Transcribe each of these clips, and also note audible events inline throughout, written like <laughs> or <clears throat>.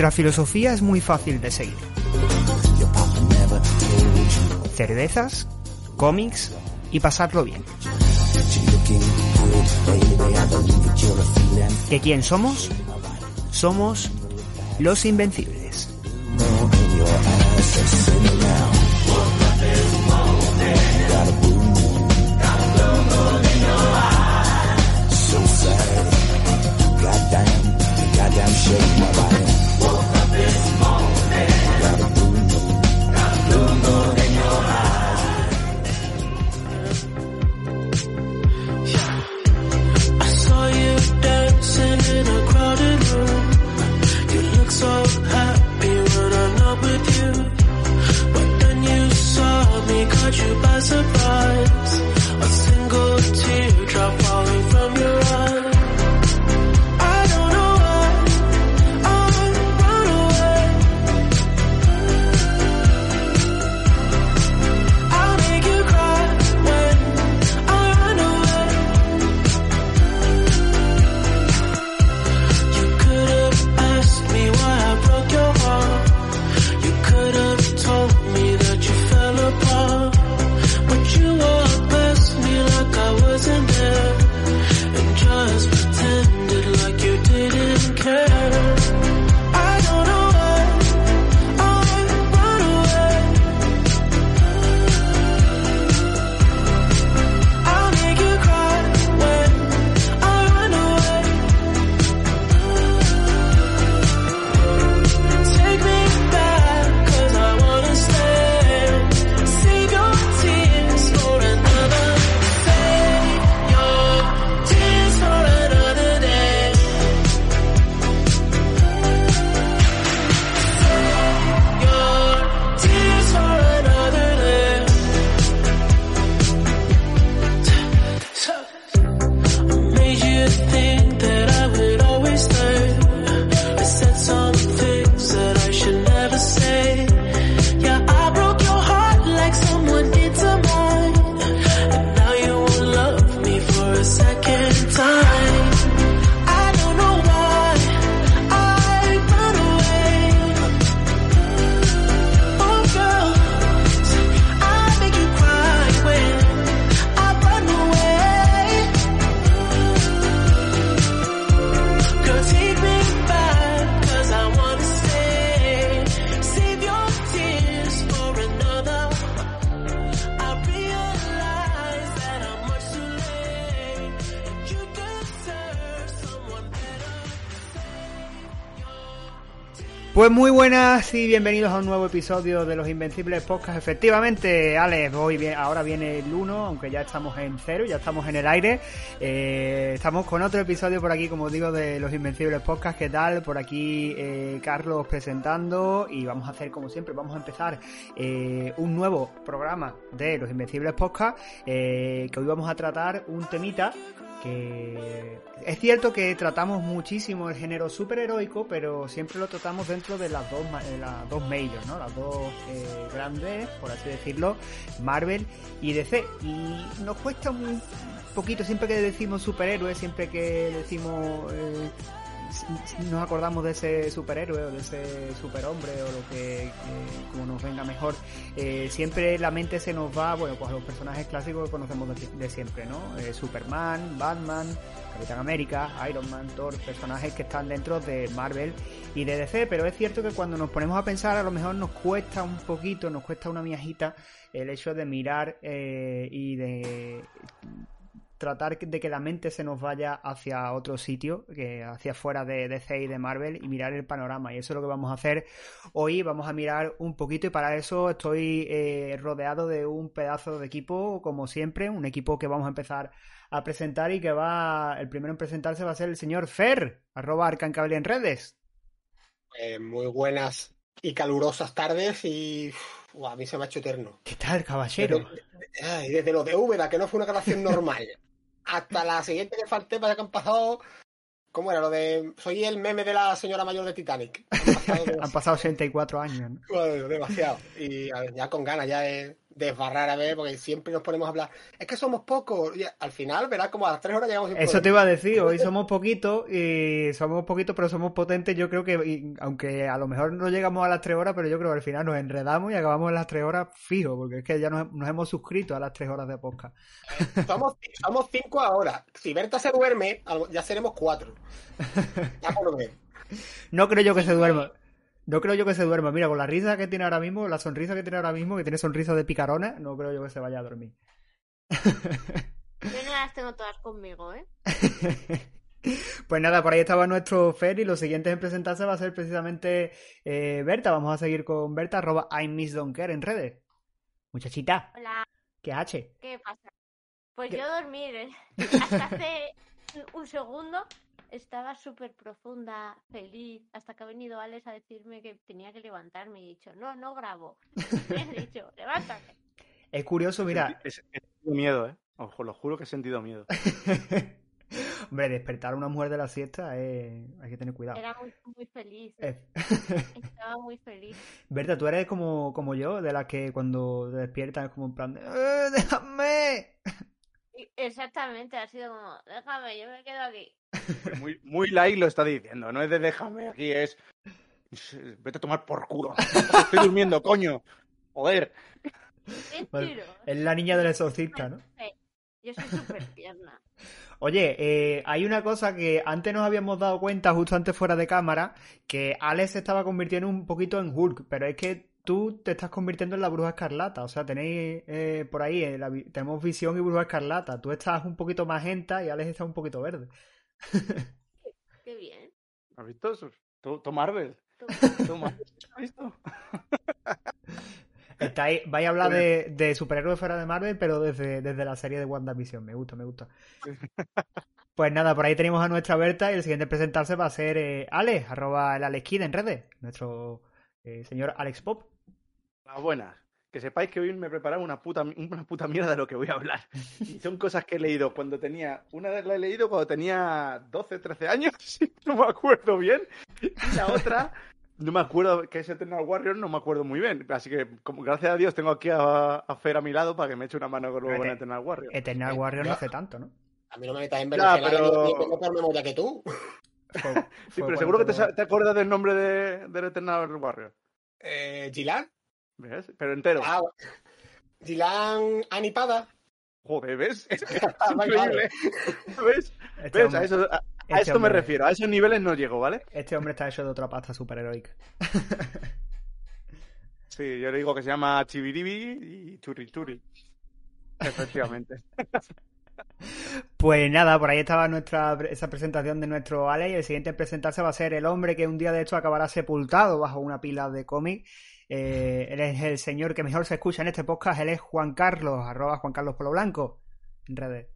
Nuestra filosofía es muy fácil de seguir. Cervezas, cómics y pasarlo bien. ¿Que quién somos? Somos los invencibles. Buenas y bienvenidos a un nuevo episodio de los Invencibles Podcast. Efectivamente, Alex, hoy ahora viene el 1, aunque ya estamos en cero, ya estamos en el aire. Eh, estamos con otro episodio por aquí, como digo, de los Invencibles Podcast. ¿Qué tal? Por aquí eh, Carlos presentando y vamos a hacer como siempre, vamos a empezar eh, un nuevo programa de los Invencibles Podcast, que hoy vamos a tratar un temita que es cierto que tratamos muchísimo el género superheroico, pero siempre lo tratamos dentro de las dos, de las dos majors, ¿no? Las dos grandes, por así decirlo, Marvel y DC. Y nos cuesta un poquito, siempre que decimos superhéroes, siempre que decimos... eh, nos acordamos de ese superhéroe o de ese superhombre o lo que, como nos venga mejor eh, siempre la mente se nos va bueno pues a los personajes clásicos que conocemos de, siempre no Eh, Superman Batman Capitán América Iron Man Thor personajes que están dentro de Marvel y de DC pero es cierto que cuando nos ponemos a pensar a lo mejor nos cuesta un poquito nos cuesta una miajita el hecho de mirar y de tratar de que la mente se nos vaya hacia otro sitio, que hacia fuera de DC y de Marvel y mirar el panorama. Y eso es lo que vamos a hacer hoy. Vamos a mirar un poquito y para eso estoy eh, rodeado de un pedazo de equipo, como siempre, un equipo que vamos a empezar a presentar y que va, el primero en presentarse va a ser el señor Fer, arroba Arcancable en redes. Eh, muy buenas y calurosas tardes y a mí se me ha hecho eterno. ¿Qué tal, caballero? Desde, ay, desde lo de Úbeda, que no fue una grabación normal, <laughs> hasta la siguiente que falté para que han pasado... ¿Cómo era? Lo de... Soy el meme de la señora mayor de Titanic. Han pasado <laughs> Han pasado 64 años, ¿no? demasiado, demasiado. Y ver, ya con ganas ya de, desbarrar a ver, porque siempre nos ponemos a hablar. Es que somos pocos. Y al final, verás como a las tres horas llegamos Eso te iba a decir, hoy somos poquitos y somos poquitos, pero somos potentes. Yo creo que, y- aunque a lo mejor no llegamos a las tres horas, pero yo creo que al final nos enredamos y acabamos en las tres horas fijo, porque es que ya nos, nos hemos suscrito a las tres horas de podcast. Somos, somos cinco ahora. Si Berta se duerme, ya seremos cuatro. Ya por lo menos. No creo yo que se duerma. No creo yo que se duerma. Mira, con la risa que tiene ahora mismo, la sonrisa que tiene ahora mismo, que tiene sonrisa de picarona, no creo yo que se vaya a dormir. Yo no las tengo todas conmigo, ¿eh? <laughs> Pues nada, por ahí estaba nuestro Fer y los siguientes en presentarse va a ser precisamente eh, Berta. Vamos a seguir con Berta, arroba I miss don't care en redes. Muchachita, Hola, ¿qué H? ¿qué pasa? Pues ¿Qué? yo dormir, ¿eh? <laughs> Hasta hace un segundo estaba súper profunda, feliz, hasta que ha venido Alex a decirme que tenía que levantarme y he dicho, no, no grabo. <laughs> Me he dicho, levántate. Es curioso, mira, He, he sentido miedo, ¿eh? Ojo, lo juro que he sentido miedo. <laughs> hombre, despertar a una mujer de la siesta eh, hay que tener cuidado. Era muy, muy feliz, Eh, estaba muy feliz. <laughs> Berta, tú eres como, como yo, de las que cuando te despiertas es como en plan de, "Eh, déjame. Exactamente, ha sido como, déjame, yo me quedo aquí. Muy, muy light lo está diciendo, no es de déjame aquí, es. Vete a tomar por culo. Estoy durmiendo, coño. Joder. Es la niña del exorcista, ¿no? Yo soy súper tierna. Oye, eh, hay una cosa que antes nos habíamos dado cuenta, justo antes fuera de cámara, que Alex se estaba convirtiendo un poquito en Hulk, pero es que tú te estás convirtiendo en la bruja escarlata, o sea, tenéis eh, por ahí, eh, la tenemos visión y bruja escarlata, tú estás un poquito magenta y Alex está un poquito verde. <laughs> Qué bien. ¿Has visto eso? Marvel. Tú- <laughs> To Marvel. ¿Has visto? <laughs> Estáis, vais a hablar de, de superhéroes fuera de Marvel, pero desde, desde la serie de WandaVision, me gusta, me gusta. Pues nada, por ahí tenemos a nuestra Berta y el siguiente en presentarse va a ser eh, Alex, arroba el Alex Kid en redes, nuestro eh, señor Alex Pop. Las buenas. Que sepáis que hoy me he preparado una puta, <laughs> una puta mierda de lo que voy a hablar. Y son cosas que he leído cuando tenía. Una vez la he leído cuando tenía 12, 13 años, <laughs> si no me acuerdo bien. Y la otra, no me acuerdo que es Eternal Warrior, no me acuerdo muy bien. Así que, como, gracias a Dios, tengo aquí a, a Fer a mi lado para que me eche una mano con, con Ete- Eternal Warrior. Eternal Eh, Warrior no hace tanto, ¿no? A mí no me metas en Ya, Venezuela, pero- que yo tengo mejor memoria que tú. Fue- Sí, pero seguro que te, acuerdas del nombre de, del Eternal Warrior. Eh, Gilan. ¿Ves? Pero entero. Ah, Gilan Anipada. Joder, ¿ves? <laughs> Es increíble. ¿Ves? Este ¿Ves? hombre, A, eso, a- a este esto me refiero. A esos niveles no llego, ¿vale? este hombre está hecho de otra pasta superheroica. <laughs> Sí, yo le digo que se llama Chibiribi y Churi Churi. Efectivamente. <laughs> Pues nada, por ahí estaba nuestra esa presentación de nuestro Alex y el siguiente en presentarse va a ser el hombre que un día de hecho acabará sepultado bajo una pila de cómic. Eh, él es el señor que mejor se escucha en este podcast, él es Juan Carlos, arroba Juan Carlos Polo Blanco en redes.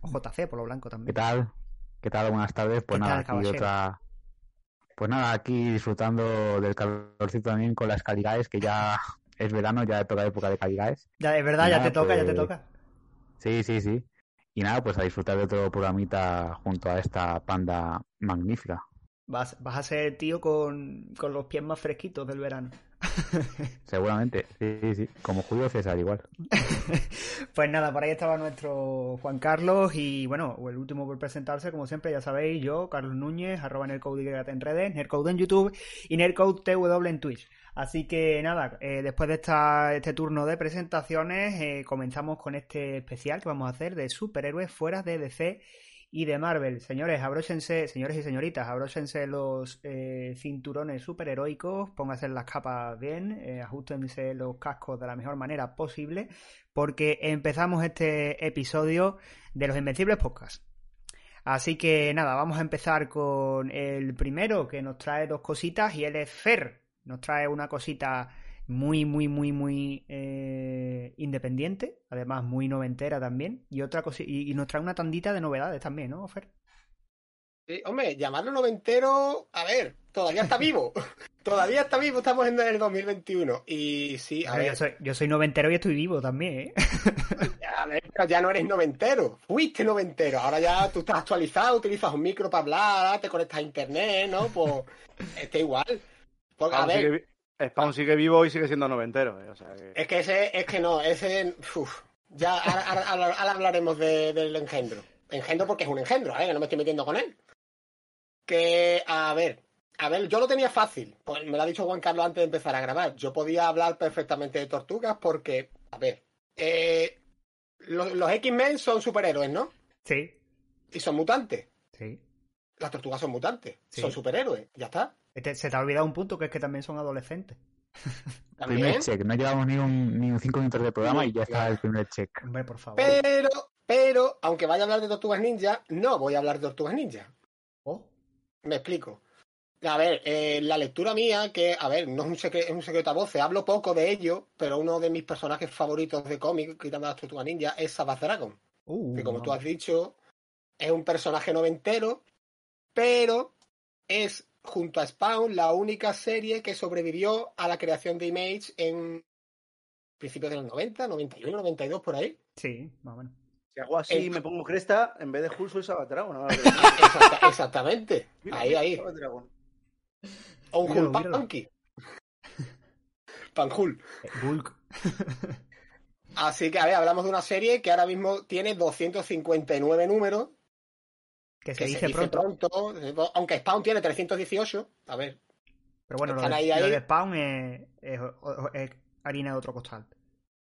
O JC Polo Blanco ¿Qué también. tal? ¿Qué tal? Buenas tardes. Pues ¿Qué nada, tal, aquí otra. Pues nada, aquí disfrutando del calorcito también con las caligaes, que ya es verano, ya toca época de caligaes. Ya, es verdad, ya Nada, te toca, ya te pues- toca. Sí, sí, sí. Y nada, pues a disfrutar de otro programita junto a esta panda magnífica. Vas, vas a ser tío con, con los pies más fresquitos del verano. <laughs> Seguramente, sí, sí, sí. Como Julio César, igual. <laughs> Pues nada, por ahí estaba nuestro Juan Carlos y bueno, el último por presentarse, como siempre, ya sabéis, yo, Carlos Núñez, arroba Nerdcode Y en redes, Nerdcode en YouTube y Nerdcode TW en Twitch. Así que nada, eh, después de esta, este turno de presentaciones, eh, comenzamos con este especial que vamos a hacer de superhéroes fuera de DC y de Marvel. Señores, abróchense, señores y señoritas, abróchense los eh, cinturones superheroicos, pónganse las capas bien, eh, ajustense los cascos de la mejor manera posible, porque empezamos este episodio de los Invencibles Podcast. Así que nada, vamos a empezar con el primero que nos trae dos cositas y él es Fer. Nos trae una cosita muy, muy, muy, muy eh, independiente, además muy noventera también, y otra cosa y, y nos trae una tandita de novedades también, ¿no, Fer? Sí, hombre, llamarlo noventero, a ver, todavía está vivo. <laughs> todavía está vivo, estamos en el 2021. Y sí, a Hombre, yo, ver, soy, yo soy noventero y estoy vivo también, ¿eh? <laughs> a ver, pero ya no eres noventero, fuiste noventero. Ahora ya tú estás actualizado, utilizas un micro para hablar, te conectas a internet, ¿no? Pues está igual. Porque, a ver, Spawn sigue vivo y sigue siendo noventero. eh, O sea que... Es que ese, es que no, ese. uf, ya ahora, ahora- ahora- ahora hablaremos de- del engendro. Engendro porque es un engendro, ¿eh? que no me estoy metiendo con él. Que, a ver, a ver, yo lo tenía fácil. Pues me lo ha dicho Juan Carlos antes de empezar a grabar. Yo podía hablar perfectamente de tortugas porque, a ver, eh, los, los X-Men son superhéroes, ¿no? Sí, Y son mutantes. sí. Las tortugas son mutantes. Sí. Son superhéroes. Ya está. Este- se te ha olvidado un punto que es que también son adolescentes. <laughs> También. Primer check. No llevamos ni un, ni un cinco minutos de programa y ya está el primer check. Hombre, por favor. Pero, pero, aunque vaya a hablar de tortugas ninja, no voy a hablar de tortugas ninja. Oh, Me explico. A ver, eh, la lectura mía, que, a ver, no es un, secre- es un secreto a voces, hablo poco de ello, pero uno de mis personajes favoritos de cómic, quitando a las tortugas ninja, es Sabbath Dragon. uh, Que como tú has dicho, es un personaje noventero, pero es, junto a Spawn, la única serie que sobrevivió a la creación de Image en principios de los 90, 91, 92, por ahí. Sí, más o menos. Si hago así y El- me pongo cresta, en vez de Hulk soy Sabat Dragon. ahora que- <laughs> Exacta- exactamente. Mira, Ahí, mira, ahí. O un Hulk míralo. Punky. Panhul. Eh, Bulk. Así que, a ver, hablamos de una serie que ahora mismo tiene 259 números. Que se Que dice pronto. pronto, Aunque Spawn tiene 318. A ver, Pero bueno, lo de, ahí, lo ahí. de Spawn es, es- es harina de otro costal.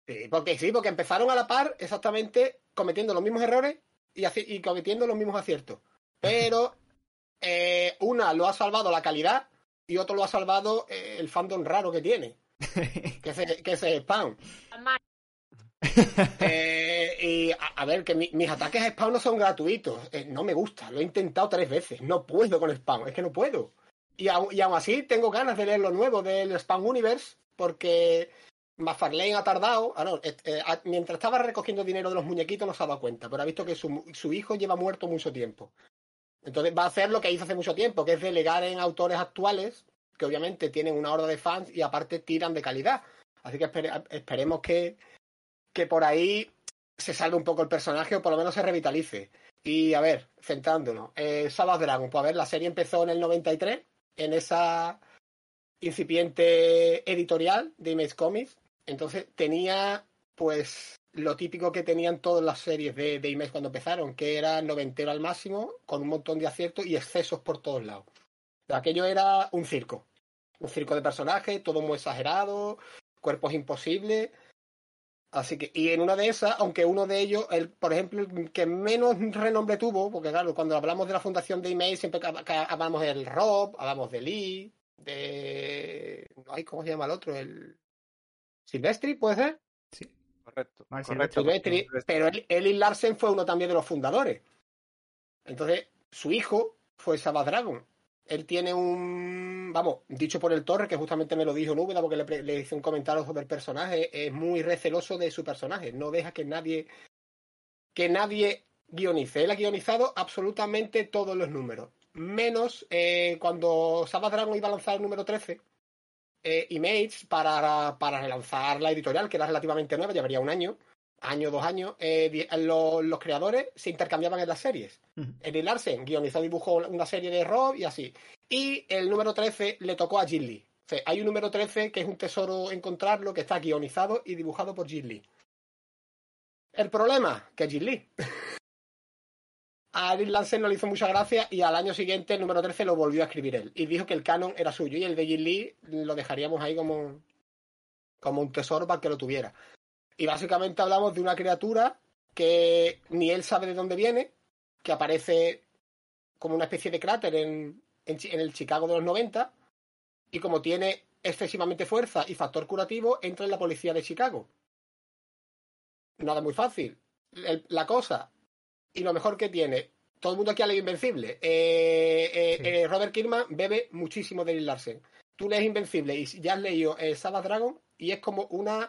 sí, porque sí, porque empezaron a la par exactamente cometiendo los mismos errores y cometiendo los mismos aciertos. <laughs> Pero eh, una lo ha salvado la calidad y otro lo ha salvado eh, el fandom raro que tiene, <laughs> que es, que es Spawn. Eh, y a, ver, que mi- mis ataques a Spawn no son gratuitos. Eh, no me gusta, lo he intentado tres veces. No puedo con Spawn, es que no puedo. Y, aún así tengo ganas de leer lo nuevo del Spawn Universe, porque McFarlane ha tardado. Ah, eh, mientras estaba recogiendo dinero de los muñequitos no se ha dado cuenta, pero ha visto que su, hijo lleva muerto mucho tiempo. Entonces va a hacer lo que hizo hace mucho tiempo, que es delegar en autores actuales, que obviamente tienen una horda de fans y aparte tiran de calidad. Así que espere- esperemos que, que por ahí se salve un poco el personaje o por lo menos se revitalice. Y a ver, centrándonos, eh, Sabbath Dragon, pues a ver, la serie empezó en el 93, en esa incipiente editorial de Image Comics. Entonces tenía, pues, lo típico que tenían todas las series de, de Image cuando empezaron, que era noventero al máximo, con un montón de aciertos y excesos por todos lados. Aquello era un circo. Un circo de personajes, todo muy exagerado, cuerpos imposibles. Así que, y en una de esas, aunque uno de ellos, el, por ejemplo, el que menos renombre tuvo, porque claro, cuando hablamos de la fundación de email siempre hablamos del Rob, hablamos de Lee, de... Ay, ¿cómo se llama el otro? El... Silvestri, ¿puede ser? Sí. Correcto. Vale, correcto. Silvestri, pero él- Elin Larsen fue uno también de los fundadores. Entonces, su hijo fue Sabbath Dragon. Él tiene un, vamos, dicho por el Torre, que justamente me lo dijo Núbeda porque le, le hice un comentario sobre el personaje, es muy receloso de su personaje. No deja que nadie, que nadie guionice. Él ha guionizado absolutamente todos los números. Menos eh, cuando Sabbath Dragon iba a lanzar el número 13, eh, Image, para, para relanzar la editorial, que era relativamente nueva, llevaría un año, año, dos años, eh, lo- los creadores se intercambiaban en las series. Ujú. Eddie Larsen guionizó y dibujó una serie de Rob y así. Y el número 13 le tocó a Jim Lee. O sea, hay un número 13 que es un tesoro encontrarlo, que está guionizado y dibujado por Jim Lee. El problema, que Jim Lee. <laughs> A Eddie Larsen no le hizo mucha gracia y al año siguiente el número 13 lo volvió a escribir él. Y dijo que el canon era suyo y el de Jim Lee lo dejaríamos ahí como, como un tesoro para que lo tuviera. Y básicamente hablamos de una criatura que ni él sabe de dónde viene, que aparece como una especie de cráter en, en, en el Chicago de los 90, y como tiene excesivamente fuerza y factor curativo, entra en la policía de Chicago. Nada muy fácil. El- la cosa, y lo mejor que tiene, todo el mundo aquí ha leído Invencible. Eh, eh, Sí. eh, Robert Kirkman bebe muchísimo de Larsen. Tú lees Invencible y ya has leído Sabbath Dragon y es como una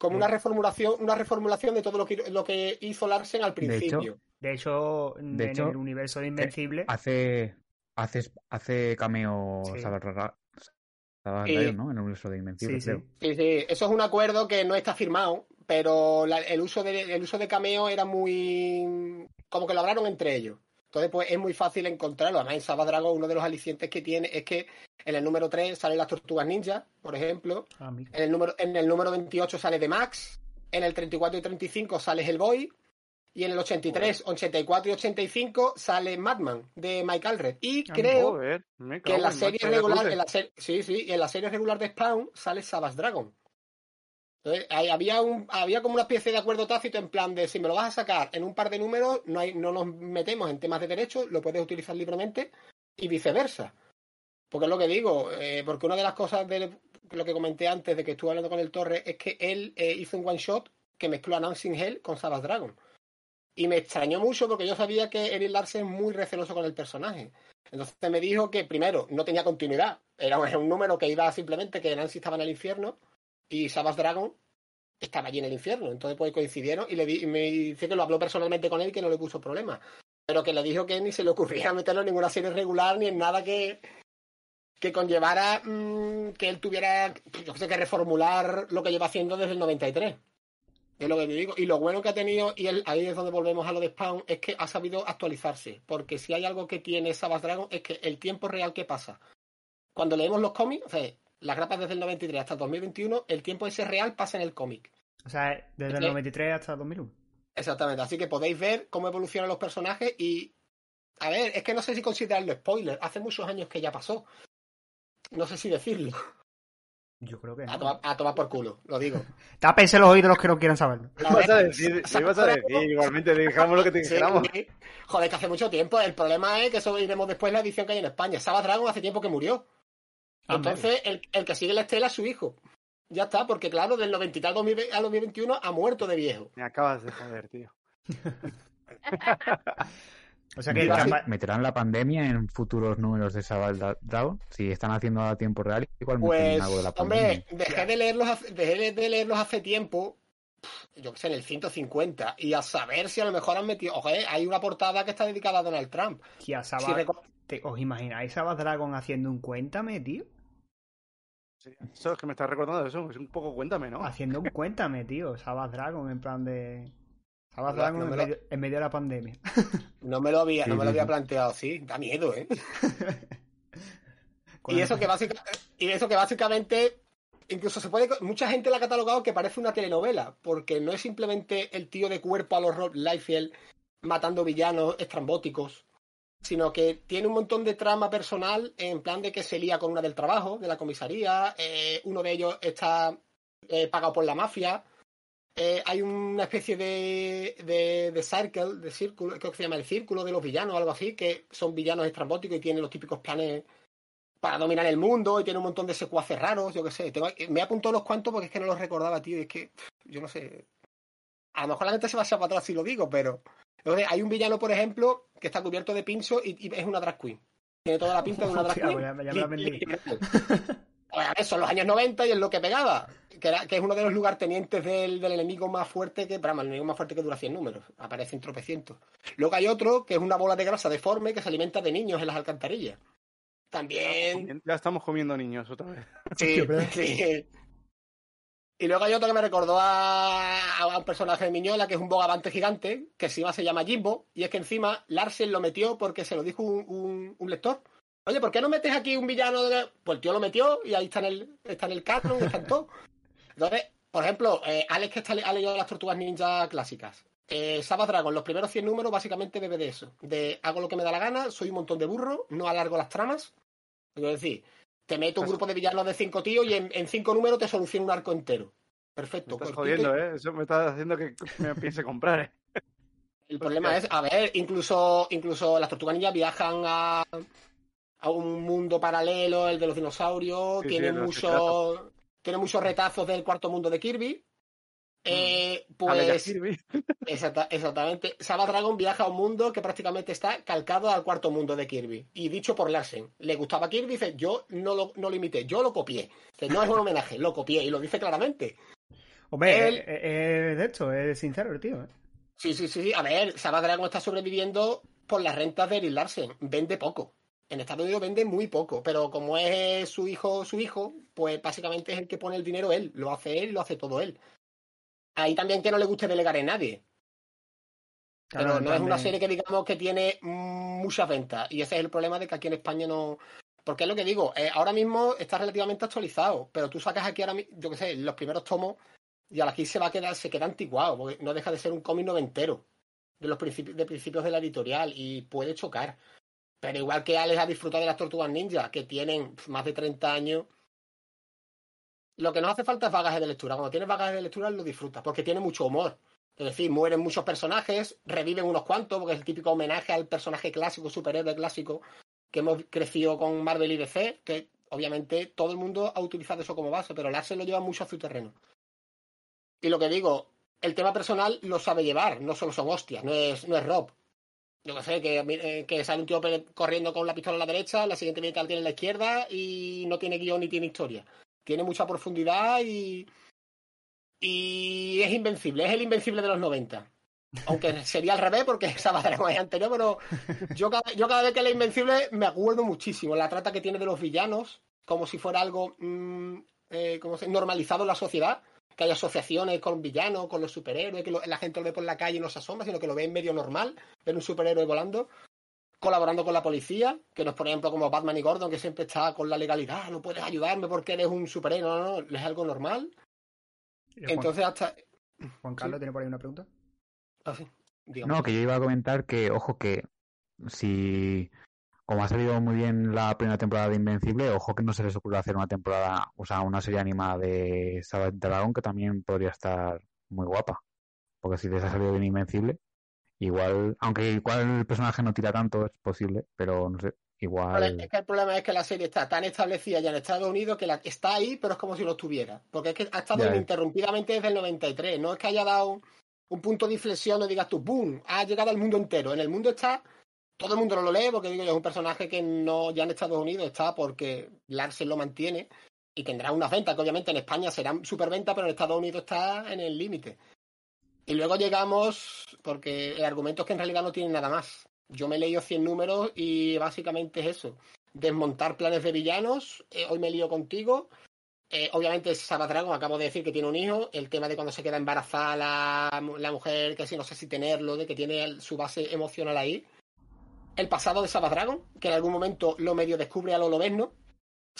como una reformulación, una reformulación de todo lo que, lo que hizo Larsen al De hecho, principio. De hecho, De en hecho, el universo de Invencible. Hace, hace, hace cameo Sí. Y- Dragon, ¿no? En el universo de Invencible, Sí, sí. creo. Sí, sí, eso es un acuerdo que no está firmado, pero la- el, uso de, el uso de cameo era muy... como que lo hablaron entre ellos. Entonces, pues es muy fácil encontrarlo. Además, en Savage Dragon uno de los alicientes que tiene es que en el número 3 salen las tortugas ninja, por ejemplo. Ah. En el número, en el número 28 sale The Max. En el 34 y 35 sale Hellboy. Y en el 83, 84 y 85 sale Madman de Mike Alred. Y Ah, creo Joder, que en la serie regular, en la serie, sí, sí, en la serie regular de Spawn sale Savage Dragon. Entonces, ahí había un, había como una especie de acuerdo tácito en plan de si me lo vas a sacar en un par de números, no hay, no nos metemos en temas de derechos, lo puedes utilizar libremente y viceversa. Porque es lo que digo, eh, porque una de las cosas de lo que comenté antes de que estuve hablando con el Torre es que él eh, hizo un one shot que mezcló a Announcing Hell con Savage Dragon. Y me extrañó mucho porque yo sabía que Eric Larsen es muy receloso con el personaje. Entonces me dijo que primero no tenía continuidad. Era un número que iba simplemente que Nancy estaba en el infierno y Savage Dragon estaba allí en el infierno. Entonces pues coincidieron y le me dice que lo habló personalmente con él y que no le puso problema. Pero que le dijo que ni se le ocurría <laughs> meterlo en ninguna serie regular ni en nada que, que conllevara mm, que él tuviera yo sé, que reformular lo que lleva haciendo desde el 93. Es lo que te digo. Y lo bueno que ha tenido, y ahí es donde volvemos a lo de Spawn, es que ha sabido actualizarse. Porque si hay algo que tiene Savage Dragon es que el tiempo real que pasa. Cuando leemos los cómics, o sea, las grapas desde el 93 hasta el 2021, el tiempo ese real pasa en el cómic. O sea, desde el ¿Qué? 93 hasta el 2001. Exactamente. Así que podéis ver cómo evolucionan los personajes y. A ver, es que no sé si considerarlo spoiler. Hace muchos años que ya pasó. No sé si decirlo. Yo creo que A no. tomar, a tomar por culo, lo digo. <laughs> Tápense los oídos los que no quieran saberlo. ¿Qué ibas a decir? ¿Qué ibas a decir? Igualmente dijéramos lo que te dijéramos. sí. Joder, que hace mucho tiempo. El problema es que eso iremos después en la edición que hay en España. Savage Dragon hace tiempo que murió. Ah, Entonces, el, el que sigue la estela es su hijo. Ya está, porque claro, del 90 y tal 2020 al 2021 ha muerto de viejo. Me acabas de joder, tío. <laughs> O sea que ¿Meterán la pandemia en futuros números de Dra- Dragon? Si están haciendo a tiempo real, igual Pues, algo de la pandemia. hombre, dejé de leerlos, hace- dejé de leerlos hace tiempo, yo que sé, en el 150, y a saber si a lo mejor han metido, ojo, eh, hay una portada que está dedicada a Donald Trump. Si Savage- reco- ¿te- ¿Os imagináis Savage Dragon haciendo un cuéntame, tío? Sí, Eso es que me estás recordando eso, es un poco cuéntame, ¿no? Haciendo un cuéntame, tío. Savage Dragon en plan de... No, Dragon no en, me lo- medio, en medio de la pandemia. <laughs> no me lo había, no Sí, me lo sí, había sí. planteado así, da miedo, ¿eh? <laughs> Y eso que <laughs> básicamente, y eso que básicamente, incluso se puede, mucha gente la ha catalogado que parece una telenovela, porque no es simplemente el tío de cuerpo a los Rob Liefeld matando villanos estrambóticos, sino que tiene un montón de trama personal en plan de que se lía con una del trabajo, de la comisaría, eh, uno de ellos está eh, pagado por la mafia, eh, hay una especie de, de, de circle, de círculo, creo que se llama el círculo de los villanos o algo así, que son villanos estrambóticos y tienen los típicos planes para dominar el mundo y tiene un montón de secuaces raros, yo qué sé. Tengo, me he apuntado unos cuantos porque es que no los recordaba, tío, y es que yo no sé. A lo mejor la gente se va a echar para atrás si lo digo, pero. Entonces, hay un villano, por ejemplo, que está cubierto de pincho y, y es una drag queen. Tiene toda la pinta de una <laughs> drag Hostia, queen. pues me. Literal. Pues, a ver, son los años 90 y es lo que pegaba. Que, era- que es uno de los lugartenientes del, del enemigo más fuerte que, el enemigo más fuerte que dura 100 números. Aparece en tropecientos. Luego hay otro que es una bola de grasa deforme que se alimenta de niños en las alcantarillas. También Ya estamos comiendo niños otra vez. Sí, Hostia, pero- sí. Y luego hay otro que me recordó a, a un personaje de Miñola, que es un bogavante gigante, que encima se llama Jimbo, y es que encima Larsen lo metió porque se lo dijo un, un- lector. Oye, ¿por qué no metes aquí un villano? De... la-?" Pues el tío lo metió y ahí está en el, está en el está todo. Entonces, por ejemplo, eh, Alex que está, ha leído las tortugas ninja clásicas. Eh, Dragon, los primeros 100 números básicamente bebe de eso. De hago lo que me da la gana, soy un montón de burro, no alargo las tramas. Es decir, te meto un grupo de villanos de cinco tíos y en, en cinco números te soluciono un arco entero. Me Perfecto. estás jodiendo, ¿eh? Eso me está haciendo que me piense comprar, ¿eh? <laughs> El <laughs> problema es, a ver, incluso, incluso las tortugas ninjas viajan a, a un mundo paralelo, el de los dinosaurios, Sí, tienen muchos tienen muchos retazos del cuarto mundo de Kirby. Eh, Alex pues <laughs> exacta- exactamente, Savage Dragon viaja a un mundo que prácticamente está calcado al cuarto mundo de Kirby. Y dicho por Larsen, le gustaba Kirby, dice, yo no lo, no lo imité, yo lo copié. Dice, no es un homenaje, lo copié, y lo dice claramente. Hombre, Él- es, es de esto, es sincero el tío. ¿eh? Sí, sí, sí, sí. A ver, Savage Dragon está sobreviviendo por las rentas de Eric Larsen. Vende poco. En Estados Unidos vende muy poco, pero como es su hijo, su hijo, pues básicamente es el que pone el dinero él. Lo hace él lo hace todo él. Ahí también que no le guste delegar en nadie. Claro, pero no es una serie que digamos que tiene muchas ventas. Y ese es el problema de que aquí en España no. Porque es lo que digo, eh, ahora mismo está relativamente actualizado, pero tú sacas aquí ahora mismo, yo qué sé, los primeros tomos, y aquí se va a quedar, se queda anticuado, porque no deja de ser un cómic noventero de los principios, de principios de la editorial, y puede chocar. Pero igual que Alex ha disfrutado de las tortugas ninja, que tienen más de 30 años, lo que nos hace falta es bagaje de lectura. Cuando tienes bagaje de lectura lo disfrutas, porque tiene mucho humor. Es decir, mueren muchos personajes, reviven unos cuantos, porque es el típico homenaje al personaje clásico, superhéroe clásico, que hemos crecido con Marvel y DC, que obviamente todo el mundo ha utilizado eso como base, pero Larsen lo lleva mucho a su terreno. Y lo que digo, el tema personal lo sabe llevar, no solo son hostias, no es, no es Rob. Yo que sé, que, sale un tío corriendo con la pistola a la derecha, la siguiente viñeta la tiene en la izquierda y no tiene guion ni tiene historia. Tiene mucha profundidad y. Y es invencible, es el invencible de los 90. Aunque sería al revés porque <laughs> Sabadragón es anterior, pero yo cada, yo cada vez que leo Invencible me acuerdo muchísimo. La trata que tiene de los villanos, como si fuera algo mm, eh, ¿cómo se- normalizado en la sociedad. Que hay asociaciones con villanos, con los superhéroes, que la gente lo ve por la calle y no se asombra, sino que lo ve en medio normal, ver un superhéroe volando. Colaborando con la policía, que no es, por ejemplo, como Batman y Gordon, que siempre está con la legalidad, no puedes ayudarme porque eres un superhéroe, no, no, es algo normal. Juan, Entonces, hasta. Juan Carlos tiene por ahí una pregunta. Ah, sí, dígame. No, que yo iba a comentar que, ojo, que si, como ha salido muy bien la primera temporada de Invencible, ojo que no se les ocurra hacer una temporada, o sea, una serie animada de Sabbath Dragon que también podría estar muy guapa. Porque si les ha salido bien Invencible, igual, aunque igual el personaje no tira tanto, es posible, pero no sé, igual. es que el problema es que la serie está tan establecida ya en Estados Unidos que la, está ahí, pero es como si lo estuviera. Porque es que ha estado ininterrumpidamente desde el 93. No es que haya dado un punto de inflexión o digas tú, ¡boom! Ha llegado al mundo entero. En el mundo está, todo el mundo lo lee porque digo es un personaje que no ya en Estados Unidos está porque Larsen lo mantiene y tendrá unas ventas que obviamente en España serán superventas, pero en Estados Unidos está en el límite. Y luego llegamos, porque el argumento es que en realidad no tiene nada más. Yo me he leído 100 números y básicamente es eso. Desmontar planes de villanos. eh, hoy me lío contigo. Eh, obviamente Sabadragon, acabo de decir que tiene un hijo. El tema de cuando se queda embarazada la, la mujer, que si no sé si tenerlo, de que tiene su base emocional ahí. El pasado de Sabadragon, que en algún momento lo medio descubre a lo Lobezno.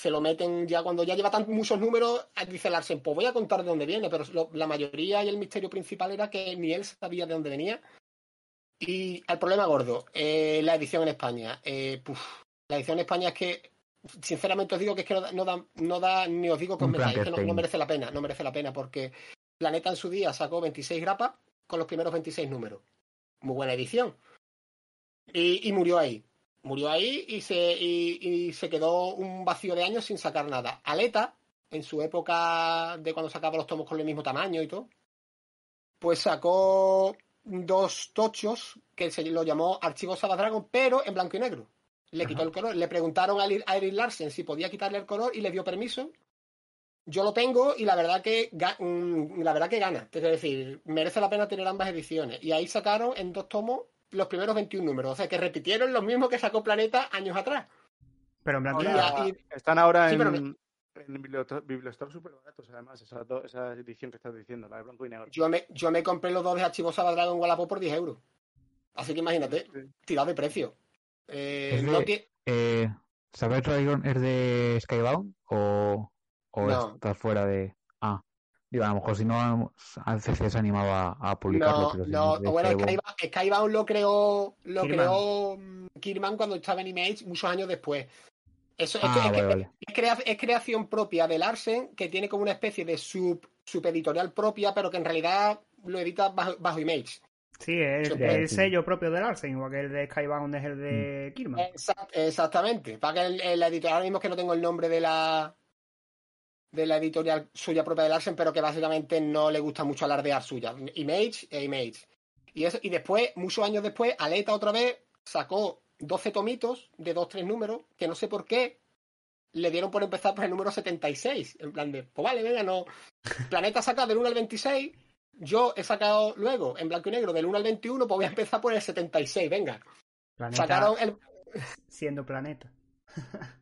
Se lo meten ya cuando ya lleva tan, muchos números, dice Larsen, pues voy a contar de dónde viene, pero lo- la mayoría y el misterio principal era que ni él sabía de dónde venía. Y el problema gordo, eh, la edición en España. Eh, puf, la edición en España es que, sinceramente os digo que es que no da, no da, no da- ni os digo metáis, es que no, no merece la pena, no merece la pena, porque Planeta en su día sacó 26 grapas con los primeros 26 números. Muy buena edición. Y, y murió ahí. Murió ahí y se, y, y se quedó un vacío de años sin sacar nada. Aleta, en su época de cuando sacaba los tomos con el mismo tamaño y todo, pues sacó dos tochos que se lo llamó Archivo Sabadragon, pero en blanco y negro. Le quitó Ajá. el color. Le preguntaron a Eri- a Eric Larsen si podía quitarle el color y le dio permiso. Yo lo tengo y la verdad que mm, la verdad que gana. Es decir, merece la pena tener ambas ediciones. Y ahí sacaron en dos tomos los primeros 21 números. O sea que repitieron lo mismo que sacó Planeta años atrás. Pero en blanco y Están ahora Sí, en, pero en super baratos, además, esa, do- esa edición que estás diciendo, la de blanco y negro. Yo me, yo me compré los dos de Archivo Sabadragon en Wallapop por 10 euros. Así que imagínate, Sí. tirado de precio. Eh, no Eh, ¿Sabes Dragon es de Skybound o, o No. está fuera de... Digo, a lo mejor si no, ACC se animaba a publicarlo, No, pero si no, bueno, Skybound- Skybound, Skybound lo creó, lo Kirman. creó mm, Kirman cuando estaba en Image muchos años después. Eso es, Ah, que- es que- vale, vale. es crea- es creación propia de Larsen, que tiene como una especie de sub, subeditorial propia, pero que en realidad lo edita bajo, bajo Image. Sí, es el sello propio de Larsen, igual que el de Skybound es el Mm. de Kirman. Exact- exactamente. Para que el, el editorial, ahora mismo es que no tengo el nombre de la de la editorial suya propia de Larsen, pero que básicamente no le gusta mucho alardear suya. Image e Image. Y, eso, y después, muchos años después, Aleta otra vez sacó 12 tomitos de 2-3 números, que no sé por qué le dieron por empezar por el número 76. En plan de, pues vale, venga, no. Planeta saca del 1 al 26. Yo he sacado luego, en blanco y negro, del 1 al 21, pues voy a empezar por el 76, venga. Planeta Sacaron el, siendo planeta. <laughs>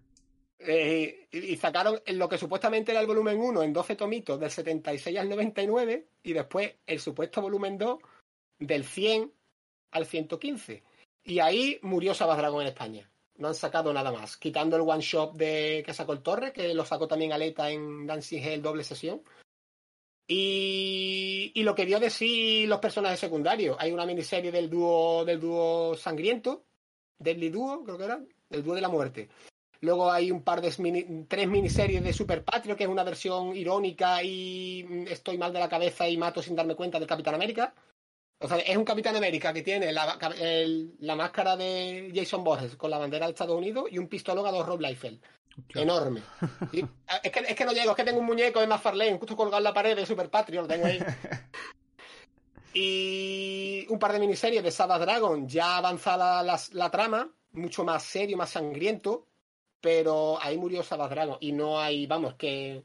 Eh, y sacaron lo que supuestamente era el volumen 1 en 12 tomitos del 76 al 99 y después el supuesto volumen 2 del 100 al 115. Y ahí murió Dragon en España. No han sacado nada más. Quitando el one shot de que sacó el Torre, que lo sacó también Aleta en Dancing Hell doble sesión. Y, y lo que dio de sí los personajes secundarios. Hay una miniserie del dúo, del dúo sangriento, Deadly Duo, creo que era, el dúo de la muerte. Luego hay un par de mini- tres miniseries de Super Patrio, que es una versión irónica y mm, estoy mal de la cabeza y mato sin darme cuenta del Capitán América. O sea, es un Capitán América que tiene la, el- la máscara de Jason Borges con la bandera de Estados Unidos y un pistólogo Rob Liefeld. Enorme. <laughs> Y- es, que, es que no llego, es que tengo un muñeco de McFarlane justo colgado en la pared de Super Patrio, lo tengo ahí. <laughs> Y un par de miniseries de Sabbath Dragon, ya avanzada la, la trama, mucho más serio, más sangriento, pero ahí murió Sabbath Dragon y no hay, vamos, que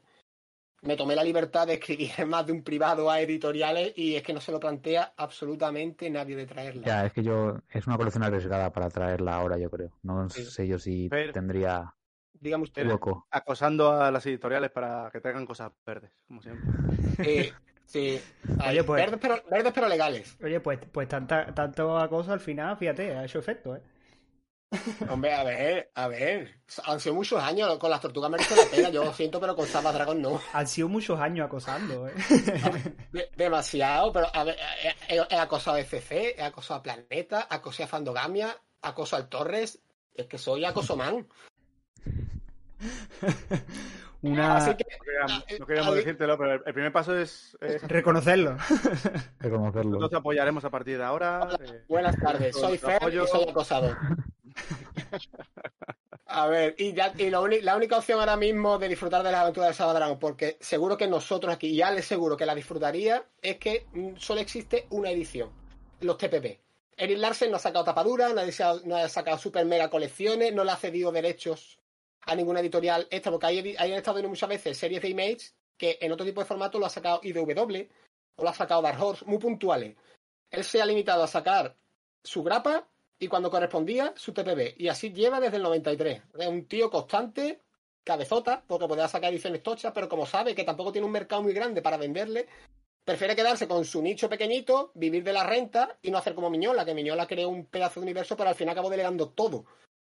me tomé la libertad de escribir en <laughs> más de un privado a editoriales y es que no se lo plantea absolutamente nadie de traerla. Ya, es que yo. Es una colección arriesgada para traerla ahora, yo creo. No Sí. sé yo si Pero- tendría Dígame usted. hueco. Acosando a las editoriales para que traigan cosas verdes, como siempre. Eh, sí, <laughs> Oye, pues- verdes, pero, verdes pero legales. Oye, pues, pues tanta, tanto cosa al final, fíjate, ha hecho efecto, ¿eh? Hombre, a ver, a ver. Han sido muchos años, con las tortugas merece la pena, yo lo siento, pero con Sabbath Dragon no. Han sido muchos años acosando, ¿eh? De- demasiado, pero a ver, he, he- he acosado a FC, he acosado a Planeta, acosé a Fandogamia, acoso al Torres, es que soy acosoman. <laughs> Una... Así que, No queríamos, Ah, eh, no queríamos a ver. decírtelo, pero el, primer paso es. es Reconocerlo. Reconocerlo. nosotros te apoyaremos a partir de ahora. eh, buenas tardes, soy Fer y soy acosador. A ver, y, ya, la única opción ahora mismo de disfrutar de las aventuras de Sabbath Dragon, porque seguro que nosotros aquí, ya les seguro que la disfrutaría, es que mm, solo existe una edición, los TPP. Eric Larsen no ha sacado tapadura, no ha, sacado super mega colecciones, no le ha cedido derechos a ninguna editorial extra, porque hay, hay estado viendo muchas veces series de Image que en otro tipo de formato lo ha sacado IDW o lo ha sacado Dark Horse, muy puntuales. Él se ha limitado a sacar su grapa y cuando correspondía su TPB. Y así lleva desde el 93. Es un tío constante, cabezota, porque podía sacar ediciones tochas, pero como sabe que tampoco tiene un mercado muy grande para venderle, prefiere quedarse con su nicho pequeñito, vivir de la renta y no hacer como Miñola, que Miñola creó un pedazo de universo, pero al final acabó delegando todo,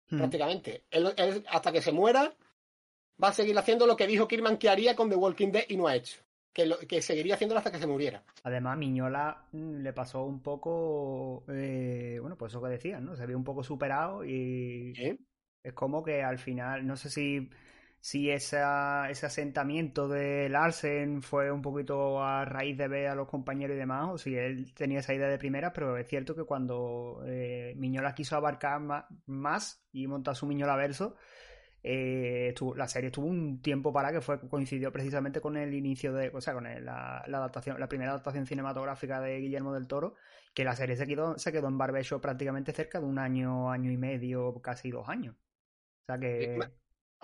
Mm. prácticamente. Él, él, hasta que se muera, va a seguir haciendo lo que dijo Kirman que haría con The Walking Dead y no ha hecho. Que, lo- que seguiría haciéndolo hasta que se muriera. Además, Miñola mm, le pasó un poco, eh, bueno, pues eso que decían, ¿no? Se vio un poco superado y ¿Eh? es como que al final, no sé si, si esa, ese asentamiento de Larsen fue un poquito a raíz de ver a los compañeros y demás, o si él tenía esa idea de primera, pero es cierto que cuando eh, Miñola quiso abarcar ma- más y montar su Miñola verso, eh, estuvo- la serie estuvo un tiempo para que fue coincidió precisamente con el inicio de, o sea, con el- la, la adaptación, la primera adaptación cinematográfica de Guillermo del Toro, que la serie se quedó, se quedó en barbecho prácticamente cerca de un año, año y medio, casi dos años. O sea que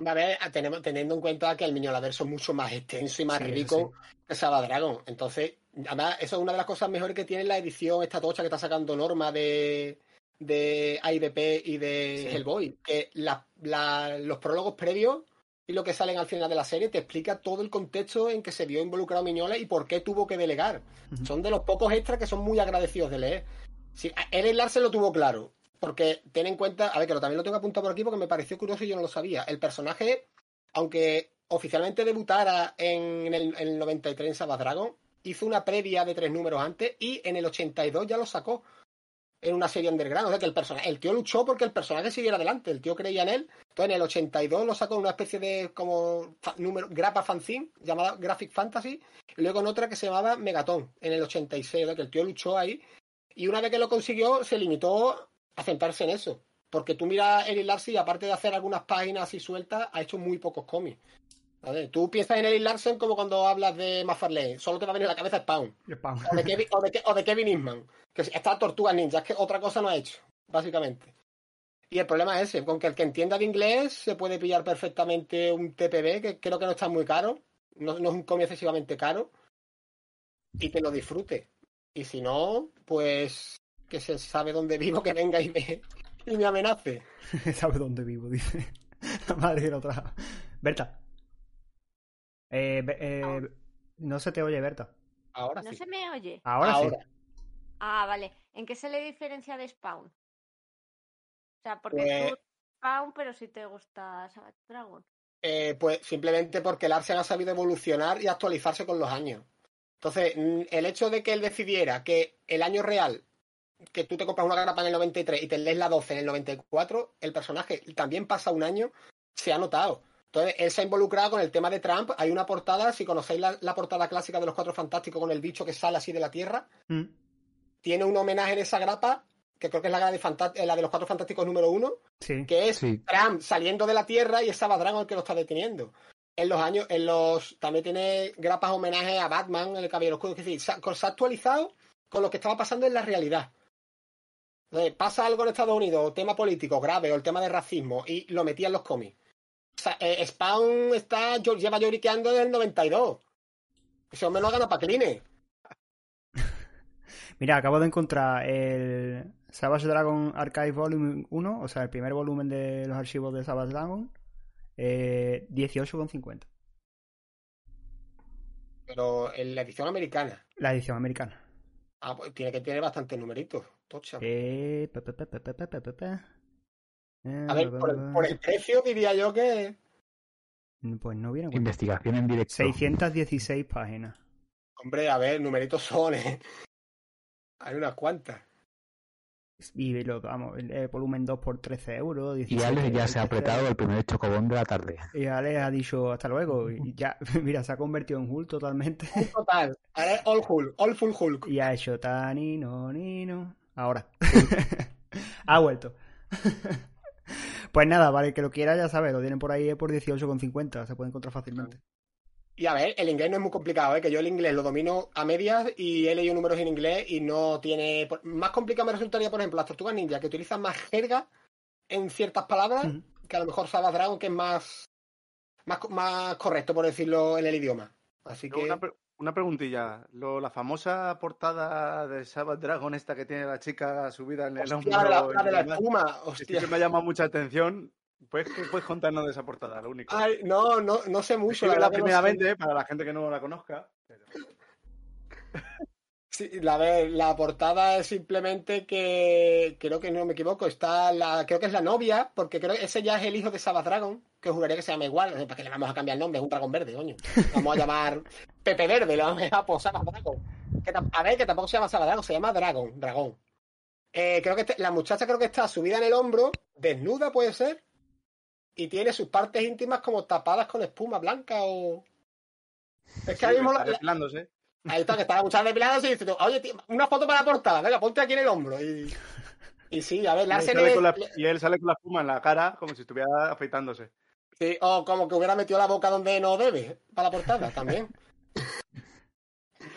A ver, tenemos, teniendo en cuenta que el Miñolaverso es mucho más extenso y más Sí, rico que Saba Dragon. Entonces, además, eso es una de las cosas mejores que tiene la edición, esta tocha que está sacando Norma de, de IDP y de Sí. Hellboy. Que la- la- los prólogos previos y lo que salen al final de la serie te explica todo el contexto en que se vio involucrado Miñola y por qué tuvo que delegar. Son de los pocos extras que son muy agradecidos de leer. Sí, Eric Larsen lo tuvo claro. Porque ten en cuenta, a ver, que lo, también lo tengo apuntado por aquí porque me pareció curioso y yo no lo sabía. El personaje, aunque oficialmente debutara en el, en el 93 en Sabbath Dragon, hizo una previa de tres números antes y en el 82 ya lo sacó en una serie underground. O sea que el personaje, el tío luchó porque el personaje siguiera adelante, el tío creía en él. Entonces en el 82 lo sacó en una especie de como número, grapa fanzine llamada Graphic Fantasy y luego en otra que se llamaba Megaton en el 86, o sea que el tío luchó ahí y una vez que lo consiguió se limitó a centrarse en eso. Porque tú miras Eric Larsen y aparte de hacer algunas páginas así sueltas, ha hecho muy pocos cómics. ¿Vale? Tú piensas en Eric Larsen como cuando hablas de McFarlane, solo te va a venir a la cabeza Spawn. Spam. O de Kevin, o de, o de Kevin Eastman, que está Tortuga Ninja, es que otra cosa no ha hecho, básicamente. Y el problema es ese, con que el que entienda de inglés se puede pillar perfectamente un TPB, que creo que no está muy caro, no, no es un cómic excesivamente caro, y que lo disfrute. Y si no, pues que se sabe dónde vivo, que venga y me, y me amenace. <laughs> ¿Sabe dónde vivo? Dice. La madre que lo trajo. Berta. Eh, eh, no se te oye, Berta. Ahora No sí. se me oye. Ahora, Ahora. sí. Ah, vale. ¿En qué se le diferencia de Spawn? O sea, porque Pues- tú Spawn, pero si te gusta Savage Dragon. Eh, pues simplemente porque el Arsen ha sabido evolucionar y actualizarse con los años. Entonces, el hecho de que él decidiera que el año real, que tú te compras una grapa en el 93 y te lees la 12 en el 94, el personaje también pasa un año, se ha notado. Entonces, él se ha involucrado con el tema de Trump. Hay una portada, si conocéis la, la portada clásica de los Cuatro Fantásticos con el bicho que sale así de la Tierra, Mm. tiene un homenaje en esa grapa, que creo que es la, de eh, la de los Cuatro Fantásticos número uno, Sí. que es Sí. Trump saliendo de la Tierra y es Dragon el que lo está deteniendo. En los años, en los también tiene grapas homenaje a Batman, el Caballero Oscuro, es decir, se ha, se ha actualizado con lo que estaba pasando en la realidad. Entonces, pasa algo en Estados Unidos, o tema político grave, o el tema de racismo, y lo metía en los cómics. Sea, eh, Spawn está, lleva lloriqueando desde el 92. Ese hombre no gana para Cline. <laughs> Mira, acabo de encontrar el Savage Dragon Archive Volume 1, o sea, el primer volumen de los archivos de Savage Dragon, eh, 18,50. Pero en la edición americana, La edición americana. ah, pues tiene que tener bastantes numeritos. Tocha. Eh, pe, pe, pe, pe, pe, pe, pe, pe, pe. Eh, A ver, por el, por el precio diría yo que Pues no viene. Investigación en directo. 616 páginas. Hombre, a ver, numeritos son, ¿eh? Hay unas cuantas. Y lo, vamos, el, volumen 2 por 13 euros. Y 17, Alex ya se ha 20. apretado el primer chocobón de la tarde. Y Alex ha dicho hasta luego. Y ya, <laughs> mira, se ha convertido en Hulk totalmente. Total. Ahora es All Hulk, All Full Hulk. Y ha hecho tanino, nino. Ahora. <laughs> ha vuelto. <laughs> pues nada, vale, que lo quiera ya sabe, lo tienen por ahí por 18,50. Se puede encontrar fácilmente. Y a ver, el inglés no es muy complicado, ¿eh? Que yo el inglés lo domino a medias y he leído números en inglés y no tiene... Más complicado me resultaría, por ejemplo, las tortugas ninja, que utilizan más jerga en ciertas palabras que a lo mejor Sabbath Dragon, que es más, más, más correcto, por decirlo, en el idioma. Así que... Una, pre- una preguntilla. Lo, la famosa portada de Sabbath Dragon, esta que tiene la chica subida en el la la, hombro. la de la espuma, que hostia. que me ha llamado mucha atención. ¿Puedes, puedes contarnos de esa portada, lo único. Ay, no, no, no sé mucho. Escríbela verdad que no sé. primeramente para la gente que no la conozca. pero- Sí, la, ver, la portada es simplemente que, creo que no me equivoco, está la, creo que es la novia, porque creo que ese ya es el hijo de Sabbath Dragon, que juraría que se llama igual, ¿para qué le vamos a cambiar el nombre? Es un dragón verde, coño. Vamos a llamar Pepe Verde, le vamos a por Sabbath Dragon. Que a ver, que tampoco se llama Sabbath Dragon, se llama Dragon, dragón. Eh, creo que este- la muchacha creo que está subida en el hombro, desnuda puede ser, y tiene sus partes íntimas como tapadas con espuma blanca o... Es que Sí, ahora mismo está la- la- depilándose. Ahí está, que está la muchacha depilada y dice, tú, oye, tío, una foto para la portada, venga, ponte aquí en el hombro. Y, y sí, a ver, Larsen sale con la, y él sale con la espuma en la cara como si estuviera afeitándose. sí, o como que hubiera metido la boca donde no debe, para la portada también.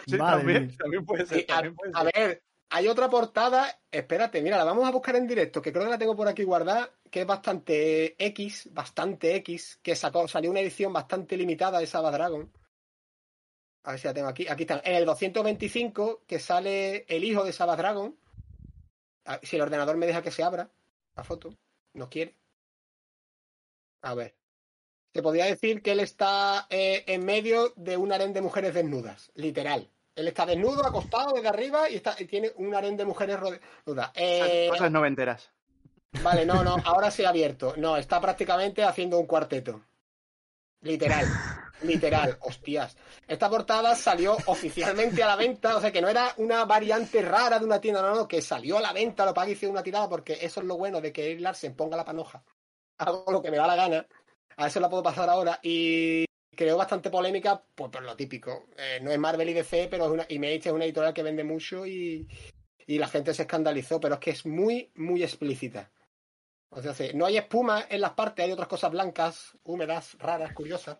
Sí, también, puede ser. Y a, también puede a ser. ver, hay otra portada, espérate, mira, la vamos a buscar en directo, que creo que la tengo por aquí guardada, que es bastante X, bastante X, que sacó, salió una edición bastante limitada de Saba Dragon. A ver si la tengo aquí. Aquí está. En el 225, que sale el hijo de Saba Dragon. Si el ordenador me deja que se abra la foto. No quiere. A ver. Se podría decir que él está eh, en medio de un harén de mujeres desnudas. Literal. Él está desnudo, acostado desde arriba y, está, y tiene un harén de mujeres desnudas. Eh, Cosas noventeras. Vale, no, no, <laughs> ahora se ha abierto. No, está prácticamente haciendo un cuarteto. Literal. <laughs> Literal, hostias. Esta portada salió oficialmente a la venta, o sea que no era una variante rara de una tienda, no, no, que salió a la venta, lo pagué y hice una tirada, porque eso es lo bueno de que Larsen ponga la panoja. Hago lo que me da la gana. A eso la puedo pasar ahora. Y creó bastante polémica, pues por lo típico. Eh, no es Marvel y DC, pero es una, Image es una editorial que vende mucho y, y la gente se escandalizó, pero es que es muy, muy explícita. O sea, sí, no hay espuma en las partes, hay otras cosas blancas, húmedas, raras, curiosas.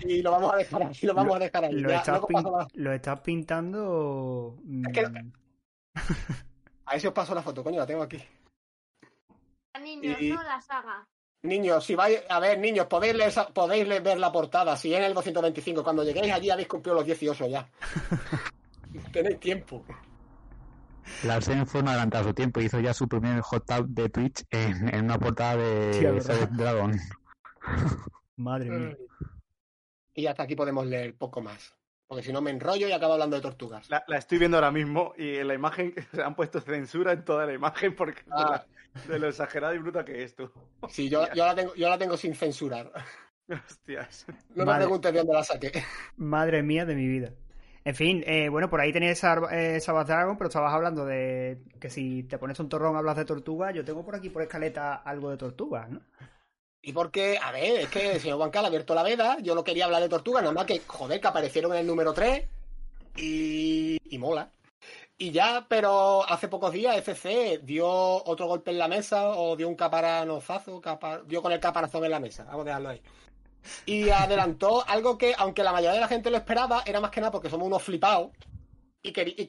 Y lo vamos a dejar ahí, lo vamos a dejar ahí. Lo Ya, estás, pin- lo estás pintando. Es que- mm, A ver si os paso la foto, coño, la tengo aquí. Niños, Y- no la saga. Niños, si vais, a ver, niños, podéis, leer podéis leer- ver la portada. Si es en el 225, cuando lleguéis allí habéis cumplido los 18 ya. <laughs> Tenéis tiempo. Larsen fue un adelantado a su tiempo. Hizo ya su primer hot tub de Twitch en, en una portada de. Savage Dragon. Madre mía. Y hasta aquí podemos leer poco más. Porque si no me enrollo y acabo hablando de tortugas. La, la estoy viendo ahora mismo y en la imagen <laughs> se han puesto censura en toda la imagen porque Ah. De lo exagerada y bruta que es tú. Sí, yo, yo, la tengo, yo la tengo sin censurar. Hostias. No me preguntes de dónde la saqué. Madre mía de mi vida. En fin, eh, bueno, por ahí tenéis eh, Sabbath Dragon, pero estabas hablando de que si te pones un torrón hablas de tortuga. Yo tengo por aquí por escaleta algo de tortuga, ¿no? Y porque, a ver, es que el señor Bancal ha abierto la veda, yo no quería hablar de tortugas, nada más que, joder, que aparecieron en el número 3 y, y mola. Y ya, pero hace pocos días FC dio otro golpe en la mesa o dio un caparanozazo, capa- dio con el caparazón en la mesa, vamos a dejarlo ahí. Y adelantó algo que, aunque la mayoría de la gente lo esperaba, era más que nada porque somos unos flipados y, y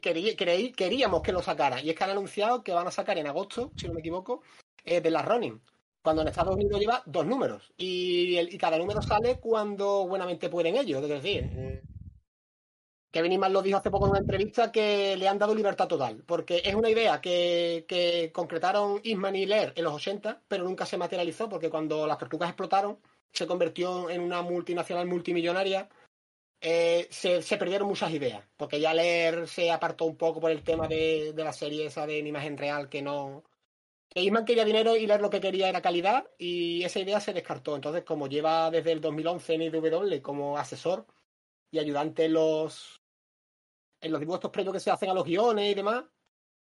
queríamos que lo sacara. Y es que han anunciado que van a sacar en agosto, si no me equivoco, eh, de la Ronin cuando en Estados Unidos lleva dos números y, el- y cada número sale cuando buenamente pueden ellos. Es decir, Kevin Iman lo dijo hace poco en una entrevista que le han dado libertad total, porque es una idea que, concretaron Isman y Lear en los 80, pero nunca se materializó porque cuando las tortugas explotaron se convirtió en una multinacional multimillonaria. eh, se, perdieron muchas ideas, porque ya Lear se apartó un poco por el tema de, la serie esa de en imagen real que no, que Eastman quería dinero y leer lo que quería era calidad y esa idea se descartó. Entonces, como lleva desde el 2011 en IDW como asesor y ayudante los en los dibujos estos previos que se hacen a los guiones y demás,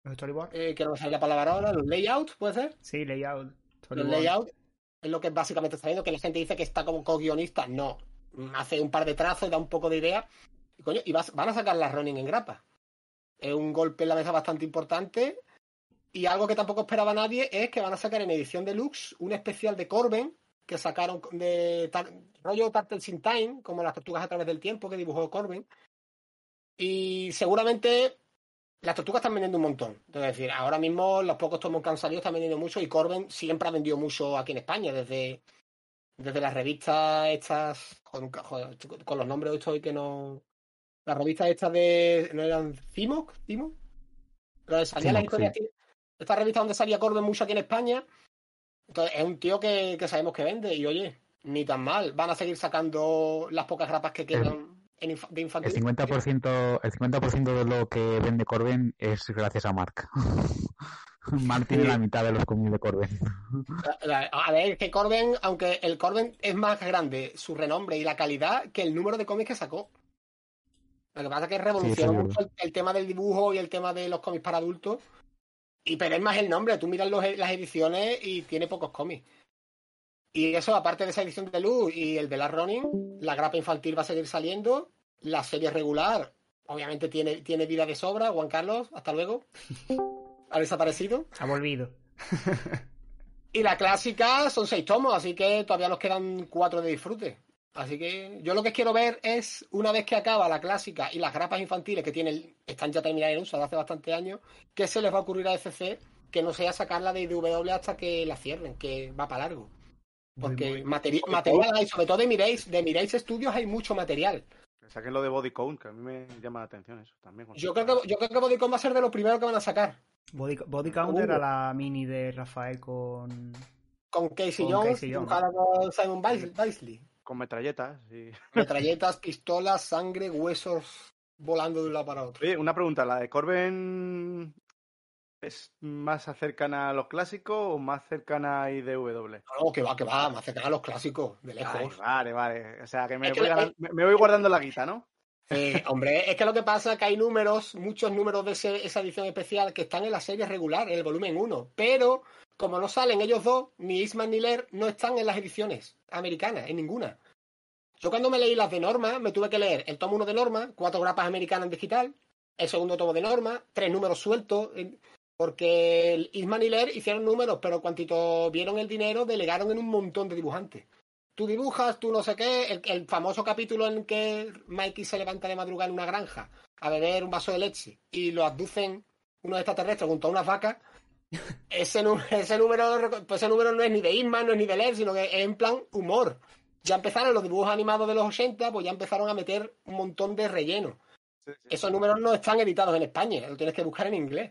Los storyboard. eh, que no me sale la palabra ahora, los layouts, puede ser. Sí, layout. Los layouts es lo que básicamente está haciendo, que la gente dice que está como co-guionista. No, hace un par de trazos, da un poco de idea. Y, coño, y vas- van a sacar la running en grapa. Es un golpe en la mesa bastante importante. Y algo que tampoco esperaba nadie es que van a sacar en edición deluxe un especial de Corben que sacaron de tar- rollo Turtles in Time, como las tortugas a través del tiempo que dibujó Corben. Y seguramente las tortugas están vendiendo un montón. Es decir, ahora mismo los pocos tomos que han salido están vendiendo mucho y Corben siempre ha vendido mucho aquí en España, desde, desde las revistas estas, con, con los nombres estos hoy que no... Las revistas estas de... ¿No eran Cimoc? ¿Cimoc? Pero salía la historia Esta revista donde salía Corben mucho aquí en España. Entonces es un tío que, que sabemos que vende y oye, ni tan mal. Van a seguir sacando las pocas grapas que quedan en infa- de El infantil. 50%, el 50% de lo que vende Corben es gracias a Mark. <laughs> Mark tiene la mitad de los cómics de Corben. A ver, que Corben, aunque el Corben es más grande, su renombre y la calidad que el número de cómics que sacó. Lo que pasa es que revolucionó Sí, mucho el, el tema del dibujo y el tema de los cómics para adultos. Y pero es más el nombre, tú miras los- las ediciones y tiene pocos cómics. Y eso, aparte de esa edición de luz y el de la Ronin, la grapa infantil va a seguir saliendo. La serie regular, obviamente, tiene, tiene vida de sobra. Juan Carlos, hasta luego. <laughs> Ha desaparecido. Ha volvido. <laughs> Y la clásica son seis tomos, así que todavía nos quedan cuatro de disfrute. Así que yo lo que quiero ver es, una vez que acaba la clásica y las grapas infantiles que tienen, están ya terminadas en uso desde hace bastante años, ¿qué se les va a ocurrir a FC que no sea sacarla de IDW hasta que la cierren, que va para largo? Porque Muy, muy- materi- material hay, sobre todo de Mireis, de Mireis Studios hay mucho material. Que Saquen lo de Body Count, que a mí me llama la atención eso también. Yo creo que, yo creo que Bodycon va a ser de los primeros que van a sacar. Body, Body Count era la mini de Rafael con. Con Casey Con Jones, Casey Jones. dibujada por Simon Baisley. Con metralletas. y- Metralletas, <laughs> pistolas, sangre, huesos volando de un lado para otro. Oye, una pregunta. ¿La de Corben es más cercana a los clásicos o más cercana a IDW? No, que va, que va, más cercana a los clásicos, de Ay, lejos. vale, vale. O sea, que me, que voy, me- voy guardando la guita, ¿no? Eh, <laughs> hombre, es que lo que pasa es que hay números, muchos números de ese- esa edición especial que están en la serie regular, en el volumen 1, pero como no salen ellos dos, ni Eastman ni Lear, no están en las ediciones americanas, en ninguna. Yo cuando me leí las de Norma, me tuve que leer el tomo 1 de Norma, cuatro grapas americanas en digital, el segundo tomo de Norma, tres números sueltos, en- porque el Eastman y Lear hicieron números, pero cuantito vieron el dinero, delegaron en un montón de dibujantes. Tú dibujas, tú no sé qué, el, el famoso capítulo en que Mikey se levanta de madrugada en una granja a beber un vaso de leche y lo abducen unos extraterrestres junto a unas vacas. <laughs> Ese, ese número pues ese número no es ni de Isman, no es ni de Leer, sino que es en plan humor. Ya empezaron los dibujos animados de los 80, pues ya empezaron a meter un montón de relleno. Esos números no están editados en España, lo tienes que buscar en inglés.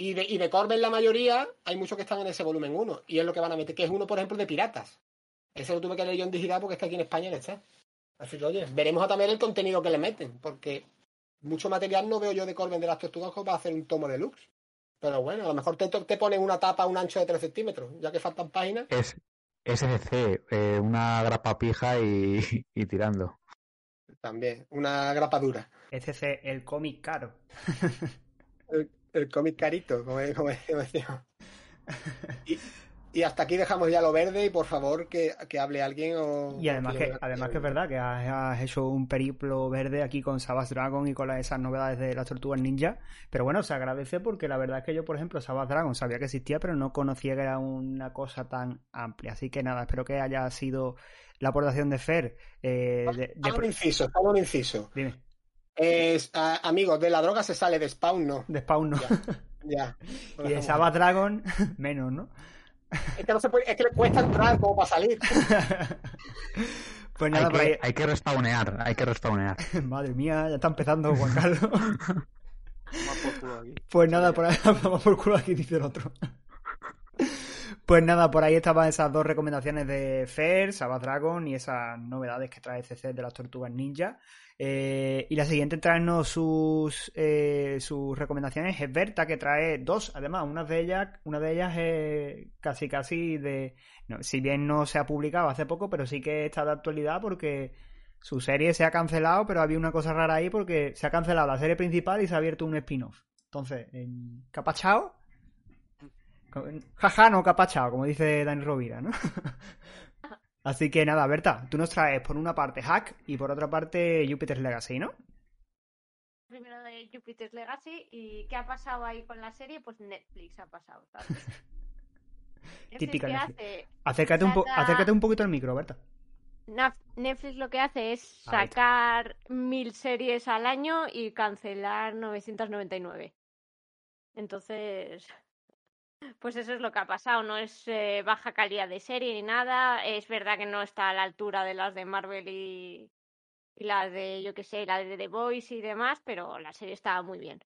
Y de, y de Corben la mayoría, hay muchos que están en ese volumen 1. Y es lo que van a meter, que es uno, por ejemplo, de piratas. Ese lo tuve que leer yo en digital porque es que aquí en España no está. Así que, oye, veremos también el contenido que le meten, porque mucho material no veo yo de Corben de las Tortugas para hacer un tomo deluxe. Pero bueno, a lo mejor te, te ponen una tapa a un ancho de 3 centímetros, ya que faltan páginas. Es SDC, eh, una grapa pija y, <laughs> y tirando. También, una grapa dura. Es el cómic caro. El, <laughs> el cómic carito, como, como decíamos. <laughs> Y, y hasta aquí dejamos ya lo verde y por favor que, que hable alguien o... Y además que, además que es verdad que has, has hecho un periplo verde aquí con Savage Dragon y con las- esas novedades de las tortugas ninja. Pero bueno, se agradece porque la verdad es que yo, por ejemplo, Savage Dragon sabía que existía, pero no conocía que era una cosa tan amplia. Así que nada, espero que haya sido la aportación de Fer. eh, de- de- un inciso, un inciso. Dime, Es, a- amigos, de la droga se sale de spawn, no. de Spawn no. Ya. <laughs> Y de Savage Dragon <laughs> menos, ¿no? Es que, no se puede, es que le cuesta entrar como para salir. <laughs> Pues Hay nada, ahí. que, hay que respawnear, hay que respawnear. Madre mía, ya está empezando Juan Carlos. Toma por culo aquí. Pues nada, por ahí vamos por culo aquí, dice el otro. Pues nada, por ahí estaban esas dos recomendaciones de Fer, Sabbath Dragon y esas novedades que trae CC de las tortugas ninja. Eh, y la siguiente en traernos sus, eh, sus recomendaciones es Berta, que trae dos, además, una de ellas, una de ellas es casi casi de. no, si bien no se ha publicado hace poco, pero sí que está de actualidad porque su serie se ha cancelado, pero había una cosa rara ahí porque se ha cancelado la serie principal y se ha abierto un spin-off. Entonces, en Capachao. Jaja, no Capachao, como dice Dani Rovira, ¿no? <laughs> Así que nada, Berta, tú nos traes por una parte Hack y por otra parte Jupiter's Legacy, ¿no? Primero de Jupiter's Legacy y ¿qué ha pasado ahí con la serie? Pues Netflix ha pasado, ¿sabes? <laughs> Netflix, Típica ¿qué Netflix. hace? Acércate un, acércate poquito al micro, Berta. Netflix lo que hace es sacar mil series al año y cancelar 999. Entonces, pues eso es lo que ha pasado. No es eh, baja calidad de serie ni nada. Es verdad que no está a la altura de las de Marvel y, las de, yo qué sé, la de The Voice y demás, pero la serie estaba muy bien.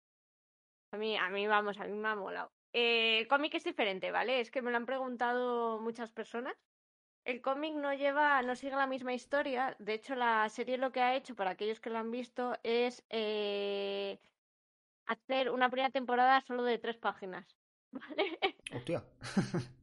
A mí, a mí, vamos, a mí me ha molado. Eh, el cómic es diferente, ¿vale? Es que me lo han preguntado muchas personas. El cómic no lleva, no sigue la misma historia. De hecho, la serie lo que ha hecho, para aquellos que lo han visto, es eh, hacer una primera temporada solo de tres páginas. ¿Vale? <laughs> Hostia.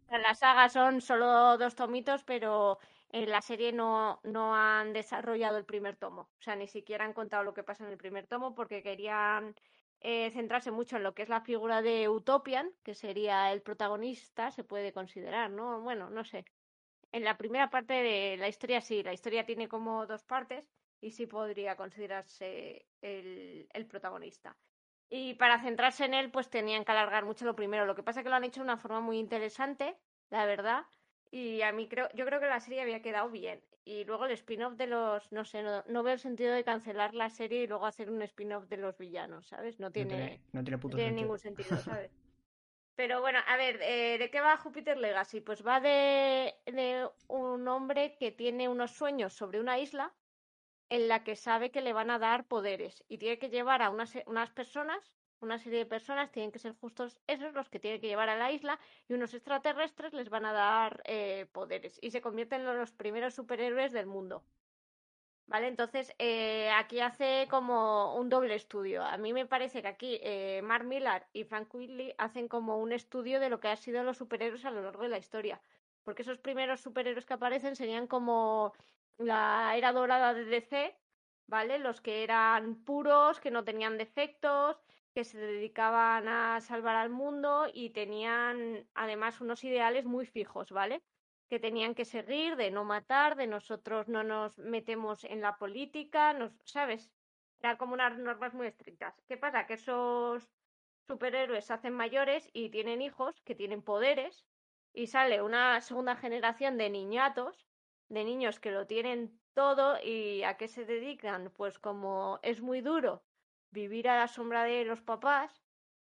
La saga son solo dos tomitos, pero en la serie no, no han desarrollado el primer tomo. O sea, ni siquiera han contado lo que pasa en el primer tomo porque querían eh, centrarse mucho en lo que es la figura de Utopian, que sería el protagonista, se puede considerar, ¿no? Bueno, no sé. En la primera parte de la historia sí, la historia tiene como dos partes y sí podría considerarse el, el protagonista. Y para centrarse en él, pues tenían que alargar mucho lo primero. Lo que pasa es que lo han hecho de una forma muy interesante, la verdad. Y a mí creo, yo creo que la serie había quedado bien. Y luego el spin-off de los, no sé, no, no veo el sentido de cancelar la serie y luego hacer un spin-off de los villanos, ¿sabes? No No tiene, no tiene no puto tiene sentido. ningún sentido, <laughs> ¿sabes? Pero bueno, a ver, eh, ¿de qué va Jupiter Legacy? Pues va de, de un hombre que tiene unos sueños sobre una isla en la que sabe que le van a dar poderes y tiene que llevar a unas, unas personas, una serie de personas, tienen que ser justos esos los que tiene que llevar a la isla y unos extraterrestres les van a dar eh, poderes y se convierten en los primeros superhéroes del mundo. ¿Vale? Entonces, eh, aquí hace como un doble estudio. A mí me parece que aquí eh, Mark Millar y Frank Whitley hacen como un estudio de lo que han sido los superhéroes a lo largo de la historia. Porque esos primeros superhéroes que aparecen serían como la era dorada de DC, ¿vale? Los que eran puros, que no tenían defectos, que se dedicaban a salvar al mundo y tenían además unos ideales muy fijos, ¿vale? que tenían que seguir, de no matar, de nosotros no nos metemos en la política, nos, ¿sabes? Eran como unas normas muy estrictas. ¿Qué pasa? Que esos superhéroes se hacen mayores y tienen hijos que tienen poderes y sale una segunda generación de niñatos, de niños que lo tienen todo y a qué se dedican, pues como es muy duro vivir a la sombra de los papás,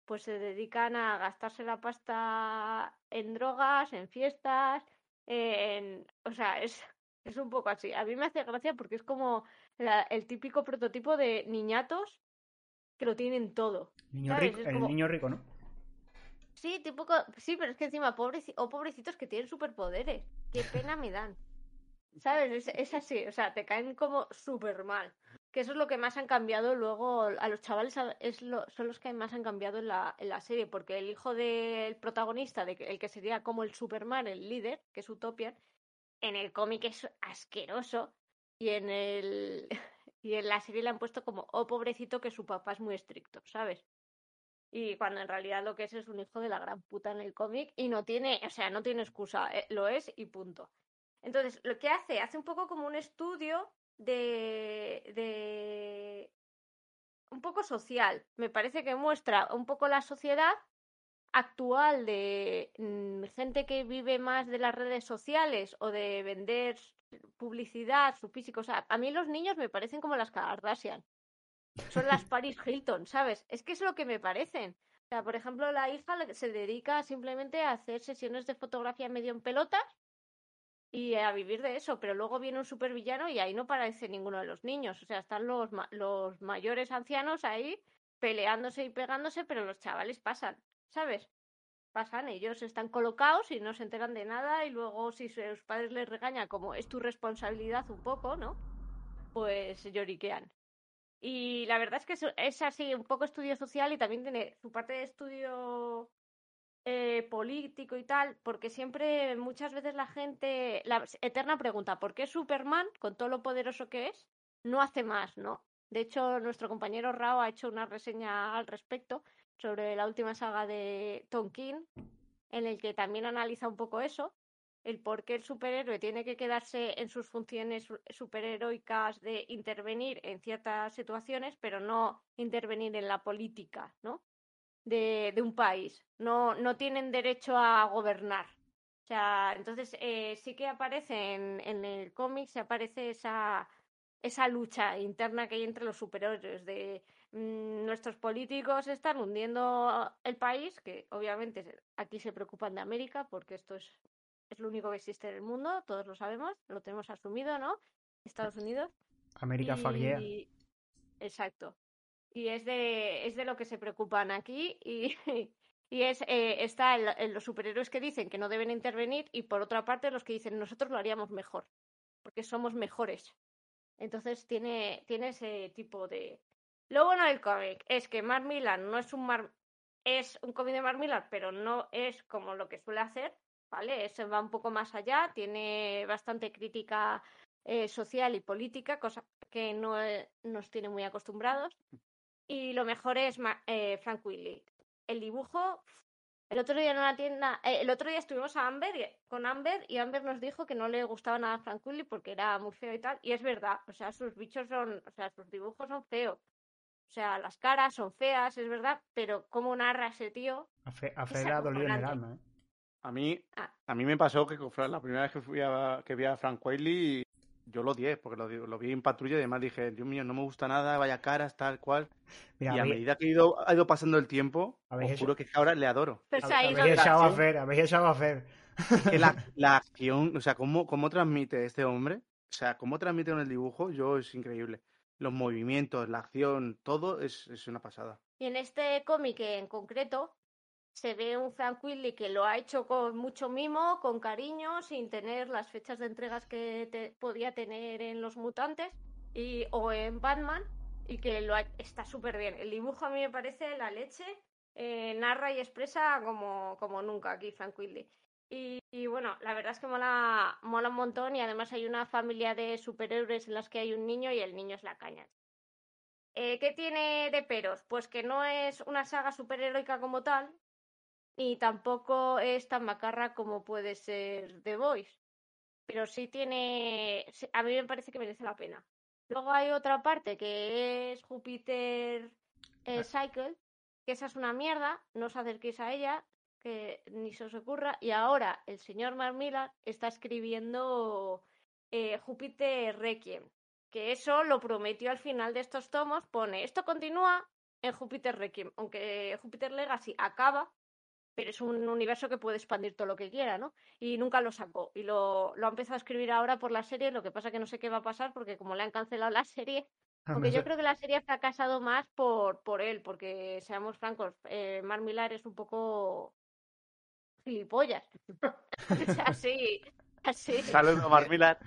pues se dedican a gastarse la pasta en drogas, en fiestas, en- o sea, es, <laughs> es un poco así. A mí me hace gracia porque es como la- el típico prototipo de niñatos que lo tienen todo. Niño rico, el como- niño rico, ¿no? Sí, tipo, sí, pero es que encima pobreci- o pobrecitos que tienen superpoderes. Qué pena me dan. ¿Sabes? Es, es así, o sea, te caen como súper mal. Que eso es lo que más han cambiado luego a los chavales, es lo, son los que más han cambiado en la, en la serie, porque el hijo del protagonista, de, el que sería como el Superman, el líder, que es Utopian, en el cómic es asqueroso y en el <laughs> y en la serie le han puesto como, oh pobrecito que su papá es muy estricto, ¿sabes? Y cuando en realidad lo que es es un hijo de la gran puta en el cómic y no tiene, o sea, no tiene excusa, eh, lo es y punto. Entonces, lo que hace, hace un poco como un estudio de, de un poco social. Me parece que muestra un poco la sociedad actual de mm, gente que vive más de las redes sociales o de vender publicidad, su físico. O sea, a mí los niños me parecen como las Kardashian. Son las <laughs> Paris Hilton, ¿sabes? Es que es lo que me parecen. O sea, por ejemplo, la hija se dedica simplemente a hacer sesiones de fotografía medio en pelotas y a vivir de eso, pero luego viene un supervillano y ahí no parece ninguno de los niños. O sea, están los, los mayores ancianos ahí peleándose y pegándose, pero los chavales pasan, ¿sabes? Pasan, ellos están colocados y no se enteran de nada y luego si sus padres les regañan como es tu responsabilidad un poco, ¿no? Pues lloriquean. Y la verdad es que es así, un poco estudio social y también tiene su parte de estudio eh, político y tal, porque siempre, muchas veces la gente, la eterna pregunta, ¿por qué Superman, con todo lo poderoso que es, no hace más, ¿no? De hecho, nuestro compañero Rao ha hecho una reseña al respecto sobre la última saga de Tom King, en el que también analiza un poco eso, el por qué el superhéroe tiene que quedarse en sus funciones su- superheroicas de intervenir en ciertas situaciones, pero no intervenir en la política, ¿no? De, de un país. No, no tienen derecho a gobernar. O sea, entonces eh, sí que aparece en, en el cómic, se aparece esa, esa lucha interna que hay entre los superhéroes de mm, nuestros políticos están hundiendo el país, que obviamente aquí se preocupan de América porque esto es, es lo único que existe en el mundo, todos lo sabemos, lo tenemos asumido, ¿no? Estados Unidos. América. Y- Exacto. Y es de, es de lo que se preocupan aquí y, <laughs> y es eh, está en, los superhéroes que dicen que no deben intervenir y por otra parte los que dicen nosotros lo haríamos mejor, porque somos mejores. Entonces tiene, tiene ese tipo de... Lo bueno del cómic es que Mark Millar no es un Mar... es un cómic de Mark Millar, pero no es como lo que suele hacer, ¿vale? Se va un poco más allá, tiene bastante crítica eh, social y política, cosa que no eh, nos tiene muy acostumbrados. Y lo mejor es Ma- eh, Frank Willy. El dibujo, el otro día en una tienda, eh, el otro día estuvimos a Amber, y- con Amber y Amber nos dijo que no le gustaba nada Frank Willy porque era muy feo y tal. Y es verdad, o sea, sus bichos son, o sea, sus dibujos son feos. O sea, las caras son feas, es verdad, pero cómo narra ese tío, A Fe, a Es Fe le ha dolido en el alma, ¿eh? A mí, Ah. a mí me pasó que con Fran- la primera vez que fui a, que vi a Frank Wiley, yo lo odié, porque lo, lo vi en patrulla y además dije, Dios mío, no me gusta nada, vaya caras, tal cual. Mira, y a medida que ha ido, ha ido pasando el tiempo, os hecho- juro que ahora le adoro. pero habéis echado a. Fer, habéis echado a Fer. Es que la, la acción, o sea, cómo, cómo transmite este hombre, o sea, cómo transmite en el dibujo, yo es increíble. Los movimientos, la acción, todo es, es una pasada. Y en este cómic en concreto se ve un Frank Willy que lo ha hecho con mucho mimo, con cariño, sin tener las fechas de entregas que podía tener en Los Mutantes y, o en Batman y que lo ha- está súper bien. El dibujo a mí me parece la leche, eh, narra y expresa como, como nunca aquí Frank Willy. Y, y bueno, la verdad es que mola, mola un montón y además hay una familia de superhéroes en las que hay un niño y el niño es la caña. Eh, ¿Qué tiene de peros? Pues que no es una saga superheroica como tal, y tampoco es tan macarra como puede ser The Voice. Pero sí tiene. A mí me parece que merece la pena. Luego hay otra parte que es Júpiter eh, Cycle, que esa es una mierda, no os acerquéis a ella, que ni se os ocurra. Y ahora el señor Mark Millar está escribiendo eh, Júpiter Requiem, que eso lo prometió al final de estos tomos, pone, esto continúa en Júpiter Requiem, aunque Júpiter Legacy acaba, pero es un universo que puede expandir todo lo que quiera, ¿no? Y nunca lo sacó. Y lo, lo ha empezado a escribir ahora por la serie, lo que pasa que no sé qué va a pasar porque como le han cancelado la serie, <laughs> aunque yo creo que la serie ha fracasado más por, por él, porque seamos francos, eh, Mark Millar es un poco gilipollas. <laughs> Es así, así. Saludos, Marmilar.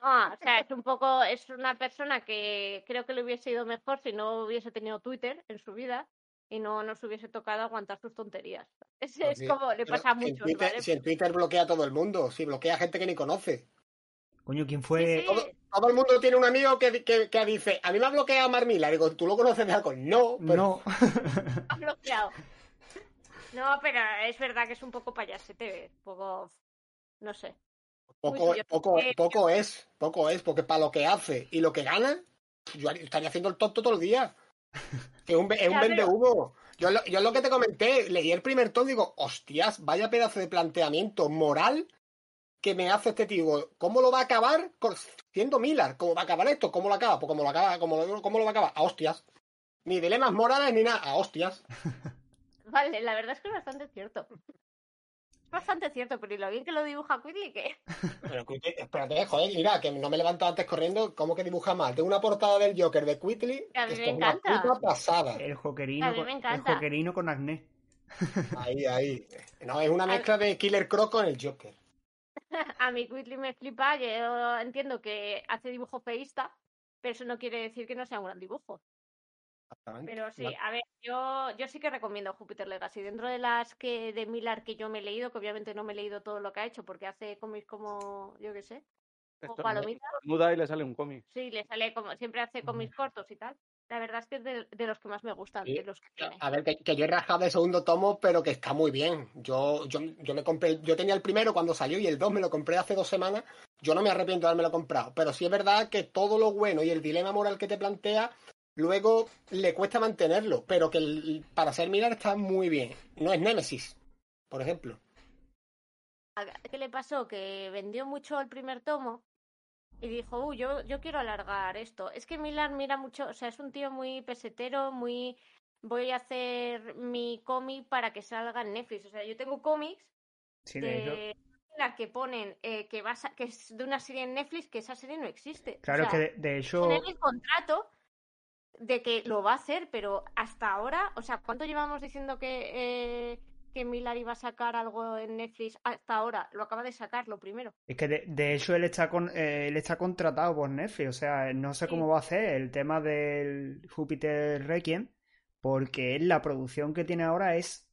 Ah, o sea, es un poco, es una persona que creo que le hubiese ido mejor si no hubiese tenido Twitter en su vida y no nos hubiese tocado aguantar sus tonterías. <laughs> Es, es Sí, como, le pasa a si en muchos, Twitter, ¿vale? si en Twitter bloquea a todo el mundo, si bloquea a gente que ni conoce. Coño, ¿quién fue? sí, Todo, todo el mundo tiene un amigo que, que, que dice, a mí me ha bloqueado Mar Millar. Digo, ¿tú lo conoces de algo? No, pero No. <laughs> ha bloqueado. No, pero es verdad que es un poco payasete, un poco, no sé. poco, Uy, yo- poco, poco es, poco es, porque para lo que hace y lo que gana, yo estaría haciendo el tonto todo el día. <laughs> Es un, es un vende humo. Yo, lo- yo lo que te comenté, leí el primer tomo y digo, hostias, vaya pedazo de planteamiento moral que me hace este tío. ¿Cómo lo va a acabar siendo Miller? ¿Cómo va a acabar esto? ¿Cómo lo acaba? Pues como lo acaba, como lo, ¿cómo lo va a acabar? A hostias. Ni dilemas morales ni nada, a hostias. <laughs> Vale, la verdad es que es bastante cierto. Es bastante cierto, pero ¿y lo bien que lo dibuja Quigley qué? Pero Quigley- espérate, joder, mira, que no me levanto antes corriendo, ¿cómo que dibuja mal? Tengo una portada del Joker de Quigley, A mí que me es una puta pasada. El joquerino, A mí con, me el joquerino con acné. Ahí, ahí. No, es una mezcla de Killer Croc con el Joker. <laughs> A mí Quigley me flipa, yo entiendo que hace dibujo feísta, pero eso no quiere decir que no sea un gran dibujo. Pero sí, a ver, yo, yo sí que recomiendo Jupiter Legacy. Dentro de las que de Millar que yo me he leído, que obviamente no me he leído todo lo que ha hecho, porque hace cómics como, yo qué sé, como palomitas. muda y le sale un cómic. Sí, le sale como, siempre hace cómics cortos y tal. La verdad es que es de, de los que más me gustan, Sí, de los que tiene. A ver, que, que yo he rajado el segundo tomo, pero que está muy bien. Yo, yo, yo me compré, yo tenía el primero cuando salió y el dos me lo compré hace dos semanas. Yo no me arrepiento de haberme lo comprado, pero sí es verdad que todo lo bueno y el dilema moral que te plantea, luego le cuesta mantenerlo, pero que el- para ser mirar está muy bien. No es Nemesis, por ejemplo. ¿Qué le pasó? Que vendió mucho el primer tomo y dijo, uy, yo, yo quiero alargar esto. Es que Milan mira mucho, o sea, es un tío muy pesetero, muy... Voy a hacer mi cómic para que salga en Netflix. O sea, yo tengo cómics Sí, de hecho. de la que ponen eh, que, va a que es de una serie en Netflix que esa serie no existe. O Claro, es que de, de hecho. tener el contrato de que lo va a hacer, pero hasta ahora, o sea, ¿cuánto llevamos diciendo que, eh, que Millar iba a sacar algo en Netflix hasta ahora? Lo acaba de sacar, lo primero. Es que de, de hecho él está con, eh, él está contratado por Netflix, o sea, no sé Sí. cómo va a hacer el tema del Júpiter Requiem, porque él la producción que tiene ahora es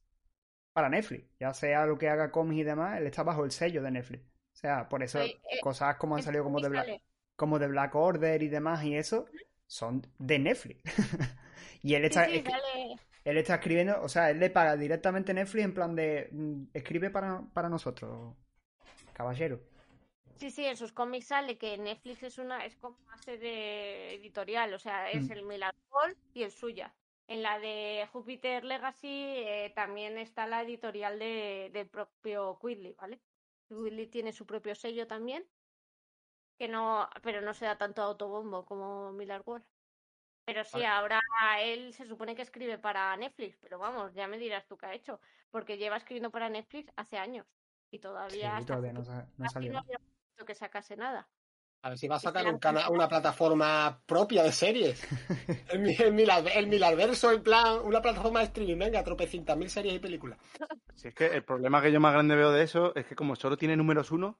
para Netflix, ya sea lo que haga cómics y demás, él está bajo el sello de Netflix. O sea, por eso eh, cosas como han salido como de Black, como de Black Order y demás y eso, son de Netflix. <laughs> y él está, sí, él está escribiendo, o sea, él le paga directamente Netflix en plan de mm, escribe para, para nosotros, caballero. Sí, sí, en sus cómics sale que Netflix es una es como una serie editorial, o sea, es Mm. el Millar World y el suya. En la de Jupiter Legacy eh, también está la editorial de, del propio Quigley, ¿vale? Quigley tiene su propio sello también, que no, pero no se da tanto autobombo como Millar World. Pero sí, Vale. ahora él se supone que escribe para Netflix, pero vamos, ya me dirás tú qué ha hecho, porque lleva escribiendo para Netflix hace años y todavía Sí, no, sa- no casi salió. no había visto que sacase nada. A ver si va a sacar un cana- una plataforma propia de series. <laughs> El, mi- el, Milar- el Milarverso, en plan, una plataforma de streaming, venga, tropecientas mil series y películas. <laughs> Si es que el problema que yo más grande veo de eso es que como solo tiene números uno,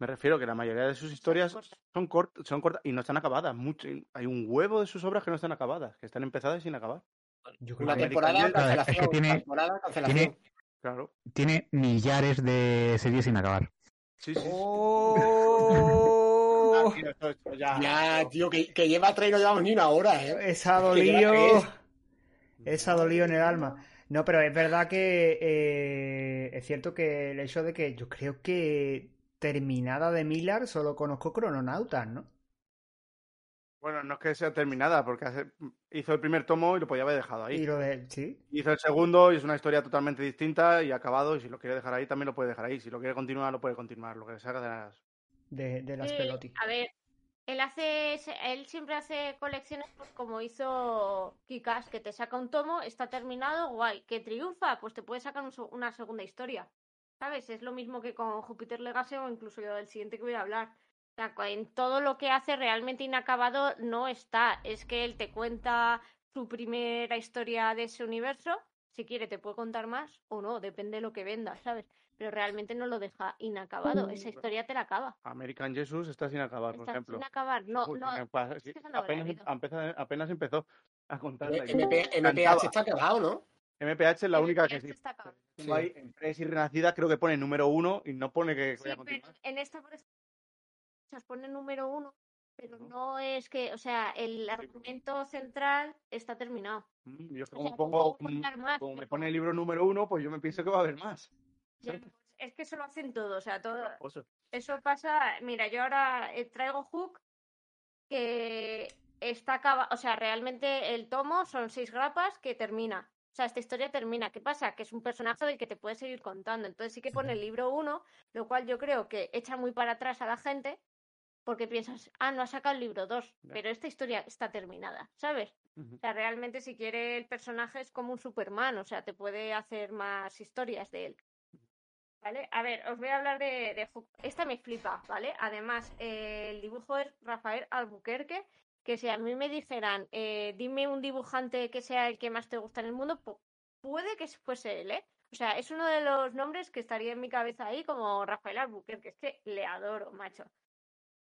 me refiero que la mayoría de sus historias cortas. son cortas, son cortas y no están acabadas. Mucho, hay un huevo de sus obras que no están acabadas, que están empezadas y sin acabar. Yo creo Una que- temporada, es que cancelación. tiene- temporada, cancelación. tiene- Claro. Tiene millares de series sin acabar. Sí, sí. ¡Oh! Ah, ya- Ya, tío, que, que lleva tres y no llevamos ni una hora, ¿eh? Esa es. Esa ha dolido en el alma. No, pero es verdad que eh, es cierto que el hecho de que yo creo que terminada de Miller solo conozco Crononautas, ¿no? Bueno, no es que sea terminada, porque hace- hizo el primer tomo y lo podía haber dejado ahí. Y lo de. Sí. Hizo el segundo y es una historia totalmente distinta y acabado. Y si lo quiere dejar ahí, también lo puede dejar ahí. Si lo quiere continuar, lo puede continuar. Lo que se haga de las. De, de las Sí, pelotis. a ver, él hace, él siempre hace colecciones pues, como hizo Kikas, que te saca un tomo, está terminado, guay, que triunfa, pues te puede sacar un una segunda historia. ¿Sabes? Es lo mismo que con Jupiter Legacy o incluso yo del siguiente que voy a hablar. O sea, en todo lo que hace realmente inacabado no está. Es que él te cuenta su primera historia de ese universo si quiere te puede contar más o no, depende de lo que venda, ¿sabes? Pero realmente no lo deja inacabado, esa historia te la acaba. American Jesus está sin acabar, por Está ejemplo. sin acabar, no, Uy, no, es que no apenas, apenas empezó a me MPH está acabado, ¿no? MPH es la única que sí. ahí, en Tres y Renacida creo que pone número uno y no pone que Sí, vaya a pero continuar. en esta, por ejemplo, se pone número uno, pero no es que, o sea, el argumento central está terminado. Mm, Yo es que O como sea, pongo, como, me pero- pone el libro número uno, pues yo me pienso que va a haber más. Ya, pues, es que eso lo hacen todo, o sea, todo. Eso pasa, mira, yo ahora eh, traigo Hook que está acaba, o sea, realmente el tomo son seis grapas que termina. O sea, esta historia termina. ¿Qué pasa? Que es un personaje del que te puedes seguir contando. Entonces sí que pone el libro uno, lo cual yo creo que echa muy para atrás a la gente porque piensas, ah, no ha sacado el libro dos, Ya. pero esta historia está terminada, ¿sabes? O sea, realmente si quiere el personaje es como un Superman, o sea, te puede hacer más historias de él. ¿Vale? A ver, os voy a hablar de, de. Esta me flipa, ¿vale? Además, eh, el dibujo es Rafael Albuquerque, que si a mí me dijeran, eh, dime un dibujante que sea el que más te gusta en el mundo, pu- puede que fuese él, ¿eh? O sea, es uno de los nombres que estaría en mi cabeza ahí como Rafael Albuquerque, es que le adoro, macho.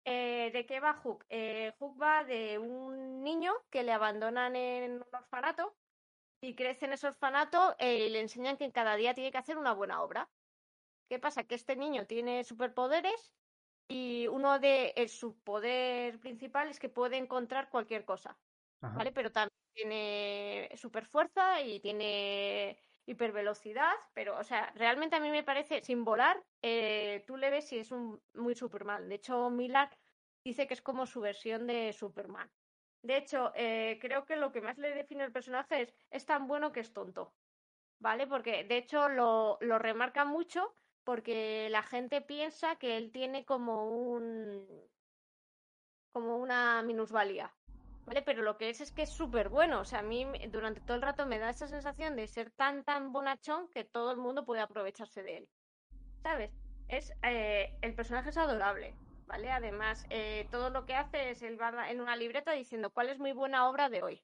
Eh, ¿de qué va Hook? Eh, Hook va de un niño que le abandonan en un orfanato y crece en ese orfanato eh, y le enseñan que cada día tiene que hacer una buena obra. ¿Qué pasa? Que este niño tiene superpoderes y uno de su poder principal es que puede encontrar cualquier cosa, Ajá. ¿vale? Pero también tiene superfuerza y tiene hipervelocidad, pero, o sea, realmente a mí me parece, sin volar, eh, tú le ves y es un muy Superman. De hecho, Millar dice que es como su versión de Superman. De hecho, eh, creo que lo que más le define al personaje es, es tan bueno que es tonto, ¿vale? Porque de hecho lo, lo remarca mucho porque la gente piensa que él tiene como un como una minusvalía, ¿vale? Pero lo que es es que es súper bueno, o sea, a mí durante todo el rato me da esa sensación de ser tan tan bonachón que todo el mundo puede aprovecharse de él, ¿sabes? Es eh, el personaje es adorable, ¿vale? Además, eh, todo lo que hace es él en una libreta diciendo cuál es muy buena obra de hoy.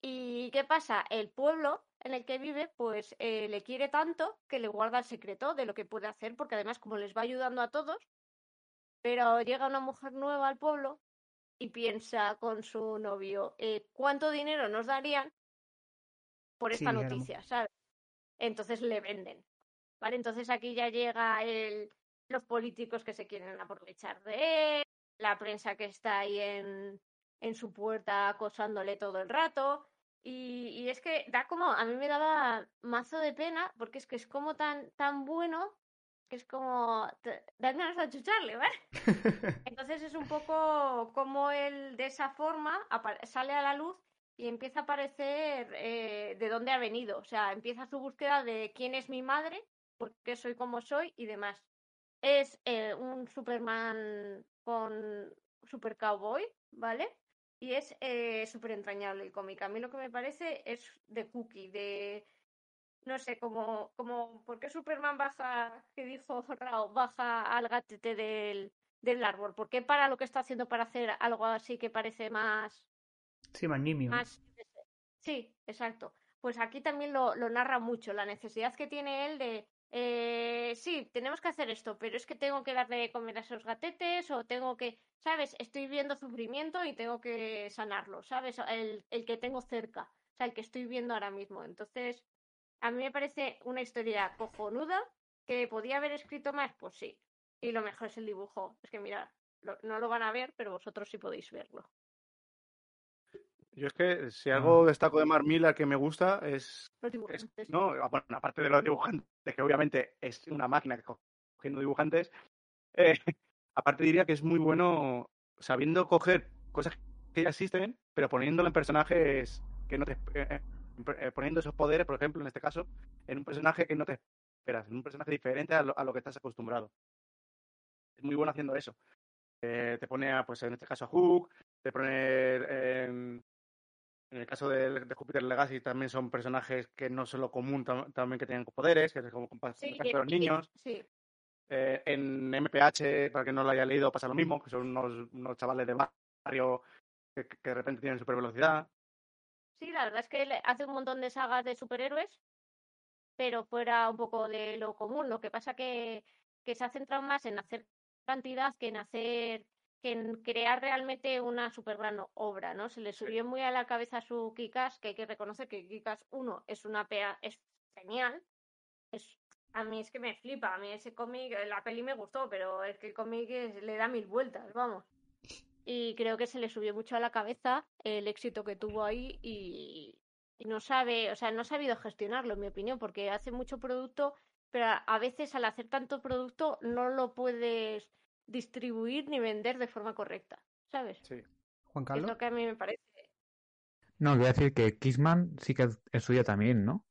¿Y qué pasa? El pueblo en el que vive, pues eh, le quiere tanto que le guarda el secreto de lo que puede hacer, porque además como les va ayudando a todos, pero llega una mujer nueva al pueblo y piensa con su novio, eh, ¿cuánto dinero nos darían por esta Sí, noticia, ¿sabes? Entonces le venden, ¿vale? Entonces aquí ya llega el, los políticos que se quieren aprovechar de él, la prensa que está ahí en, en su puerta acosándole todo el rato. Y, y es que da como, a mí me daba mazo de pena, porque es que es como tan, tan bueno que es como, dan ganas de achucharle, ¿vale? <laughs> Entonces es un poco como él de esa forma sale a la luz y empieza a aparecer eh, de dónde ha venido. O sea, empieza su búsqueda de quién es mi madre, por qué soy como soy y demás. Es eh, un Superman con super cowboy, ¿vale? Y es eh, súper entrañable el cómic. A mí lo que me parece es de cookie, de no sé, como, como ¿por qué Superman baja, que dijo Rao, baja al gatete del, del árbol? ¿Por qué para lo que está haciendo para hacer algo así que parece más, Sí, más nimio. ¿no? más... Sí, exacto. Pues aquí también lo, lo narra mucho, la necesidad que tiene él de, eh, sí, tenemos que hacer esto, pero es que tengo que darle de comer a esos gatetes o tengo que, ¿sabes? Estoy viendo sufrimiento y tengo que sanarlo, ¿sabes? El, que tengo cerca, o sea, el que estoy viendo ahora mismo. Entonces, a mí me parece una historia cojonuda que podía haber escrito más, pues sí. Y lo mejor es el dibujo. Es que mirad, lo- no lo van a ver, pero vosotros sí podéis verlo. Yo es que si Ah. algo destaco de Mark Millar que me gusta es, Los es- dibujantes. no, bueno, aparte de los dibujantes, que obviamente es una máquina que cogiendo dibujantes, eh, <laughs> aparte diría que es muy bueno sabiendo coger cosas que ya existen, pero poniéndolo en personajes que no te eh, eh, poniendo esos poderes, por ejemplo, en este caso, en un personaje que no te esperas, en un personaje diferente a lo, a lo que estás acostumbrado. Es muy bueno haciendo eso. Eh, te pone, a, pues en este caso, a Hook, te pone eh, en el caso de, de Jupiter Legacy también son personajes que no son lo común tam- también que tienen poderes, que es como con Sí, de los niños. Sí, Eh, en MPH, para que no lo haya leído, pasa lo mismo, que son unos, unos chavales de barrio que, que de repente tienen super velocidad. Sí, la verdad es que hace un montón de sagas de superhéroes, pero fuera un poco de lo común. Lo que pasa que, que se ha centrado más en hacer cantidad que en hacer que en crear realmente una super gran obra, ¿no? Se le subió muy a la cabeza su Kikas, que hay que reconocer que Kikas 1 es una pea, es genial. Es, a mí es que me flipa, a mí ese cómic, la peli me gustó, pero es que el cómic le da mil vueltas, vamos. Y creo que se le subió mucho a la cabeza el éxito que tuvo ahí y, y no sabe, o sea, no ha sabido gestionarlo, en mi opinión, porque hace mucho producto, pero a veces al hacer tanto producto no lo puedes distribuir ni vender de forma correcta, ¿sabes? Sí. Juan Es Carlos. lo que a mí me parece. No, quiero decir que Kissman sí que es suya también, ¿no?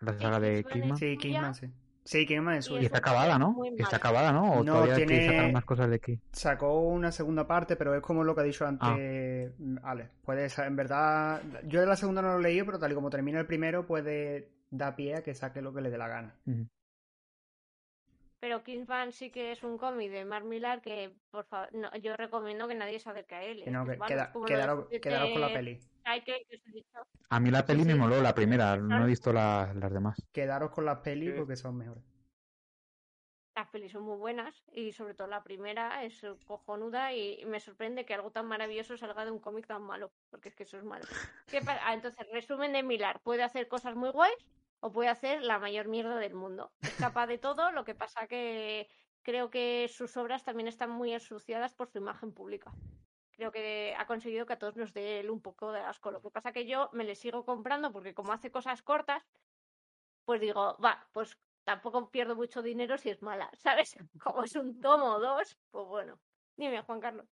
La saga de es- Sí, suya. Kingsman, sí. Sí, Kingsman es Y suyo. Y está acabada, ¿no? Está acabada, ¿no? ¿O No, todavía tiene- quiere sacar más cosas de aquí? Sacó una segunda parte, pero es como lo que ha dicho antes Ah. Ale. Puede ser, en verdad, yo de la segunda no lo he leído, pero tal y como termina el primero, puede dar pie a que saque lo que le dé la gana. Ujú. Pero Kingsman sí que es un cómic de Mark Millar que, por favor, no, yo recomiendo que nadie se acerque a él. Que no, que queda- de quedaros, con la peli. Que os he dicho. A mí la peli Sí, me sí. moló, la primera. No he visto la- las demás. Quedaros con las pelis Sí. porque son mejores. Las pelis son muy buenas y sobre todo la primera es cojonuda y me sorprende que algo tan maravilloso salga de un cómic tan malo, porque es que eso es malo. ¿Qué pa- ah, entonces, resumen de Millar, puede hacer cosas muy guays o puede hacer la mayor mierda del mundo. Es capaz de todo, lo que pasa que creo que sus obras también están muy ensuciadas por su imagen pública. Creo que ha conseguido que a todos nos dé él un poco de asco. Lo que pasa que yo me le sigo comprando porque como hace cosas cortas, pues digo, va, pues tampoco pierdo mucho dinero si es mala, <laughs> ¿sabes? Como es un tomo o dos, pues bueno. Dime, Juan Carlos.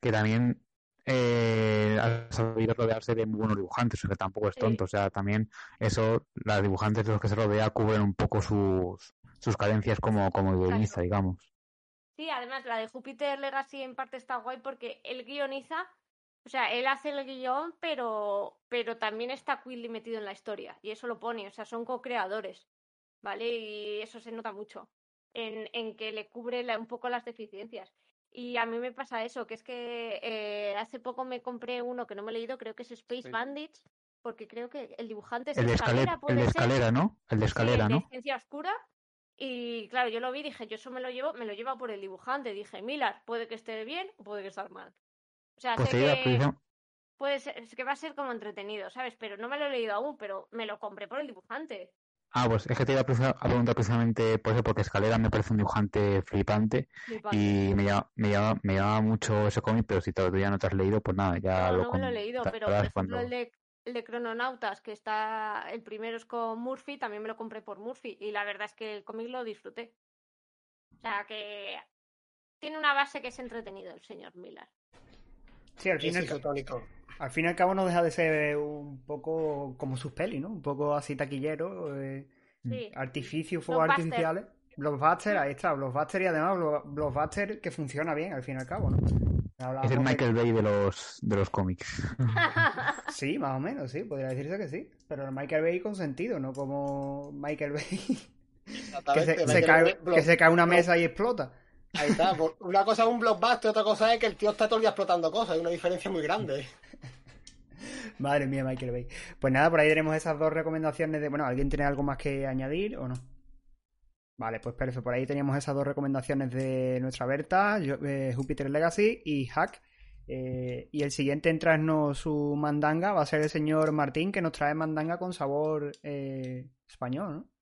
Que también eh, ha sabido rodearse de muy buenos dibujantes, o sea, tampoco es Sí. tonto. O sea, también eso, las dibujantes de los que se rodea cubren un poco sus, sus carencias como, como guionista, digamos. Sí, además la de Júpiter Legacy en parte está guay porque él guioniza, o sea, él hace el guion, pero, pero también está Quilly metido en la historia y eso lo pone, o sea, son co-creadores, ¿vale? Y eso se nota mucho en, en que le cubre la- un poco las deficiencias. Y a mí me pasa eso, que es que eh, hace poco me compré uno que no me he leído, creo que es Space Sí. Bandits, porque creo que el dibujante es El de Escalera, escalera, el de escalera, ¿no? El de Sí, escalera, de ¿no? Ciencia Oscura. Y claro, yo lo vi y dije, yo eso me lo llevo, me lo lleva por el dibujante. Dije, Milar, puede que esté bien o puede que esté mal. O sea, Pues sé iba que puede ser, es que va a ser como entretenido, ¿sabes? Pero no me lo he leído aún, pero me lo compré por el dibujante. Ah, pues es que te iba a preguntar precisamente por eso, porque Escalera me parece un dibujante flipante Flipante. y me llama, me llama, me llama mucho ese cómic, pero si todavía no te has leído, pues nada, ya No, lo no me lo he leído, pero por ejemplo cuando... el de, el de Crononautas, que está, el primero es con Murphy, también me lo compré por Murphy y la verdad es que el cómic lo disfruté. O sea que tiene una base que es entretenido el señor Miller. Sí, al fin, y sí, al, fin y al cabo no deja de ser un poco como sus pelis, ¿no? Un poco así taquillero, eh, Sí. artificio, fuegos artificiales. Blockbuster, ahí está, Blockbuster y además Blo- Blockbuster que funciona bien al fin y al cabo, ¿no? Es el de- Michael Bay de los, de los cómics. <laughs> <laughs> Sí, más o menos, sí, podría decirse que sí. Pero el Michael Bay con sentido, no como Michael Bay <laughs> que se, cae, que se cae una mesa y explota. Ahí está. pues, Una cosa es un blockbuster, otra cosa es que el tío está todo el día explotando cosas. Hay una diferencia muy grande. <laughs> Madre mía, Michael Bay. Pues nada, por ahí tenemos esas dos recomendaciones de. Bueno, ¿alguien tiene algo más que añadir o no? Vale, pues perfecto. Por ahí teníamos esas dos recomendaciones de nuestra Berta, eh, Jupiter Legacy y Hack. Eh, y el siguiente en traernos su mandanga va a ser el señor Martín, que nos trae mandanga con sabor eh, español, ¿no?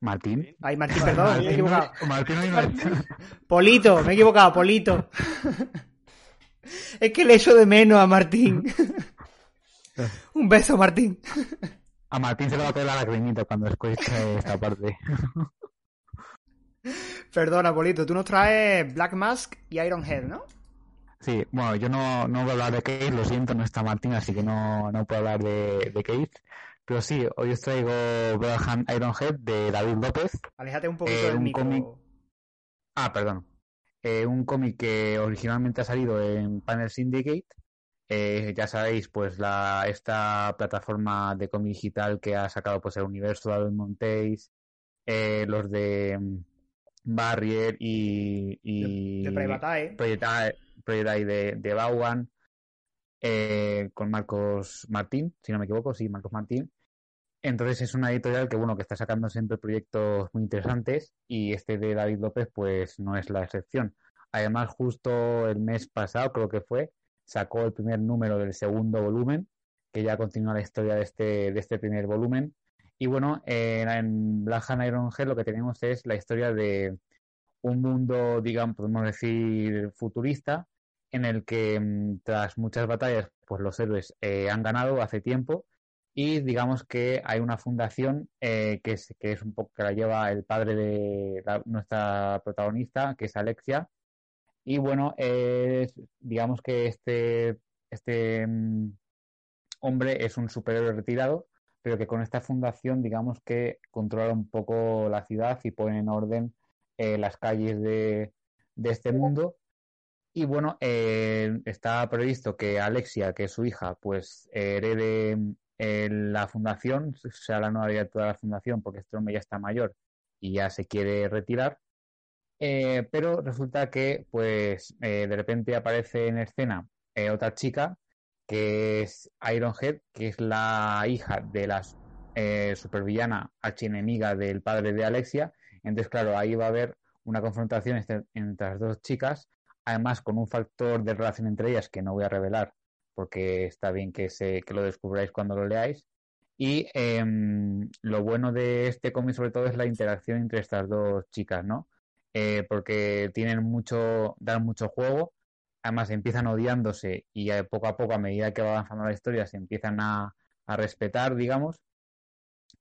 Martín. Ay, Martín, perdón, me he equivocado. Martín a- Polito, me he equivocado, Polito. es que le echo de menos a Martín. <laughs> Un beso, Martín. A Martín se le va a caer la lagrimita cuando escuche esta parte. Perdona, Polito, tú nos traes Black Mask y Iron Head, ¿no? Sí, bueno, yo no, no voy a hablar de Keith, lo siento, no está Martín, así que no, no puedo hablar de, de Keith. Pero sí, hoy os traigo Brotherhand Ironhead de David López. Aléjate un poquito Eh, del un micro. cómic. Ah, perdón. Eh, un cómic que originalmente ha salido en Panel Syndicate. Eh, ya sabéis, pues la esta plataforma de cómic digital que ha sacado pues el universo de David Montéis, eh, los de mm, Barrier y, y De Eye. Project Eye- Project Eye de, de. Eh, con Marcos Martín, si no me equivoco, sí, Marcos Martín. Entonces es una editorial que, bueno, que está sacando siempre proyectos muy interesantes y este de David López, pues no es la excepción. Además, justo el mes pasado, creo que fue, sacó el primer número del segundo volumen, que ya continúa la historia de este, de este primer volumen. Y bueno, en Black Hand Iron Head lo que tenemos es la historia de un mundo, digamos, podemos decir, futurista, en el que mm, tras muchas batallas, pues los héroes eh, han ganado hace tiempo y digamos que hay una fundación eh, que, es, que es un poco que la lleva el padre de nuestra protagonista, que es Alexia. Y bueno, es, digamos que este, este mm, hombre es un superhéroe retirado, pero que con esta fundación, digamos que controla un poco la ciudad y pone en orden eh, las calles de este mundo. Y bueno, eh, está previsto que Alexia, que es su hija, pues herede eh, la fundación, sea la nueva directora de la fundación, porque este ya está mayor y ya se quiere retirar. Eh, pero resulta que, pues, eh, de repente aparece en escena eh, otra chica que es Ironhead, que es la hija de la supervillana archienemiga del padre de Alexia. Entonces, claro, ahí va a haber una confrontación entre las dos chicas, además con un factor de relación entre ellas que no voy a revelar, porque está bien que, se, que lo descubráis cuando lo leáis. Y em, lo bueno de este cómic, sobre todo, es la interacción entre estas dos chicas, ¿no? Eh, porque tienen mucho, dan mucho juego, además empiezan odiándose y eh, poco a poco, a medida que va avanzando la historia, se empiezan a, a respetar, digamos.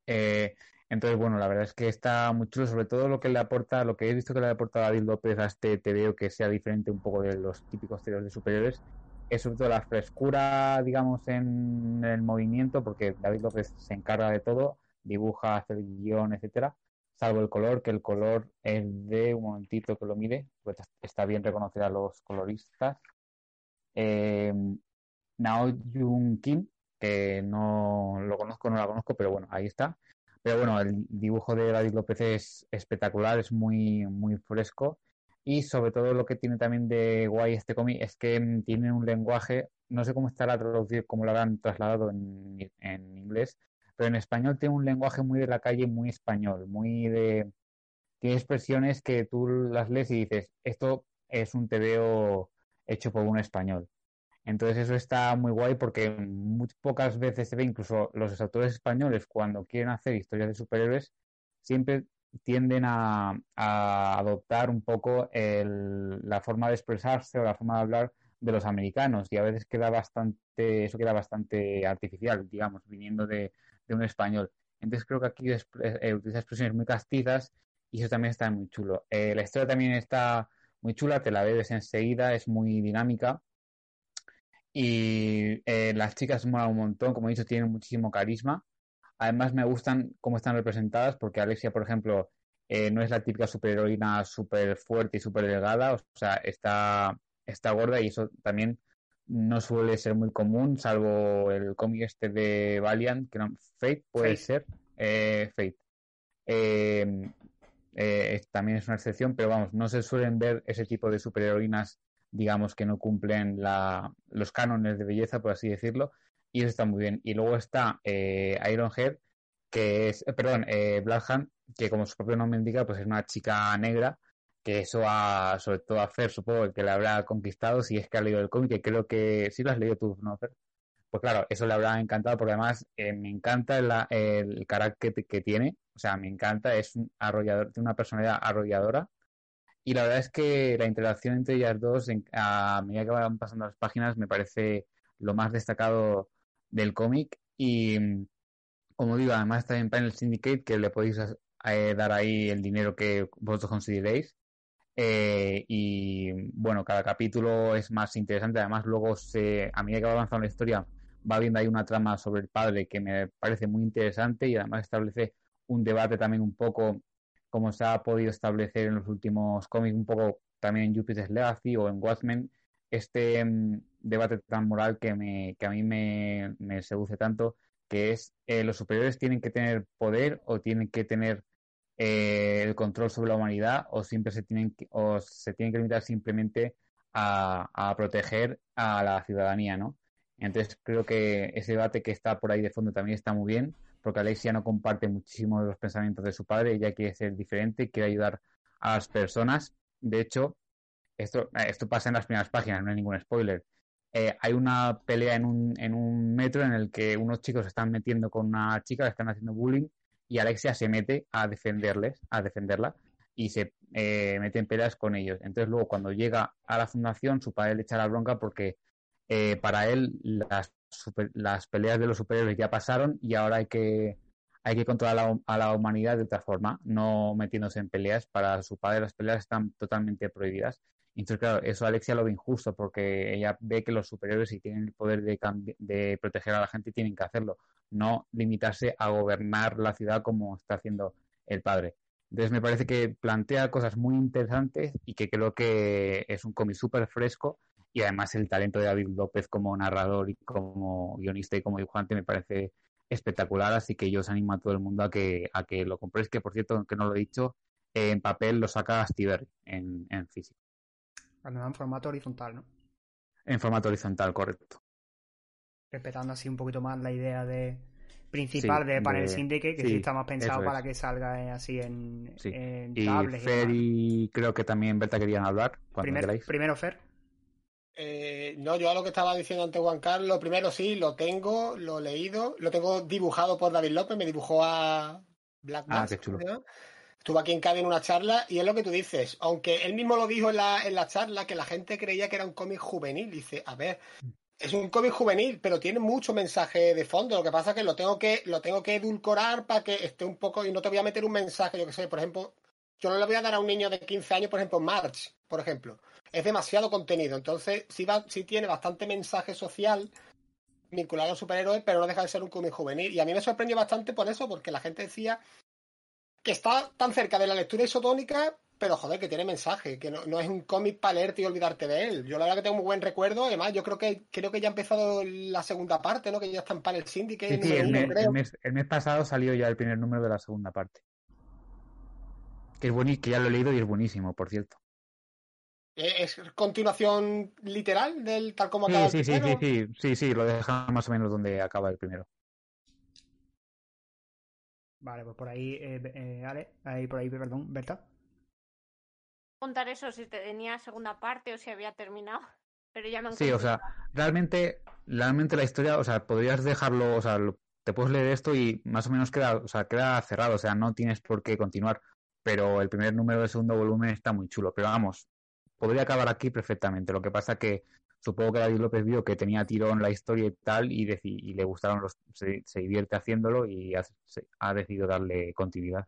Eh, entonces, bueno, la verdad es que está muy chulo, sobre todo lo que le aporta, lo que he visto que le aporta David López a este TVO que sea diferente un poco de los típicos TVOs de superiores, es sobre todo la frescura, digamos, en el movimiento, porque David López se encarga de todo, dibuja, hace el guion, etcétera, salvo el color, que el color es de un momentito que lo mire, pues está bien reconocer a los coloristas. Eh, Nao Jun Kim, que no lo conozco, no la conozco, pero bueno, ahí está. Pero bueno, el dibujo de David López es espectacular, es muy, muy fresco. Y sobre todo lo que tiene también de guay este cómic es que mm, tiene un lenguaje, no sé cómo estará traducido, cómo lo habrán trasladado en, en inglés, pero en español tiene un lenguaje muy de la calle, muy español, muy de... Tiene expresiones que tú las lees y dices, esto es un tebeo hecho por un español. Entonces eso está muy guay porque muy pocas veces se ve, incluso los autores españoles cuando quieren hacer historias de superhéroes, siempre tienden a, adoptar un poco el- la forma de expresarse o la forma de hablar de los americanos y a veces queda bastante, eso queda bastante artificial, digamos, viniendo de, de un español. Entonces creo que aquí eh, utiliza expresiones muy castizas y eso también está muy chulo. Eh, la historia también está muy chula, te la ves enseguida, es muy dinámica. Y eh, las chicas molan un montón, como he dicho, tienen muchísimo carisma. Además, me gustan cómo están representadas, porque Alexia, por ejemplo, eh, no es la típica superheroína súper fuerte y súper delgada, o sea, está, está gorda y eso también no suele ser muy común, salvo el cómic este de Valiant, que no, Fate puede Fate. ser, eh, Fate. Eh, eh, también es una excepción, pero vamos, no se suelen ver ese tipo de superheroínas, digamos, que no cumplen la, los cánones de belleza, por así decirlo, y eso está muy bien. Y luego está eh, Ironhead, que es, eh, perdón, eh, que como su propio nombre indica, pues es una chica negra, que eso a, sobre todo a Fer, supongo que le habrá conquistado, si es que ha leído el cómic, que creo que sí lo has leído tú, ¿no, Fer? Pues claro, eso le habrá encantado porque además eh, me encanta el carácter que, que tiene, o sea, me encanta, es un arrollador, tiene una personalidad arrolladora y la verdad es que la interacción entre ellas dos, en- a medida que van pasando las páginas, me parece lo más destacado del cómic y mm, como digo, además está en Panel Syndicate que le podéis eh, dar ahí el dinero que vosotros consideréis. Eh, y bueno, cada capítulo es más interesante. Además, luego se, a medida que va avanzando la historia, va viendo ahí una trama sobre el padre que me parece muy interesante y además establece un debate también un poco como se ha podido establecer en los últimos cómics, un poco también en Jupiter's Legacy o en Watchmen, este mm, debate tan moral que, me, que a mí me, me seduce tanto, que es eh, los superiores tienen que tener poder o tienen que tener eh, el control sobre la humanidad o siempre se tienen que, o se tienen que limitar simplemente a, a proteger a la ciudadanía, ¿no? Entonces creo que ese debate que está por ahí de fondo también está muy bien, porque Alexia no comparte muchísimo de los pensamientos de su padre, ella quiere ser diferente, quiere ayudar a las personas. De hecho, esto, esto pasa en las primeras páginas, no hay ningún spoiler. Eh, hay una pelea en un, en un metro en el que unos chicos se están metiendo con una chica, le están haciendo bullying, y Alexia se mete a defenderles, a defenderla, y se eh, mete en peleas con ellos. Entonces luego cuando llega a la fundación, su padre le echa la bronca porque eh, para él las, super- las peleas de los superhéroes ya pasaron y ahora hay que, hay que controlar a la, a la humanidad de otra forma, no metiéndose en peleas. Para su padre las peleas están totalmente prohibidas. Entonces, claro, eso Alexia lo ve injusto porque ella ve que los superhéroes, si tienen el poder de, de proteger a la gente, tienen que hacerlo, no limitarse a gobernar la ciudad como está haciendo el padre. Entonces, me parece que plantea cosas muy interesantes y que creo que es un cómic súper fresco y además el talento de David López como narrador y como guionista y como dibujante me parece espectacular, así que yo os animo a todo el mundo a que, a que lo compréis, que por cierto, aunque no lo he dicho, eh, en papel lo saca Stiver en, en físico, Cuando en formato horizontal, ¿no? en formato horizontal, correcto. Respetando así un poquito más la idea de principal Sí, de Panel de- Syndicate, que sí, sí, está más pensado para es. que salga eh, así en, Sí. en Y tablets Fer y creo que también Berta querían hablar, cuando Primer- primero Fer. Eh, no, yo a lo que estaba diciendo antes Juan Carlos, primero sí, lo tengo, lo he leído, lo tengo dibujado por David López, me dibujó a Black Ah. Estuvo aquí en Cádiz en una charla y es lo que tú dices, aunque él mismo lo dijo en la, en la charla, que la gente creía que era un cómic juvenil, dice, a ver, es un cómic juvenil, pero tiene mucho mensaje de fondo, lo que pasa es que lo tengo que, lo tengo que edulcorar para que esté un poco, y no te voy a meter un mensaje, yo que sé, por ejemplo, yo no le voy a dar a un niño de 15 años, por ejemplo, March, por ejemplo. Es demasiado contenido. Entonces, sí, va, sí tiene bastante mensaje social vinculado a superhéroes, pero no deja de ser un cómic juvenil. Y a mí me sorprendió bastante por eso, porque la gente decía que está tan cerca de la lectura isotónica, pero joder, que tiene mensaje, que no, no es un cómic para leerte y olvidarte de él. Yo la verdad que tengo muy buen recuerdo. Además, yo creo que creo que ya ha empezado la segunda parte, ¿no? Que ya está en Panel Syndicate, Sí, mes, el mes- el mes pasado salió ya el primer número de la segunda parte. Que es buenísimo, que ya lo he leído y es buenísimo, por cierto. Eh, ¿Es continuación literal del tal como acaba Sí, el sí, sí, primero? sí, sí, sí, sí, lo deja más o menos donde acaba el primero. Vale, pues por ahí, eh, eh, Ale, ahí por ahí, perdón, Berta. Contar eso si te tenía segunda parte o si había terminado. <laughs> Pero ya me han Sí, o sea, realmente, realmente la historia, o sea, podrías dejarlo, o sea, lo- te puedes leer esto y más o menos queda, o sea, queda cerrado, o sea, no tienes por qué continuar. Pero el primer número del segundo volumen está muy chulo. Pero vamos, podría acabar aquí perfectamente. Lo que pasa que supongo que David López vio que tenía tirón la historia y tal, y, le gustaron los, se, divierte haciéndolo y se- ha decidido darle continuidad.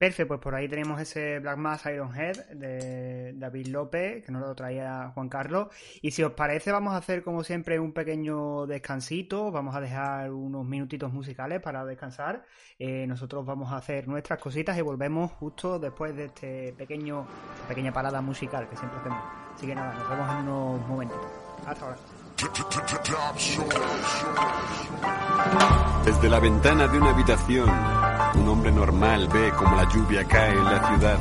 Perfecto, pues por ahí tenemos ese Black Mass Iron Head de David López, que nos lo traía Juan Carlos. Y si os parece, vamos a hacer como siempre un pequeño descansito, vamos a dejar unos minutitos musicales para descansar. Eh, nosotros vamos a hacer nuestras cositas y volvemos justo después de este pequeño, pequeña parada musical que siempre hacemos. Así que nada, nos vemos en unos momentos. Hasta ahora. Desde la ventana de una habitación, un hombre normal ve como la lluvia cae en la ciudad.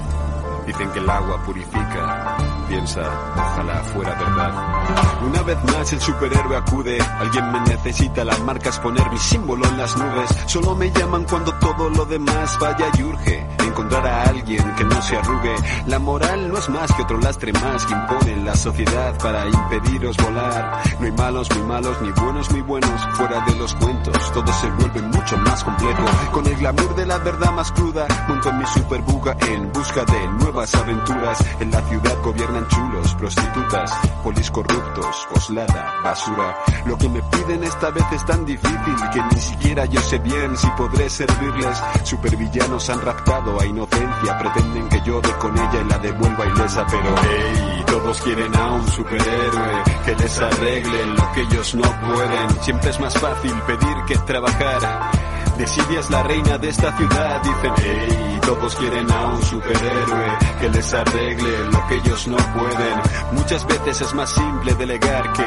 Dicen que el agua purifica. Piensa, ojalá fuera verdad. Una vez más el superhéroe acude. Alguien me necesita, las marcas poner mi símbolo en las nubes. Solo me llaman cuando todo lo demás vaya y urge. Encontrar a alguien que no se arrugue. La moral no es más que otro lastre más que impone la sociedad para impediros volar. No hay malos muy malos, ni buenos muy buenos. Fuera de los cuentos, todo se vuelve mucho más complejo. Con el glamour de la verdad más cruda, monto en mi superbuga en busca de nuevas aventuras. En la ciudad gobiernan chulos, prostitutas, polis corruptos, coslada, basura. Lo que me piden esta vez es tan difícil que ni siquiera yo sé bien si podré servirles. Supervillanos han raptado a inocencia, pretenden que yo con ella y la devuelva ilesa, pero hey, todos quieren a un superhéroe que les arregle lo que ellos no pueden. Siempre es más fácil pedir que trabajar. Es la reina de esta ciudad, dicen, hey, todos quieren a un superhéroe que les arregle lo que ellos no pueden. Muchas veces es más simple delegar que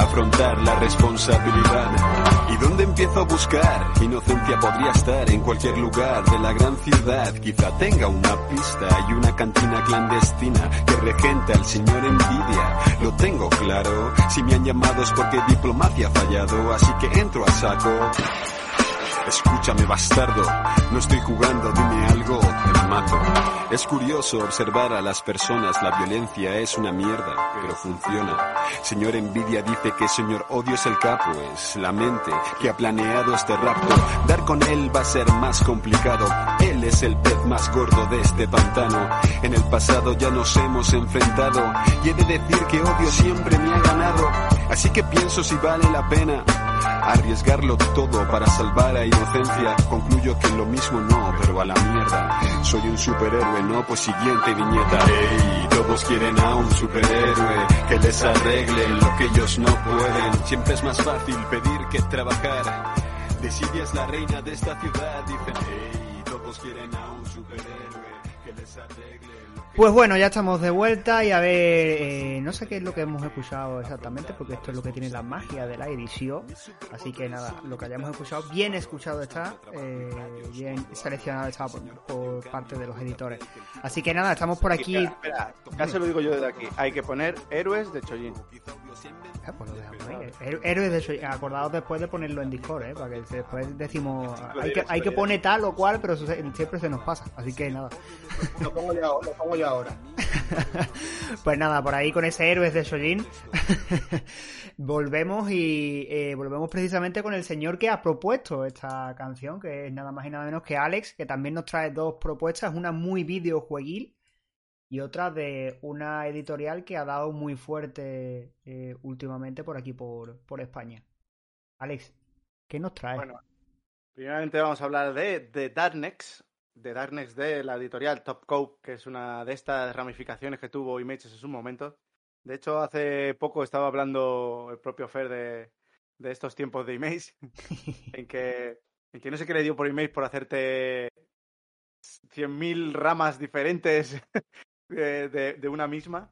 afrontar la responsabilidad. ¿Y dónde empiezo a buscar? Inocencia podría estar en cualquier lugar de la gran ciudad. Quizá tenga una pista y una cantina clandestina que regenta al señor envidia. Lo tengo claro, si me han llamado es porque diplomacia ha fallado, así que entro a saco. Escúchame bastardo, no estoy jugando, dime algo, te mato. Es curioso observar a las personas, la violencia es una mierda, pero funciona. Señor envidia dice que señor odio es el capo, es la mente que ha planeado este rapto. Dar con él va a ser más complicado, él es el pez más gordo de este pantano. En el pasado ya nos hemos enfrentado y he de decir que odio siempre me ha ganado. Así que pienso si vale la pena arriesgarlo todo para salvar a inocencia. Concluyo que lo mismo no, pero a la mierda. Soy un superhéroe, no, pues siguiente viñeta. Ey, todos quieren a un superhéroe que les arregle lo que ellos no pueden. Siempre es más fácil pedir que trabajar. Desidia es la reina de esta ciudad, dicen, ey, todos quieren a un superhéroe que les arregle Pues bueno, ya estamos de vuelta y a ver, eh, no sé qué es lo que hemos escuchado exactamente, porque esto es lo que tiene la magia de la edición. Así que nada, lo que hayamos escuchado, bien escuchado está, eh, bien seleccionado está por, por parte de los editores. Así que nada, estamos por aquí. Espera, espera, ya se lo digo yo desde aquí. Hay que poner héroes de Chojin. Ah, pues lo dejamos ahí. Héroes de Soy- acordados después de ponerlo en Discord, ¿eh? Para que después decimos, hay que, hay que poner tal o cual, pero siempre se nos pasa. Así que nada. Lo pongo yo, lo pongo yo ahora. <laughs> Pues nada, por ahí con ese héroes de Shojin <laughs> volvemos y eh, volvemos precisamente con el señor que ha propuesto esta canción, que es nada más y nada menos que Alex, que también nos trae dos propuestas, una muy videojueguil y otra de una editorial que ha dado muy fuerte eh, últimamente por aquí, por, por España. Alex, ¿qué nos trae? Bueno, primeramente vamos a hablar de The Darknex, de Darknex de la editorial Top Cope, que es una de estas ramificaciones que tuvo Images en su momento. De hecho, hace poco estaba hablando el propio Fer de, de estos tiempos de Image, <laughs> en que, en que no sé qué le dio por Image por hacerte 100.000 ramas diferentes de, de- de una misma.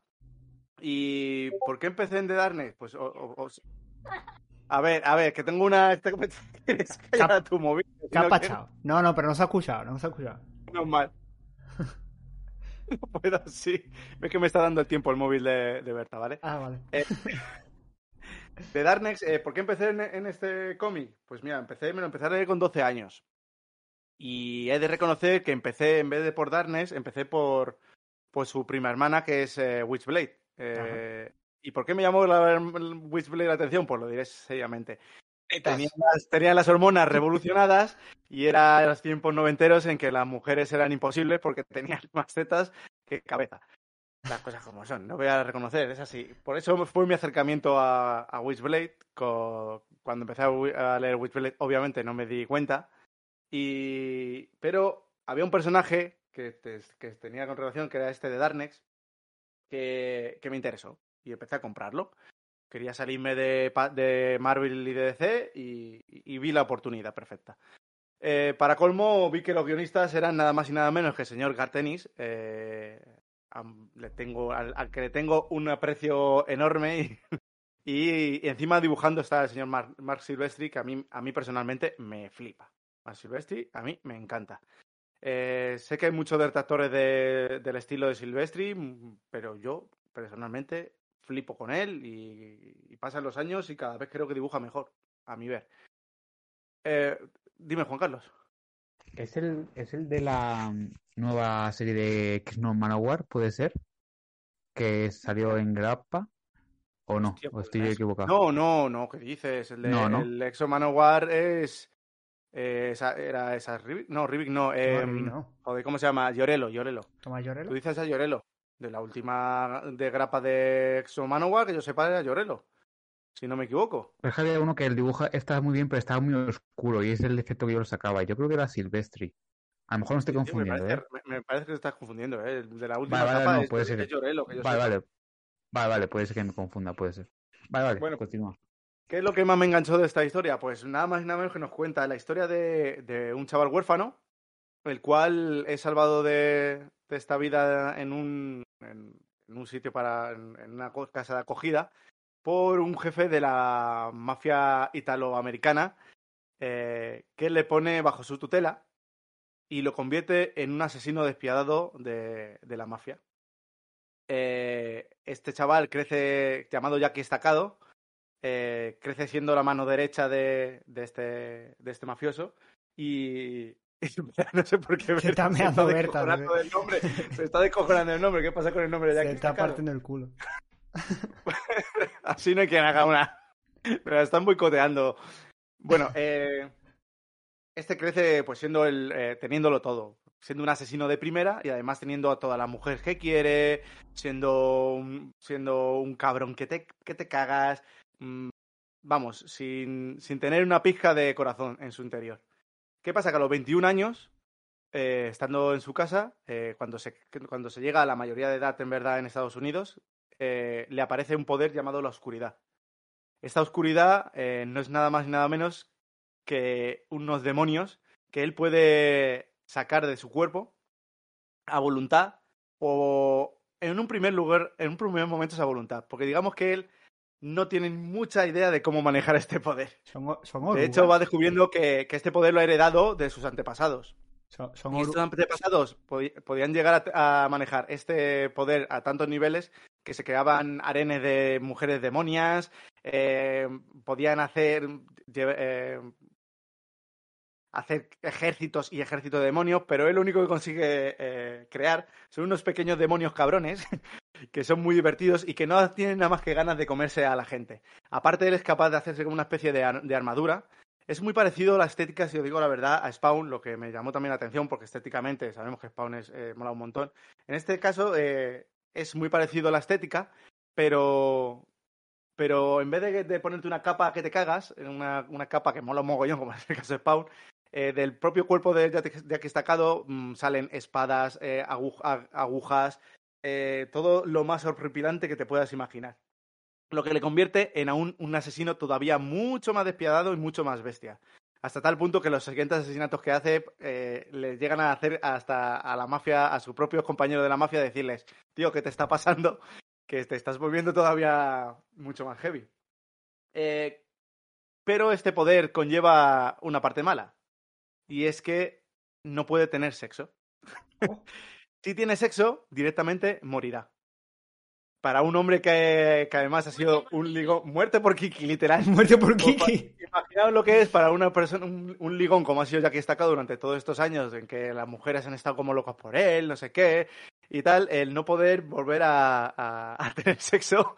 ¿Y por qué empecé en The Darknex? Pues o- a ver, a ver, que tengo una... <laughs> Que callar a tu móvil. ¿Qué si ha no? No, no, pero no se ha escuchado, no se ha escuchado. Menos mal. <laughs> No puedo, sí. Es que me está dando el tiempo el móvil de, de Berta, ¿vale? Ah, vale. Eh, <laughs> de Darknex, eh, ¿por qué empecé en, en este cómic? Pues mira, empecé, me lo empecé a leer con 12 años. Y he de reconocer que empecé, en vez de por Darkness, empecé por, por su prima hermana, que es eh, Witchblade. Eh, ¿Y por qué me llamó la Witchblade la atención? Pues lo diré seriamente. Tenía las, tenía las hormonas <laughs> revolucionadas y era los tiempos noventeros en que las mujeres eran imposibles porque tenían <laughs> más tetas que cabeza. Las cosas como son, no voy a reconocer, es así. Por eso fue mi acercamiento a, a Witchblade. Cuando empecé a, a leer Witchblade, obviamente no me di cuenta. Y... Pero había un personaje que, te- tenía con relación, que era este de Darknex, que, que me interesó. Y empecé a comprarlo quería salirme de, de Marvel y de DC y, vi la oportunidad perfecta. Eh, para colmo, vi que los guionistas eran nada más y nada menos que el señor Gartenis, eh, le tengo, al, que le tengo un aprecio enorme y, <laughs> y- y encima dibujando está el señor Mark, Mark Silvestri, que a mí, a mí personalmente me flipa. Mark Silvestri a mí me encanta. Eh, sé que hay muchos detractores de- del estilo de Silvestri, pero yo personalmente flipo con él y, y pasan los años y cada vez creo que dibuja mejor, a mi ver. Eh, dime, Juan Carlos. ¿Es el, ¿Es el de la mm, nueva serie de X-No Manowar, puede ser? ¿Que salió en Grappa? ¿O no? Hostia, ¿O pues estoy equivocado? No, no, no, ¿qué dices? El, de, No, no. el Exo Manowar es. Eh, esa, ¿Era esa Rivik? No, Rivik no. No, eh, Rivik no. Joder, ¿cómo se llama? Llorelo, Llorelo. Toma Llorelo. Tú dices a Llorelo. De la última de grapa de Exo Manowar, que yo sepa, era Llorelo. Si no me equivoco. Pero es que había uno que el dibujo está muy bien, pero estaba muy oscuro y es el efecto que yo lo sacaba. Yo creo que era Silvestri. A lo mejor me estoy Tío, me, confundiendo, parece, ¿eh? me- me parece que te estás confundiendo, ¿eh? El de la última Vale, vale, no, puede es ser. Llorelo, que yo Vale, sepa. vale. Vale, vale, puede ser que me confunda, puede ser. Vale, vale, Bueno, continúa. ¿Qué es lo que más me enganchó de esta historia? Pues nada más y nada menos que nos cuenta la historia de, un chaval huérfano, el cual es salvado de, esta vida en un, en, un sitio para, en, una casa de acogida, por un jefe de la mafia italoamericana eh, que le pone bajo su tutela y lo convierte en un asesino despiadado de, de la mafia. Eh, este chaval crece, llamado Jackie Estacado, eh, crece siendo la mano derecha de, de este, de este mafioso y, <laughs> no sé por qué Se <laughs> está meando Berta, nombre. Se está descojonando el nombre. ¿Qué pasa con el nombre de Se Jackie está partiendo el culo. <laughs> Así no hay quien haga una. Me la están boicoteando. Bueno, eh, este crece pues siendo el, eh, teniéndolo todo. Siendo un asesino de primera y además teniendo a todas las mujeres que quiere, siendo un, siendo un cabrón que te, que te cagas. Mm, vamos, sin, sin tener una pizca de corazón en su interior. ¿Qué pasa? Que a los 21 años, eh, estando en su casa, eh, cuando, se, cuando se llega a la mayoría de edad en verdad en Estados Unidos, eh, le aparece un poder llamado la oscuridad. Esta oscuridad no es nada más y nada menos que unos demonios que él puede sacar de su cuerpo a voluntad o en un primer lugar, en un primer momento es a voluntad, porque digamos que él no tiene mucha idea de cómo manejar este poder. Son, son De hecho, va descubriendo que, que este poder lo ha heredado de sus antepasados. Son, son Y estos antepasados podían llegar a, a manejar este poder a tantos niveles que se creaban arenes de mujeres demonias, eh, podían hacer, eh, hacer ejércitos y ejércitos de demonios, pero él lo único que consigue eh, crear son unos pequeños demonios cabrones que son muy divertidos y que no tienen nada más que ganas de comerse a la gente. Aparte, él es capaz de hacerse como una especie de, ar- de armadura. Es muy parecido a la estética, si os digo la verdad, a Spawn, lo que me llamó también la atención, porque estéticamente sabemos que Spawn es, eh, mola un montón. En este caso, eh, es muy parecido a la estética, pero, pero en vez de, de ponerte una capa que te cagas, una, una capa que mola un mogollón, como en el caso de Spawn, eh, del propio cuerpo de Jack Jack Estacado mm, salen espadas, eh, agu- ag- agujas, eh, todo lo más horripilante que te puedas imaginar. Lo que le convierte en aún un asesino todavía mucho más despiadado y mucho más bestia. Hasta tal punto que los siguientes asesinatos que hace eh, le llegan a hacer hasta a la mafia, a sus propios compañeros de la mafia, decirles, tío, ¿qué te está pasando? <laughs> Que te estás volviendo todavía mucho más heavy. Eh, pero este poder conlleva una parte mala. Y es que no puede tener sexo. <laughs> si tiene sexo, directamente morirá. Para un hombre que, que además ha sido un ligón. Muerte por Kiki, literal. <laughs> Muerte por Kiki. Imaginaos lo que es para una persona, un, un ligón como ha sido Jackie Estacado durante todos estos años, en que las mujeres han estado como locas por él, no sé qué, y tal, el no poder volver a, a- a <laughs> tener sexo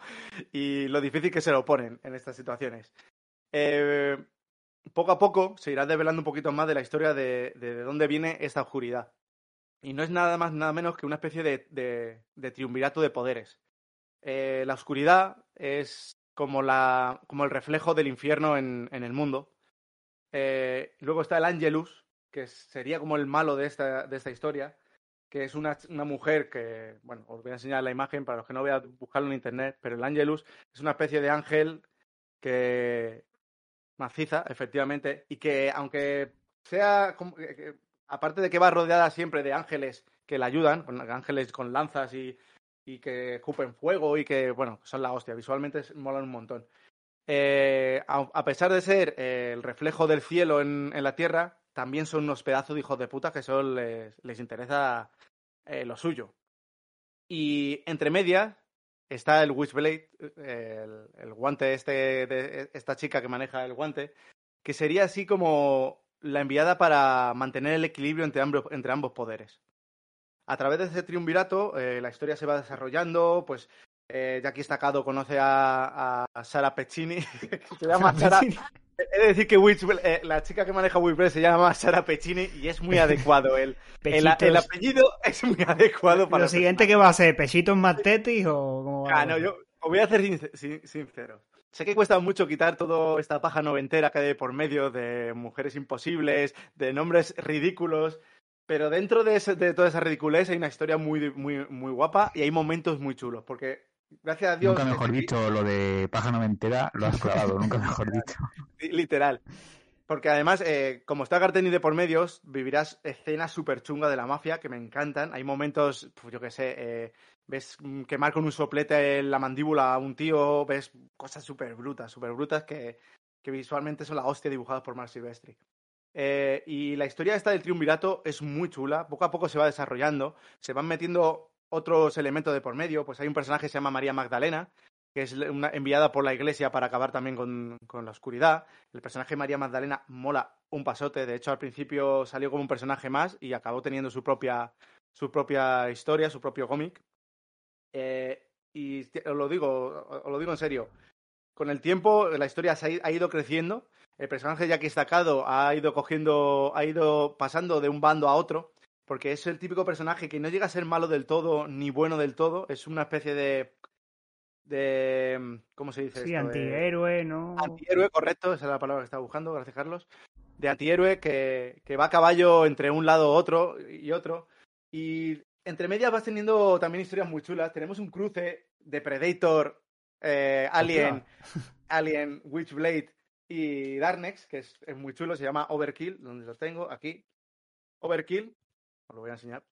y lo difícil que se lo ponen en estas situaciones. Eh, poco a poco se irá develando un poquito más de la historia de, de, de dónde viene esta oscuridad. Y no es nada más, nada menos que una especie de, de, de triunvirato de poderes. Eh, la oscuridad es como, la, como el reflejo del infierno en, en el mundo. Eh, luego está el Angelus, que sería como el malo de esta, de esta historia, que es una, una mujer que, bueno, os voy a enseñar la imagen para los que no vean, buscarlo en internet, pero el Angelus es una especie de ángel que maciza, efectivamente, y que aunque sea, aparte de que va rodeada siempre de ángeles que la ayudan, ángeles con lanzas y, que escupen fuego y que, bueno, son la hostia, visualmente molan un montón. Eh, a, pesar de ser eh, el reflejo del cielo en, la tierra, también son unos pedazos de hijos de puta que solo les, les interesa eh, lo suyo. Y entre medias está el Witchblade, el, el guante este de esta chica que maneja el guante, que sería así como la enviada para mantener el equilibrio entre ambos, entre ambos poderes. A través de ese triunvirato, eh, la historia se va desarrollando, pues eh, Jackie Estacado conoce a, a Sara Peccini, <laughs> que se llama Sara, He de decir que Witchblade- eh, la chica que maneja Witchblade se llama Sara Peccini y es muy adecuado. El, el, apellido es muy adecuado para... Lo siguiente que va a ser, ¿pechitos más tetis o cómo va? Ah, no, yo os voy a sin- sincero. Sé que cuesta mucho quitar toda esta paja noventera que hay de por medio de mujeres imposibles, de nombres ridículos, pero dentro de, ese- de toda esa ridiculez hay una historia muy, muy, muy guapa y hay momentos muy chulos, porque gracias a Dios. Nunca mejor dicho, lo de paja noventera lo has clavado, nunca <laughs> mejor dicho. Li- Literal. Porque además, eh, como está Garteni de por medios, vivirás escenas súper chungas de la mafia que me encantan. Hay momentos, pues, yo qué sé, eh, ves mm, quemar con un soplete en la mandíbula a un tío, ves cosas súper brutas, súper brutas que, que visualmente son la hostia dibujadas por Mark Silvestri. Eh, y la historia esta del triunvirato es muy chula, poco a poco se va desarrollando, se van metiendo otros elementos de por medio, pues hay un personaje que se llama María Magdalena, que es una, enviada por la iglesia para acabar también con, con la oscuridad. El personaje de María Magdalena mola un pasote, de hecho al principio salió como un personaje más y acabó teniendo su propia, su propia historia, su propio cómic. Eh, y os lo digo, os lo digo en serio, con el tiempo la historia se ha ido creciendo, el personaje ya que es destacado ha ido cogiendo, ha ido pasando de un bando a otro, porque es el típico personaje que no llega a ser malo del todo ni bueno del todo, es una especie de de ¿cómo se dice Sí, esto? Antihéroe, ¿no? antihéroe, correcto, esa es la palabra que estaba buscando, gracias Carlos, de antihéroe que, que va a caballo entre un lado otro y otro. Y entre medias vas teniendo también historias muy chulas. Tenemos un cruce de Predator, eh, Alien, <laughs> Alien, Witchblade y Darknex, que es, es muy chulo, se llama Overkill, donde lo tengo, aquí. Overkill, os lo voy a enseñar.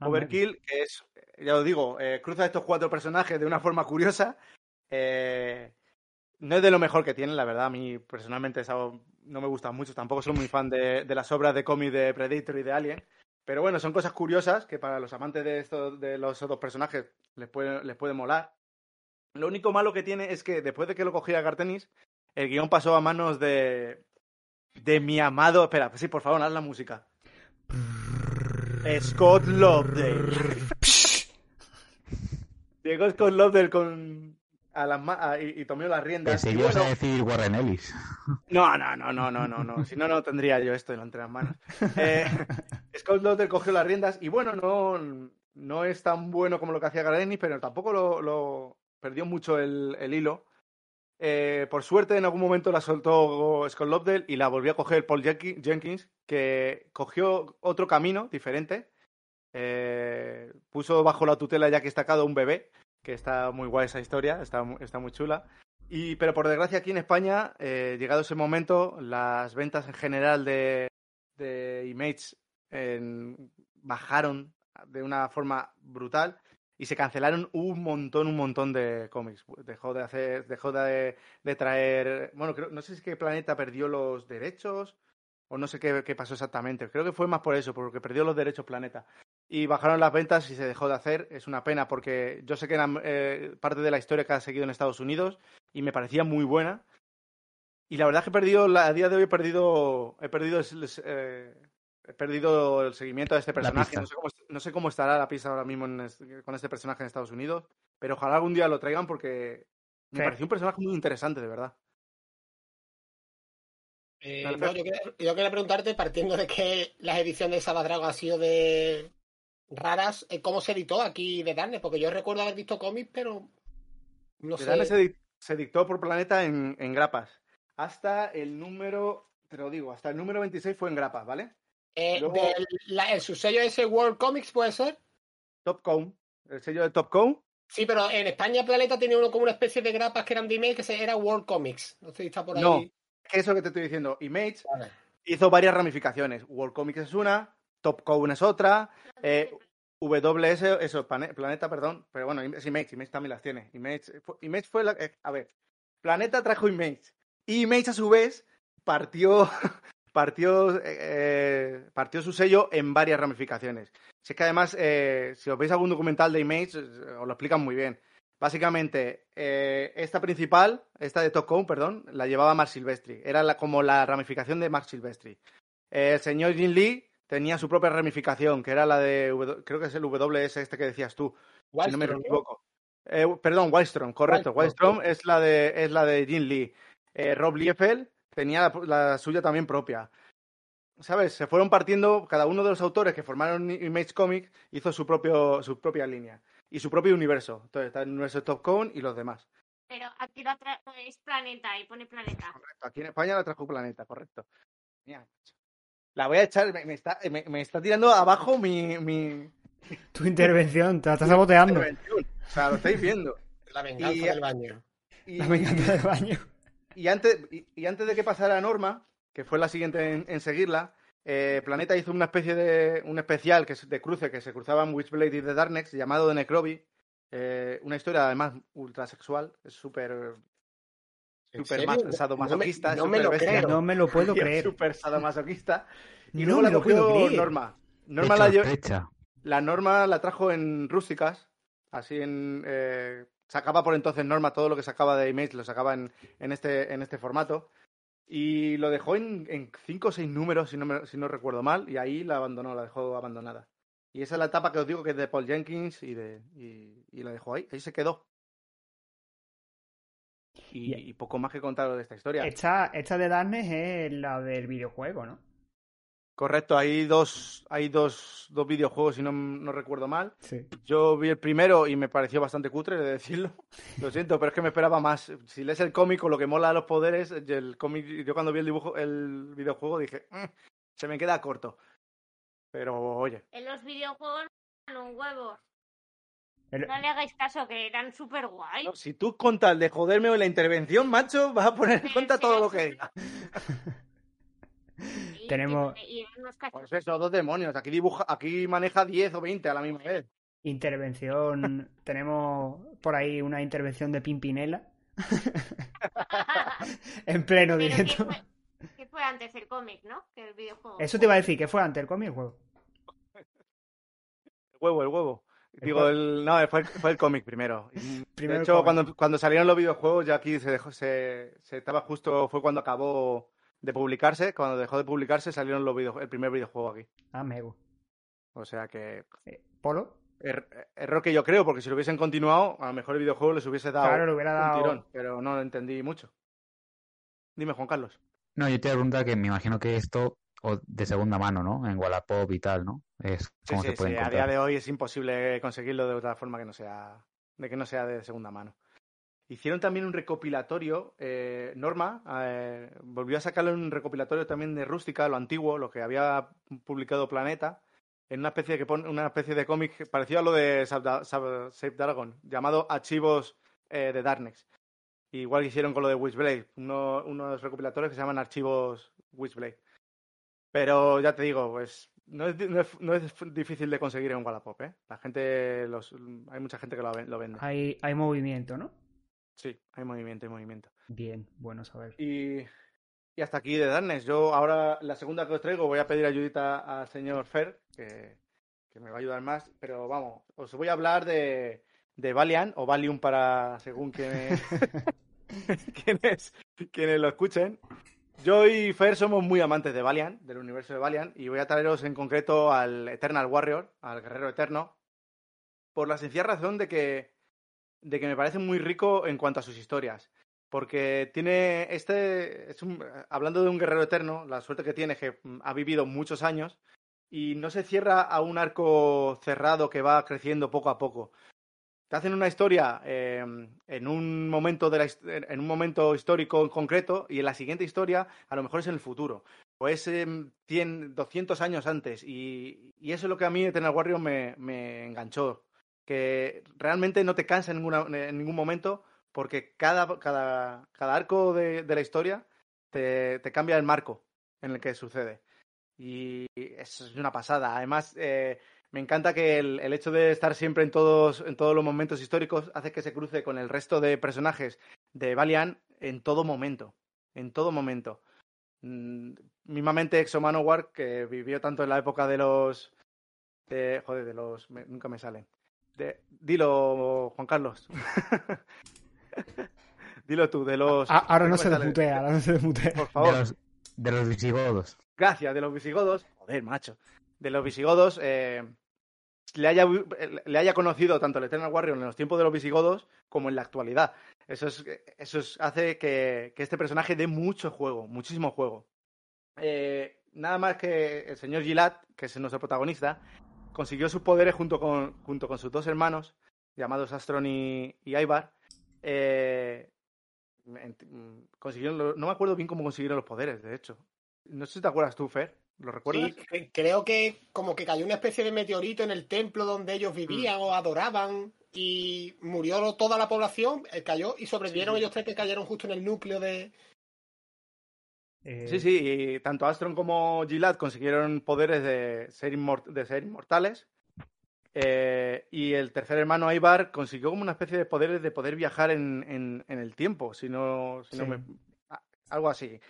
Ah, Overkill, que es, ya os digo, eh, cruza estos cuatro personajes de una forma curiosa. Eh, no es de lo mejor que tienen, la verdad. A mí personalmente no me gusta mucho. Tampoco soy muy fan de, de las obras de cómic de Predator y de Alien. Pero bueno, son cosas curiosas que para los amantes de, estos, de los otros personajes les puede, les puede molar. Lo único malo que tiene es que después de que lo cogía Gartenis, el guion pasó a manos de, de mi amado. Espera, sí, por favor, haz la música. Scott Lovedale. Llegó Scott Lovedale con a las ma- a- y, y tomó las riendas. Pensé que ibas bueno, a decir Warren Ellis. <laughs> no, no, no, no, no, no, no. Si no, no tendría yo esto entre las manos. Eh, <laughs> Scott Lothar cogió las riendas y bueno, no, no es tan bueno como lo que hacía Gardenis, pero tampoco lo, lo- perdió mucho el, el hilo. Eh, por suerte, en algún momento la soltó Scott Lobdell y la volvió a coger Paul Jenki- Jenkins, que cogió otro camino diferente. Eh, puso bajo la tutela ya que destacado un bebé, que está muy guay esa historia, está, mu- está muy chula. Pero por desgracia aquí en España, eh, llegado ese momento, las ventas en general de, de Image bajaron de una forma brutal y se cancelaron un montón, un montón de cómics. Dejó de hacer, dejó de, traer, bueno, no sé si es que Planeta perdió los derechos o no sé qué, qué pasó exactamente. Creo que fue más por eso, porque perdió los derechos Planeta. Y bajaron las ventas y se dejó de hacer. Es una pena porque yo sé que era eh, parte de la historia que ha seguido en Estados Unidos y me parecía muy buena. Y la verdad es que he perdido, la- a día de hoy he perdido, he perdido, el- eh, he perdido el seguimiento de este personaje. No sé, cómo, no sé cómo estará la pista ahora mismo en con este personaje en Estados Unidos, pero ojalá algún día lo traigan porque me Sí. pareció un personaje muy interesante, de verdad. Eh, no, yo, quería, yo quería preguntarte, partiendo de que las ediciones de Sabbath Dragon han sido de raras, eh, ¿cómo se editó aquí de Darkness? Porque yo recuerdo haber visto cómics, pero no sé. Darkness se, dic- se dictó por Planeta en, en grapas. Hasta el número, te lo digo, hasta el número 26 fue en grapas, ¿vale? Eh, luego- del- la- el subsello ese World Comics puede ser. Topcom, el sello de Topcom, Sí, pero en España Planeta tenía uno como una especie de grapas que eran de email que se- era World Comics. No sé si está por ahí. No. eso que te estoy diciendo, Image Vale. hizo varias ramificaciones. World Comics es una, Topcom es otra, eh, WS, eso, Planeta, perdón, pero bueno, es Image, Image también las tiene. Image, fue- Image fue la, eh, a ver, Planeta trajo Image y Image a su vez partió, <laughs> partió, eh, partió su sello en varias ramificaciones. Si es que además, eh, si os veis algún documental de Image, os lo explican muy bien. Básicamente, esta principal, esta de Topcom, perdón, la llevaba Mark Silvestri. Era la- como la ramificación de Mark Silvestri. El señor Jin Lee tenía su propia ramificación, que era la de, W- creo que es el WS este que decías tú, si no me Wallstrom, equivoco. Eh, perdón, Wildstrom, correcto. Wildstrom. Wildstrom es la de, es la de Jin Lee. Eh, Rob Liefeld tenía la, la suya también propia. ¿Sabes? Se fueron partiendo, cada uno de los autores que formaron Image Comics hizo su, propio, su propia línea y su propio universo. Entonces está el universo Top Cone y los demás. Pero aquí lo es planeta y pone planeta. Correcto. Aquí en España la trajo Planeta, correcto. Mira. La voy a echar, me, me está, me, me está tirando abajo mi, mi Tu intervención, te la estás saboteando. intervención. O sea, lo estáis viendo. La venganza Y- del baño. Y, La venganza del baño. y antes, y, y antes de que pasara Norma, que fue la siguiente en, en seguirla, eh, Planeta hizo una especie de un especial que es de cruce que se cruzaban Witchblade y The Darkness llamado The Necrobi. Eh, una historia además ultra sexual, es súper Me- sadomasoquista, no me súper lo creo. No me lo puedo <laughs> creer. súper sadomasoquista. Y No luego me la lo puedo cogió creer. Norma. Norma la, flecha. la Norma la trajo en rústicas, así en... eh, sacaba por entonces Norma todo lo que sacaba de Image, lo sacaba en, en, este, en este formato. Y lo dejó en, en cinco o seis números, si no, me- si no recuerdo mal, y ahí la abandonó, la dejó abandonada. Y esa es la etapa que os digo que es de Paul Jenkins y, de, y, y la dejó ahí, ahí se quedó. Y, poco más que contar de esta historia. Esta, esta de Darkness es la del videojuego, ¿no? Correcto, hay dos, hay dos, dos videojuegos, si no, no recuerdo mal. Sí. Yo vi el primero y me pareció bastante cutre de decirlo. <laughs> Lo siento, pero es que me esperaba más. Si lees el cómic o lo que mola de los poderes, el cómic, yo cuando vi el dibujo, el videojuego dije, "Mm, se me queda corto. Pero oye, En los videojuegos no un huevo. El- No le hagáis caso, que eran súper guay. no, si tú con tal de joderme la intervención, macho, vas a poner en cuenta todo lo que diga. <laughs> tenemos- Y. Pues eso, dos demonios. Aquí dibuja, aquí maneja 10 o 20 a la misma vez. Intervención. <laughs> Tenemos por ahí una intervención de Pimpinela. <laughs> en pleno Pero ¿qué directo. fue, qué fue antes el cómic, no? Que el videojuego. Eso te iba a decir, ¿qué fue antes, el cómic o el juego? El huevo, el huevo. Digo, el, no, fue, fue el cómic primero. De <laughs> hecho, cuando, cuando salieron los videojuegos, ya aquí se dejó, se, se estaba justo, fue cuando acabó de publicarse. Cuando dejó de publicarse, salieron los videojuegos, el primer videojuego aquí. Ah, Mego. O sea que, Eh, ¿Polo? er- error que yo creo, porque si lo hubiesen continuado, a lo mejor el videojuego les hubiese dado Claro, hubiera un dado- tirón, pero no lo entendí mucho. Dime, Juan Carlos. No, yo te iba a preguntar que me imagino que esto o de segunda mano, ¿no? En Wallapop y tal, ¿no? Es como sí, se puede sí, a día de hoy es imposible conseguirlo de otra forma que no sea de que no sea de segunda mano. Hicieron también un recopilatorio, eh, Norma eh, volvió a sacarle un recopilatorio también de Rústica, lo antiguo, lo que había publicado Planeta, en una especie de, que pone- una especie de cómic parecido a lo de Save Dragon, llamado Archivos eh, de Darkness. Igual que hicieron con lo de Witchblade, uno- unos recopilatorios que se llaman Archivos Witchblade. Pero ya te digo, pues no es, no es, no es difícil de conseguir en Wallapop, ¿eh? La gente, los, hay mucha gente que lo, lo vende. Hay, hay movimiento, ¿no? Sí, hay movimiento, hay movimiento. Bien, bueno saber. Y, y hasta aquí de Darkness. Yo ahora, la segunda que os traigo, voy a pedir ayudita al señor Fer, que, que me va a ayudar más. Pero vamos, os voy a hablar de, de Valiant, o Valium para según quienes, quienes, quienes lo escuchen. Yo y Fer somos muy amantes de Valiant, del universo de Valiant, y voy a traeros en concreto al Eternal Warrior, al Guerrero Eterno, por la sencilla razón de que, de que me parece muy rico en cuanto a sus historias. Porque tiene este. Es un, hablando de un guerrero eterno, la suerte que tiene es que mm, ha vivido muchos años y no se cierra a un arco cerrado que va creciendo poco a poco. Te hacen una historia eh, en un momento de la en un momento histórico en concreto y en la siguiente historia a lo mejor es en el futuro o es em, 100, 200 años antes y, y eso es lo que a mí Eternal Warrior me, me enganchó que realmente no te cansa en, ninguna- en ningún momento porque cada, cada, cada arco de, de la historia te, te cambia el marco en el que sucede. Y eso es una pasada. Además, eh, me encanta que el, el hecho de estar siempre en todos, en todos los momentos históricos hace que se cruce con el resto de personajes de Valiant en todo momento. En todo momento. Mm, mismamente Exo Manowar, que vivió tanto en la época de los. de- joder, de los. me- nunca me salen. De- dilo, Juan Carlos. <laughs> dilo tú, de los. Ah, ahora no se desmutea, ahora no se desmutea. Por De favor. los, de los visigodos. Gracias, de los visigodos. Joder, macho. De los visigodos. eh, le, haya, le haya conocido tanto el Eternal Warrior en los tiempos de los visigodos como en la actualidad. Eso, es, eso es- hace que, que este personaje dé mucho juego, muchísimo juego. Eh, nada más que el señor Gilat, que es nuestro protagonista, consiguió sus poderes junto con, junto con sus dos hermanos, llamados Astron y, y Ivar. Eh, consiguieron no me acuerdo bien cómo consiguieron los poderes, de hecho. No sé si te acuerdas tú, Fer. ¿Lo recuerdas? Sí, creo que como que cayó una especie de meteorito en el templo donde ellos vivían o adoraban y murió toda la población, eh, cayó y sobrevivieron Sí, ellos tres que cayeron justo en el núcleo de... Eh, Sí, sí, y tanto Astron como Gilad consiguieron poderes de ser, de ser inmortales. eh, y el tercer hermano Ivar consiguió como una especie de poderes de poder viajar en, en- en el tiempo, si no, si no me- algo así.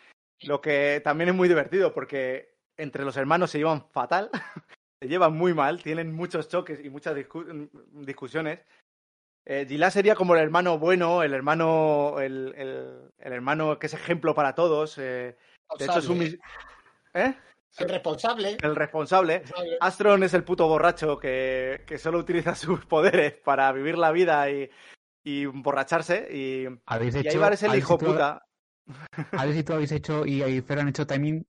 Lo que también es muy divertido porque entre los hermanos se llevan fatal, <laughs> se llevan muy mal, tienen muchos choques y muchas discu- discusiones. Eh, Gilad sería como el hermano bueno, el hermano, el, el- el hermano que es ejemplo para todos. eh, de hecho, es un... mis- ¿Eh? El responsable. El responsable. Astron es el puto borracho que, que solo utiliza <laughs> sus poderes para vivir la vida y, y emborracharse. Y, Habéis y hecho. Es el hijo hecho- puta. Alex y tú habéis hecho, y, y Fer han hecho timing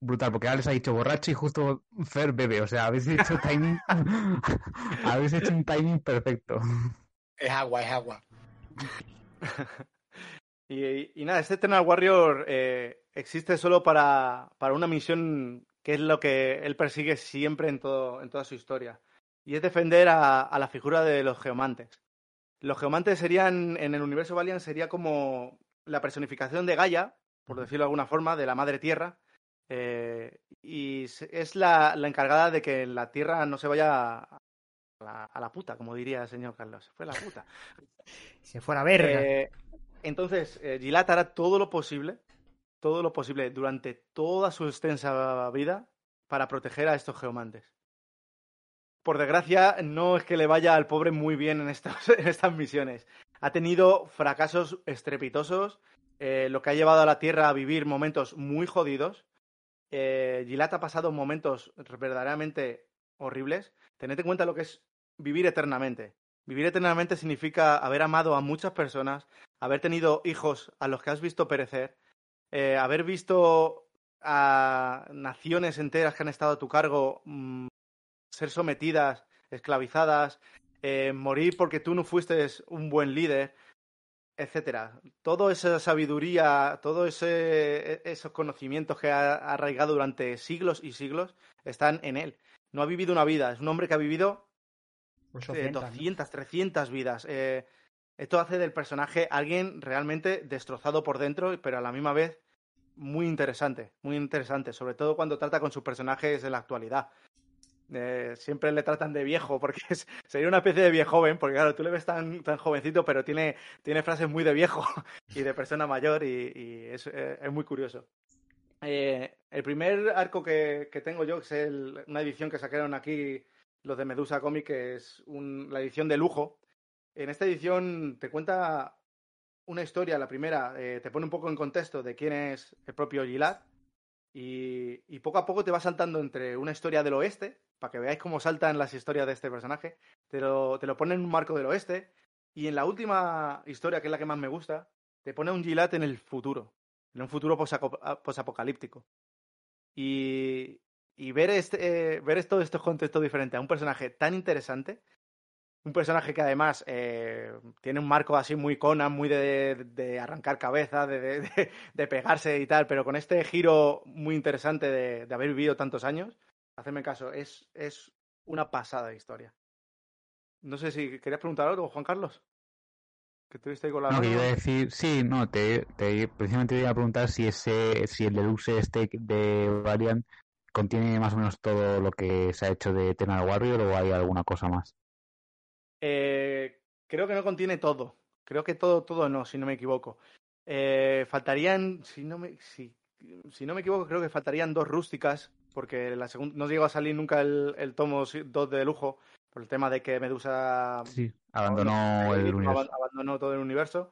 brutal, porque Alex ha dicho borracho y justo Fer bebe. O sea, habéis hecho <laughs> timing. <laughs> habéis hecho un timing perfecto. Es agua, es agua. <laughs> Y, y nada, este Eternal Warrior eh, existe solo para, para una misión que es lo que él persigue siempre en, todo, en toda su historia. Y es defender a, a la figura de los geomantes. Los geomantes serían, en el universo Valiant, sería como la personificación de Gaia, por decirlo de alguna forma, de la madre tierra. Eh, y es la, la encargada de que la tierra no se vaya a la, a la puta, como diría el señor Carlos. Se fue la puta. <laughs> Se fuera verga. Eh, entonces, eh, Gilad hará todo lo posible, todo lo posible durante toda su extensa vida para proteger a estos geomantes. Por desgracia, no es que le vaya al pobre muy bien en estas, <laughs> en estas misiones. Ha tenido fracasos estrepitosos, eh, lo que ha llevado a la Tierra a vivir momentos muy jodidos. Eh, Gilad ha pasado momentos verdaderamente horribles. Tened en cuenta lo que es vivir eternamente. Vivir eternamente significa haber amado a muchas personas, haber tenido hijos a los que has visto perecer, eh, haber visto a naciones enteras que han estado a tu cargo mm, ser sometidas, esclavizadas, eh, morir porque tú no fuiste un buen líder, etcétera. Toda esa sabiduría, todos ese, esos conocimientos que ha arraigado durante siglos y siglos están en él. No ha vivido una vida, es un hombre que ha vivido Pues eh, 800, ¿no? 200, 300 vidas. Eh, esto hace del personaje alguien realmente destrozado por dentro, pero a la misma vez muy interesante, muy interesante, sobre todo cuando trata con sus personajes en la actualidad. Eh, siempre le tratan de viejo, porque <laughs> es- sería una especie de viejo joven, porque claro, tú le ves tan, tan jovencito, pero tiene, tiene frases muy de viejo <laughs> y de persona mayor y, es, eh, es muy curioso. Eh, el primer arco que, que tengo yo, que es una edición que sacaron aquí los de Medusa Comic, que es un- la edición de lujo. En esta edición te cuenta una historia, la primera, te pone un poco en contexto de quién es el propio Gilad. Y, y poco a poco te va saltando entre una historia del oeste, para que veáis cómo saltan las historias de este personaje, te lo, te lo pone en un marco del oeste, y en la última historia, que es la que más me gusta, te pone un Gilad en el futuro, en un futuro posaco- posapocalíptico. Y, y ver, este, eh, ver todos estos contextos diferentes a un personaje tan interesante, un personaje que además eh, tiene un marco así muy Conan, muy de, de arrancar cabeza, de, de- pegarse y tal, pero con este giro muy interesante de haber vivido tantos años, hacedme caso, es, es una pasada de historia. No sé si querías preguntar algo, Juan Carlos. Que estuviste ahí con la No, que iba a decir, sí, no, te, te- precisamente te iba a preguntar si ese, si el deluxe este de Variant contiene más o menos todo lo que se ha hecho de Eternal Warrior o hay alguna cosa más. Eh, creo que no contiene todo. Creo que todo, todo no, si no me equivoco. Eh, faltarían, si no me, si, si no me equivoco, creo que faltarían dos rústicas, porque la no llegó a salir nunca el, el tomo 2 de lujo, por el tema de que Medusa Sí, abandonó Ahí el universo. aban- abandonó todo el universo.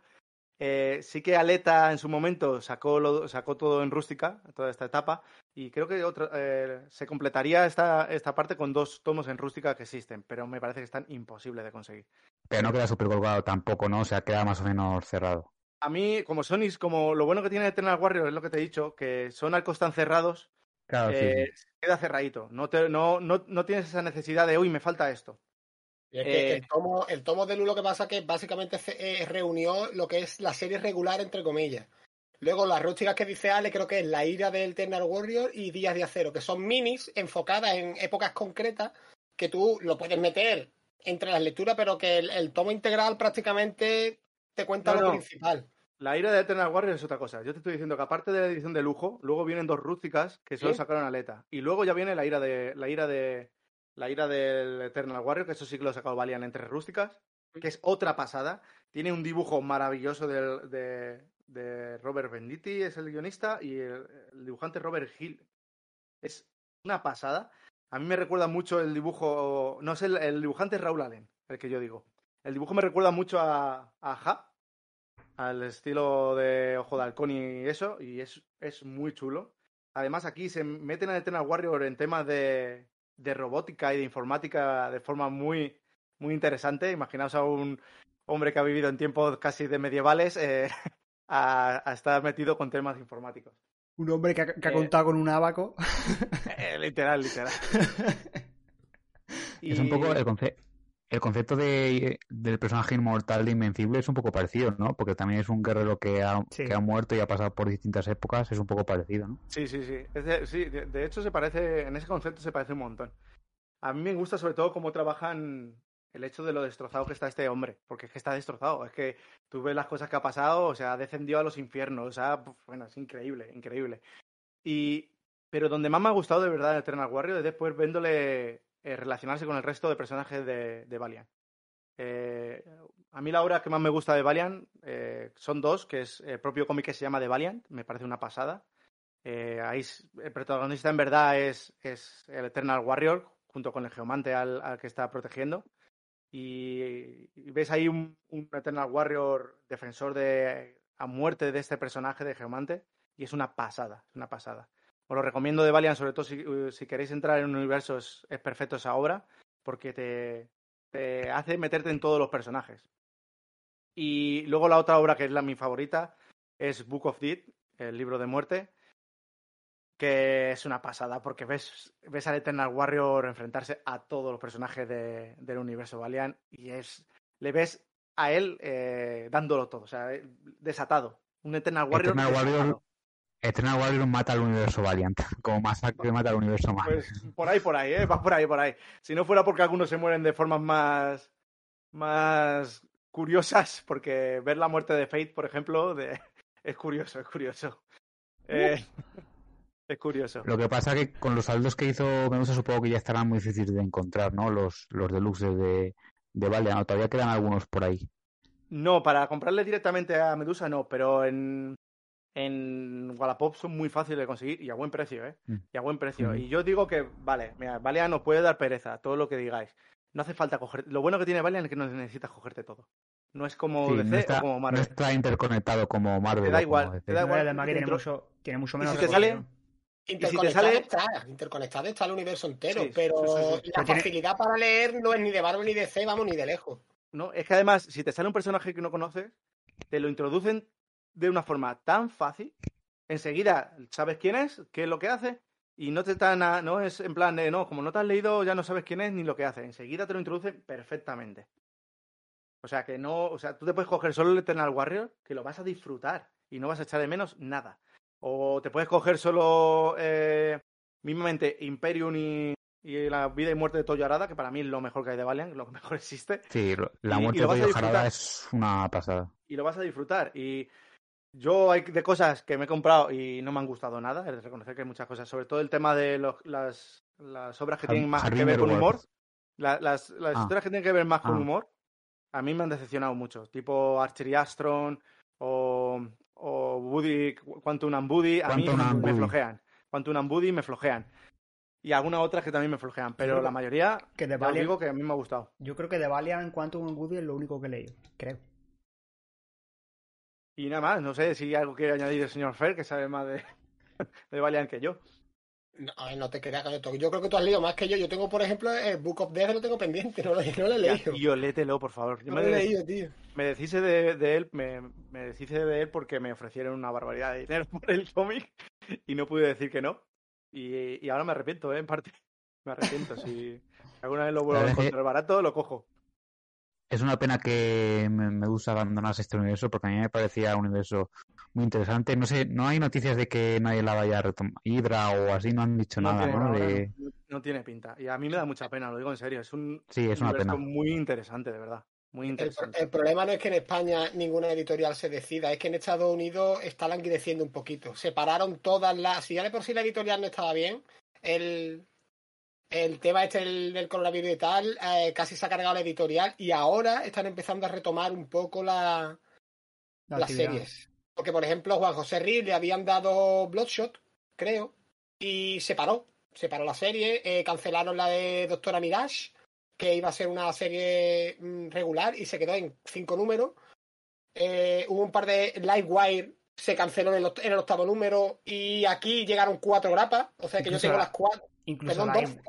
Eh, sí que Aleta en su momento sacó, lo- sacó todo en rústica, toda esta etapa, y creo que otro, eh, se completaría esta, esta parte con dos tomos en rústica que existen, pero me parece que están imposibles de conseguir. Pero no queda súper colgado tampoco, ¿no? O sea, queda más o menos cerrado. A mí, como Sony, como lo bueno que tiene Eternal Warrior es lo que te he dicho, que son arcos tan cerrados, Claro, eh, sí. queda cerradito. No, te- no, no, no tienes esa necesidad de, uy, me falta esto. Y es que Eh, el tomo, el tomo de Lu lo que pasa que básicamente se- eh, reunió lo que es la serie regular, entre comillas. Luego las rústicas que dice Ale, creo que es La ira del Eternal Warrior y Días de Acero, que son minis enfocadas en épocas concretas que tú lo puedes meter entre las lecturas, pero que el, el tomo integral prácticamente te cuenta No, lo no. principal. La ira de Eternal Warrior es otra cosa. Yo te estoy diciendo que aparte de la edición de lujo, luego vienen dos rústicas que solo sacaron aleta. Y luego ya viene la ira de. la ira de. la ira del Eternal Warrior, que eso sí que lo ha sacado Valiant en tres rústicas, que es otra pasada. Tiene un dibujo maravilloso del- de, de Robert Venditti, es el guionista, y el, el dibujante Robert Hill. Es una pasada. A mí me recuerda mucho el dibujo. No sé, el, el dibujante es Raúl Allen, el que yo digo. El dibujo me recuerda mucho a, a Ja, al estilo de Ojo de Halcón y eso, y es, es muy chulo. Además, aquí se meten a Eternal Warrior en temas de, de robótica y de informática de forma muy, muy interesante. Imaginaos a un hombre que ha vivido en tiempos casi de medievales eh, <laughs> a, a estar metido con temas informáticos. Un hombre que ha, que ha Eh. contado con un abaco. Eh, literal, literal. <laughs> Es un poco el, conce- el concepto de, del personaje inmortal de Invencible es un poco parecido, ¿no? Porque también es un guerrero que ha, Sí. que ha muerto y ha pasado por distintas épocas, es un poco parecido, ¿no? Sí, sí, sí. Es de, sí, de, de hecho se parece, en ese concepto se parece un montón. A mí me gusta sobre todo cómo trabajan el hecho de lo destrozado que está este hombre, porque es que está destrozado. Es que tú ves las cosas que ha pasado, o sea, descendió a los infiernos, o sea, bueno, es increíble, increíble. Y, pero donde más me ha gustado de verdad Eternal Warrior es después viéndole eh, relacionarse con el resto de personajes de, de Valiant. Eh, a mí la obra que más me gusta de Valiant eh, son dos, que es el propio cómic que se llama The Valiant, me parece una pasada. Ahí el protagonista en verdad es, el Eternal Warrior, junto con el Geomante al, que está protegiendo. Y, ves ahí un, Eternal Warrior defensor de a muerte de este personaje de Geomante. Y es una pasada, una pasada. Os lo recomiendo de Valiant, sobre todo si, eh, si queréis entrar en un universo, es, es perfecto esa obra, porque te, te hace meterte en todos los personajes. Y luego la otra obra que es la mi favorita es Book of Dead, el libro de muerte, que es una pasada porque ves, ves al Eternal Warrior enfrentarse a todos los personajes de- del universo Valiant y es le ves a él eh, dándolo todo, o sea, desatado. Un Eternal Warrior Eternal. Warrior, Eternal Warrior mata al universo Valiant, como Masacre mata al universo Marvel. Pues por ahí, por ahí, ¿eh? Va por ahí, por ahí. Si no fuera porque algunos se mueren de formas más, más curiosas, porque ver la muerte de Fate, por ejemplo, de... <laughs> es curioso, es curioso. Eh, es curioso. Lo que pasa que con los saldos que hizo Medusa supongo que ya estarán muy difíciles de encontrar, ¿no? Los, los deluxe de, de Valiant, ¿no? todavía quedan algunos por ahí. No, para comprarle directamente a Medusa no, pero en, en Wallapop son muy fáciles de conseguir y a buen precio, ¿eh? Mm. Y a buen precio. Y yo digo que, vale, mira, Valiant nos puede dar pereza, todo lo que digáis. No hace falta coger. Lo bueno que tiene Valiant es que no necesitas cogerte todo. No es como Sí, DC no, está, o como no Marvel. está interconectado como Marvel. Te da igual, te da No, igual. además que tiene mucho, tiene mucho Y menos si te sale- recorrido. Y si te Interconectado sale- está, interconectado está el universo entero, Sí, pero sí, sí, sí. la Pero tiene- facilidad para leer no es ni de Marvel ni de C, vamos, ni de lejos. No, es que además, si te sale un personaje que no conoces, te lo introducen de una forma tan fácil. Enseguida sabes quién es, qué es lo que hace, y no te están a- no es en plan de no, como no te has leído, ya no sabes quién es ni lo que hace. Enseguida te lo introducen perfectamente. O sea que no, o sea, tú te puedes coger solo el Eternal Warrior, que lo vas a disfrutar y no vas a echar de menos nada. O te puedes coger solo eh, mismamente Imperium y, y la vida y muerte de Toyo Arada, que para mí es lo mejor que hay de Valiant, lo que mejor existe. Sí, la Y- y muerte de Toyo disfrutar. es una pasada. y lo vas a disfrutar. Y yo hay de cosas que me he comprado y no me han gustado nada, es de reconocer que hay muchas cosas, sobre todo el tema de los- las, las obras que Har- tienen más que ver con humor, la- las, las Ah. historias que tienen que ver más con Ah. humor, a mí me han decepcionado mucho, tipo Archer y Astron o, o Woody, Quantum and Woody, a mí me flojean. Quantum and Woody me flojean. Y algunas otras que también me flojean, pero la mayoría, Que de Valiant, digo que a mí me ha gustado. yo creo que de Valiant en Quantum and Woody es lo único que he leído, creo. Y nada más, no sé si hay algo que añadir el señor Fer, que sabe más de, <laughs> de Valiant que yo. No, a ver, no te creas con esto. Yo creo que tú has leído más que yo. Yo tengo, por ejemplo, el Book of Death, lo tengo pendiente, <laughs> no lo, no lo he leído. Tío, léetelo, por favor. Yo No me, lo he de- leído, tío. me deshice de, de él, me, me deshice de él porque me ofrecieron una barbaridad de dinero <laughs> por el cómic y no pude decir que no. Y, y ahora me arrepiento, ¿eh? En parte. Me arrepiento. Si alguna vez lo vuelvo a encontrar barato, lo cojo. Es una pena que Me- Medusa abandonase este universo porque a mí me parecía un universo muy interesante. No sé, no hay noticias de que nadie la vaya a retomar. Hydra o así no han dicho nada, tiene ¿no? De... no No tiene pinta. Y a mí me da mucha pena, lo digo en serio. Es un Sí, es una universo pena. muy interesante, de verdad. Muy El, interesante. el problema no es que en España ninguna editorial se decida, es que en Estados Unidos está languideciendo un poquito. Separaron todas las. Si ya de por sí la editorial no estaba bien, el, el tema este del, del coronavirus y tal, eh, casi se ha cargado la editorial y ahora están empezando a retomar un poco la, La las series. Porque, por ejemplo, Juan José Riz le habían dado Bloodshot, creo, y se paró. Se paró la serie, eh, cancelaron la de Doctora Mirage, que iba a ser una serie mm, regular y se quedó en cinco números. Eh, hubo un par de Livewire, se canceló en el, oct- en el octavo número y aquí llegaron cuatro grapas. O sea que Incluso yo tengo la- las cuatro. Incluso Perdón.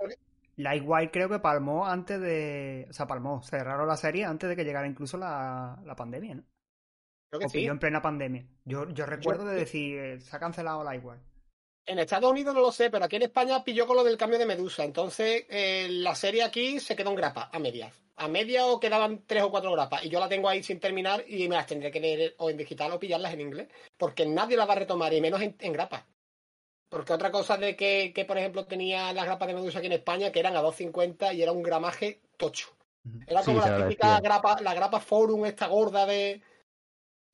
Lightwire creo que palmó antes de. O sea, palmó, cerraron la serie antes de que llegara incluso la, la pandemia, ¿no? Creo que O sí. pilló en plena pandemia. Yo, yo recuerdo de decir, eh, se ha cancelado Lightwire. En Estados Unidos no lo sé, pero aquí en España pilló con lo del cambio de Medusa. Entonces, eh, la serie aquí se quedó en grapa, a medias. A media o quedaban tres o cuatro grapas. Y yo la tengo ahí sin terminar y me las tendré que leer o en digital o pillarlas en inglés. Porque nadie las va a retomar, y menos en, en grapa. Porque otra cosa de que, que, por ejemplo, tenía las grapas de Medusa aquí en España, que eran a 2.50 y era un gramaje tocho. Era como la típica grapa, la grapa Forum, esta gorda de.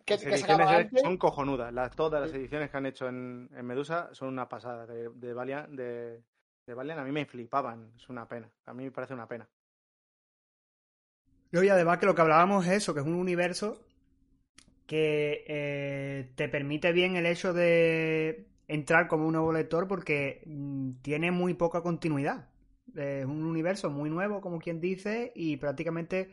que, Las que sacaba ediciones antes. son cojonudas. Las, todas las ediciones que han hecho en, en Medusa son una pasada. De, de, Valiant, de, de Valiant a mí me flipaban. Es una pena. A mí me parece una pena. No, y además que lo que hablábamos es eso, que es un universo que eh, te permite bien el hecho de entrar como un nuevo lector porque mm, tiene muy poca continuidad. Es un universo muy nuevo, como quien dice, y prácticamente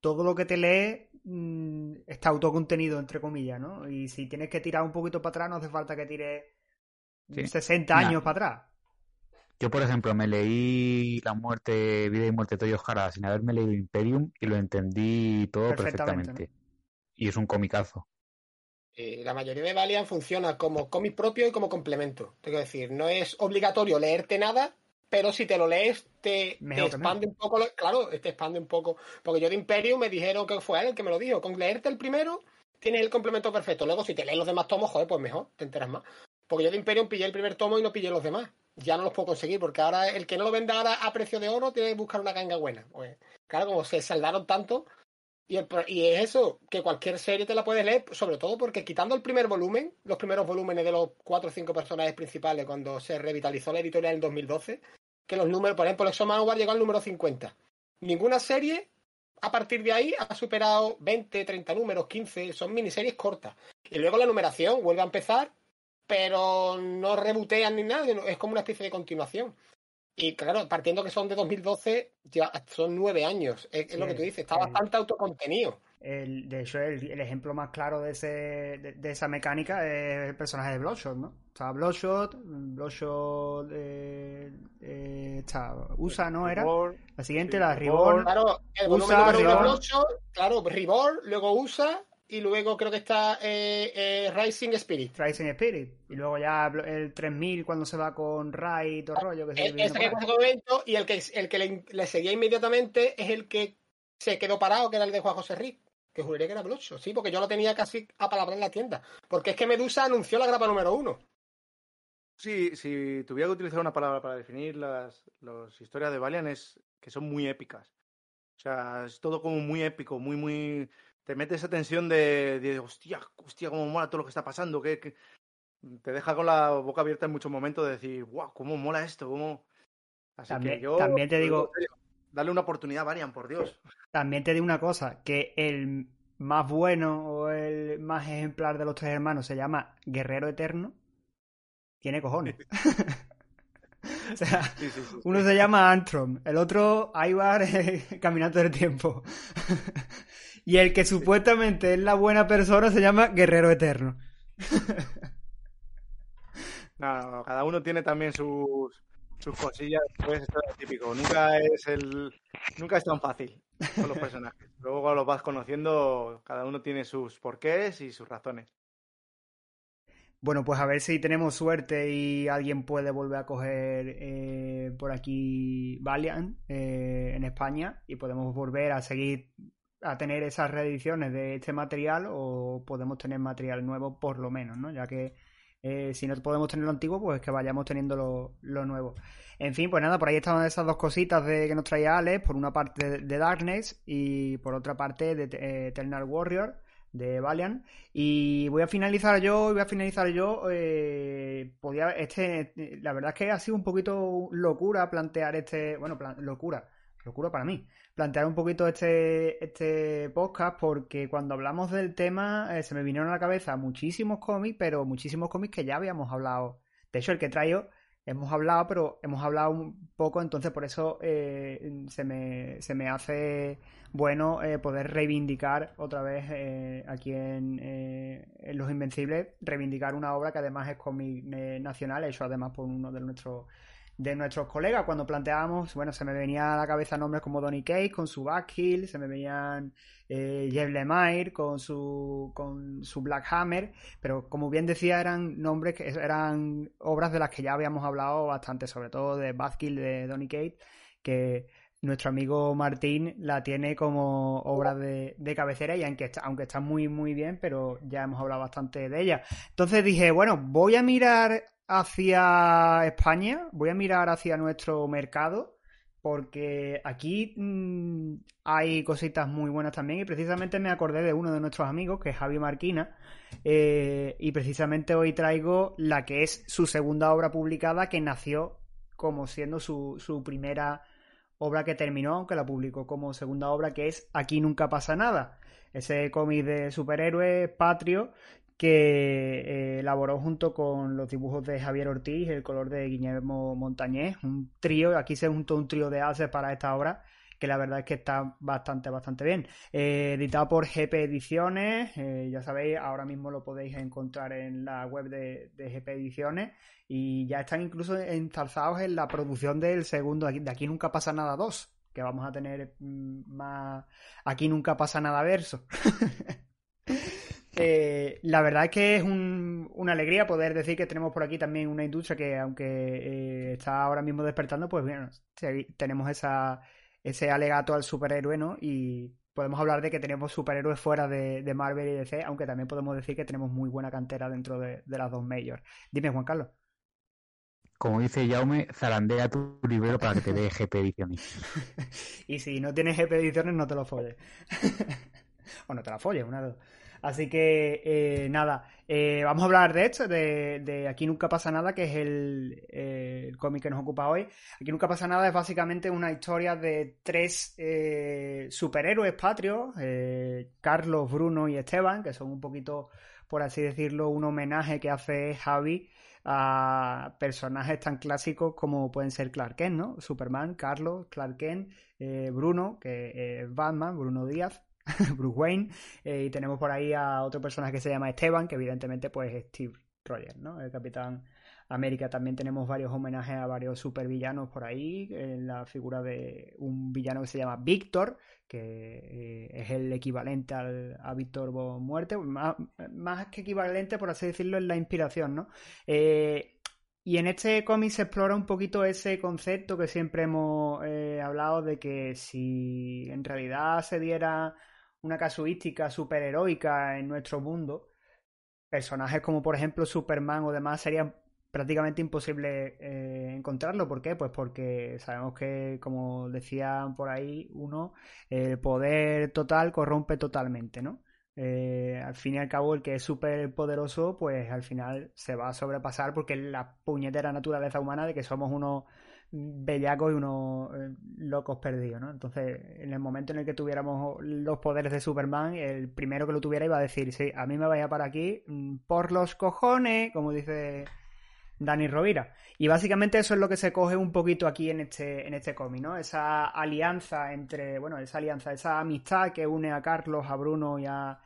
todo lo que te lee mm, está autocontenido, entre comillas, ¿no? Y si tienes que tirar un poquito para atrás, no hace falta que tires Sí. 60 Nah. años para atrás. Yo, por ejemplo, me leí La muerte, vida y muerte de Toyo Hara sin haberme leído Imperium y lo entendí todo Perfectamente, perfectamente. Y es un comicazo. Eh, la mayoría de Valiant funciona como cómic propio y como complemento. Tengo que decir, no es obligatorio leerte nada, pero si te lo lees, te, expande un poco. claro, te expande un poco. Porque yo de Imperium me dijeron que fue él el que me lo dijo. Con leerte el primero, tienes el complemento perfecto. Luego, si te lees los demás tomos, joder, pues mejor, te enteras más. Porque yo de Imperium pillé el primer tomo y no pillé los demás. Ya no los puedo conseguir, porque ahora el que no lo venda ahora a precio de oro tiene que buscar una ganga buena. Pues, claro, como se saldaron tanto, y, es eso, que cualquier serie te la puedes leer, sobre todo porque quitando el primer volumen, los primeros volúmenes de los cuatro o cinco personajes principales cuando se revitalizó la editorial en 2012, que los números, por ejemplo, Exo Manowar llegó al número 50. Ninguna serie a partir de ahí ha superado 20, 30 números, 15, son miniseries cortas. Y luego la numeración vuelve a empezar, pero no rebotean ni nada, es como una especie de continuación. Y claro, partiendo que son de 2012, ya son nueve años. Es, lo que tú dices, está el- bastante autocontenido. El, de hecho, el, el ejemplo más claro de, ese, de, de esa mecánica es el personaje de Bloodshot, ¿no? Está Bloodshot, Bloodshot eh, eh, está USA, ¿no? Era la siguiente, sí, la Reborn. Claro, el Usa, Reborn. Bloodshot, claro, Reborn, luego USA, y luego creo que está eh, eh, Rising Spirit. Rising Spirit. Y luego ya el 3000 cuando se va con Ray y todo el rollo que se Ese que momento, y el que, el que le, le seguía inmediatamente es el que se quedó parado, que era el de Juan José Rick. Que juraría que era Bloodshot, sí, porque yo lo tenía casi a palabra en la tienda. Porque es que Medusa anunció la grapa número uno. Sí, si tuviera que utilizar una palabra para definir las, las historias de Valiant es que son muy épicas. O sea, es todo como muy épico, muy, muy... Te mete esa tensión de, de hostia, hostia, cómo mola todo lo que está pasando, que, que- Te deja con la boca abierta en muchos momentos de decir, wow, cómo mola esto, cómo... Así También- que yo... también te digo- Dale una oportunidad a Valiant, por Dios. También te digo una cosa, que el más bueno o el más ejemplar de los tres hermanos se llama Guerrero Eterno. Tiene cojones. <laughs> <laughs> o sea, Sí, sí, sí, sí. uno se llama Antron, el otro Ivar <laughs> Caminante del Tiempo. Y el que supuestamente es la buena persona se llama Guerrero Eterno. <laughs> No, no, cada uno tiene también sus, sus cosillas, pues esto es típico. Nunca es el, nunca es tan fácil con los personajes. <laughs> Luego cuando los vas conociendo, cada uno tiene sus porqués y sus razones. Bueno, pues a ver si tenemos suerte y alguien puede volver a coger eh, por aquí Valiant eh, en España y podemos volver a seguir a tener esas reediciones de este material o podemos tener material nuevo por lo menos, ¿no? Ya que eh, si no podemos tener lo antiguo, pues que vayamos teniendo lo, nuevo. En fin, pues nada, por ahí estaban esas dos cositas de que nos traía Alex, por una parte de, de Darkness y por otra parte de eh, Eternal Warrior de Valiant y voy a finalizar yo voy a finalizar yo eh, podía este la verdad es que ha sido un poquito locura plantear este bueno plan- locura locura para mí plantear un poquito este este podcast porque cuando hablamos del tema eh, se me vinieron a la cabeza muchísimos cómics pero muchísimos cómics que ya habíamos hablado. De hecho el que traigo hemos hablado pero hemos hablado un poco entonces por eso eh, se me se me hace bueno eh, poder reivindicar otra vez eh, aquí en, eh, en Los Invencibles, reivindicar una obra que además es cómic eh, nacional, hecho además por uno de nuestros de nuestros colegas. Cuando planteábamos, bueno, se me venía a la cabeza nombres como Donny Case con su Backhill, se me venían eh, Jeff Lemire con su con su Black Hammer, pero como bien decía eran nombres que eran obras de las que ya habíamos hablado bastante, sobre todo de Backhill de Donny Cates, que nuestro amigo Martín la tiene como obra de, de cabecera y aunque está, aunque está muy muy bien, pero ya hemos hablado bastante de ella. Entonces dije, bueno, voy a mirar hacia España, voy a mirar hacia nuestro mercado, porque aquí mmm, hay cositas muy buenas también y precisamente me acordé de uno de nuestros amigos, que es Javi Marquina, eh, y precisamente hoy traigo la que es su segunda obra publicada, que nació como siendo su, su primera obra que terminó, aunque la publicó como segunda obra, que es Aquí nunca pasa nada. Ese cómic de superhéroes patrio que eh, elaboró junto con los dibujos de Javier Ortiz, el color de Guillermo Montañés, un trío, aquí se juntó un trío de haces para esta obra, que la verdad es que está bastante, bastante bien. Eh, editado por GP Ediciones, eh, ya sabéis, ahora mismo lo podéis encontrar en la web de, de GP Ediciones y ya están incluso enzalzados en la producción del segundo, de Aquí Nunca Pasa Nada 2, que vamos a tener mm, más Aquí Nunca Pasa Nada verso. <laughs> Eh, la verdad es que es un, una alegría poder decir que tenemos por aquí también una industria que, aunque eh, está ahora mismo despertando, pues bueno, tenemos esa, ese alegato al superhéroe, ¿no? Y podemos hablar de que tenemos superhéroes fuera de, de Marvel y DC, aunque también podemos decir que tenemos muy buena cantera dentro de, de las dos majors. Dime, Juan Carlos. Como dice Jaume, zarandea tu libro para que te dé GP Ediciones. <laughs> y si no tienes GP Ediciones, no te lo folles. <laughs> o no te la folles, una de dos. Así que eh, nada, eh, vamos a hablar de esto, de, de, Aquí Nunca Pasa Nada, que es el, eh, el cómic que nos ocupa hoy. Aquí Nunca Pasa Nada es básicamente una historia de tres eh, superhéroes patrios, eh, Carlos, Bruno y Esteban, que son un poquito, por así decirlo, un homenaje que hace Javi a personajes tan clásicos como pueden ser Clark Kent, ¿no? Superman, Carlos, Clark Kent, eh, Bruno, que es Batman, Bruno Díaz, <laughs> Bruce Wayne, eh, y tenemos por ahí a otro personaje que se llama Esteban, que evidentemente pues es Steve Rogers, ¿no? El Capitán América. También tenemos varios homenajes a varios supervillanos por ahí, en la figura de un villano que se llama Víctor, que eh, es el equivalente al, a Víctor Muerte, más, más, que equivalente, por así decirlo, es la inspiración, ¿no? Eh, y en este cómic se explora un poquito ese concepto que siempre hemos hablado de que si en realidad se diera una casuística superheroica en nuestro mundo, personajes como por ejemplo Superman o demás serían prácticamente imposible eh, encontrarlo. ¿Por qué? Pues porque sabemos que, como decían por ahí uno, el poder total corrompe totalmente, ¿no? Eh, al fin y al cabo, el que es súper poderoso, pues al final se va a sobrepasar porque es la puñetera naturaleza humana de que somos unos bellacos y unos eh, locos perdidos, ¿no? Entonces, en el momento en el que tuviéramos los poderes de Superman, el primero que lo tuviera iba a decir, sí, a mí me vaya para aquí mm, por los cojones, como dice Dani Rovira. Y básicamente eso es lo que se coge un poquito aquí en este, en este cómic, ¿no? Esa alianza entre, bueno, esa alianza, esa amistad que une a Carlos, a Bruno y a,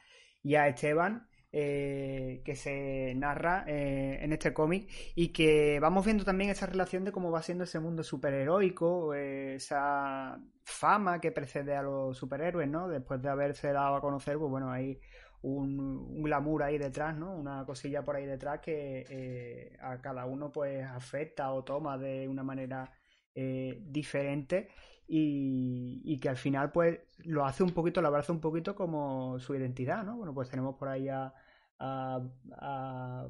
y a Esteban, eh, que se narra eh, en este cómic y que vamos viendo también esa relación de cómo va siendo ese mundo superheroico, eh, esa fama que precede a los superhéroes, ¿no? Después de haberse dado a conocer, pues bueno, hay un, glamour ahí detrás, ¿no? Una cosilla por ahí detrás que a cada uno pues afecta o toma de una manera diferente y, y, que al final pues lo hace un poquito, lo abraza un poquito como su identidad, ¿no? Bueno, pues tenemos por ahí a, a,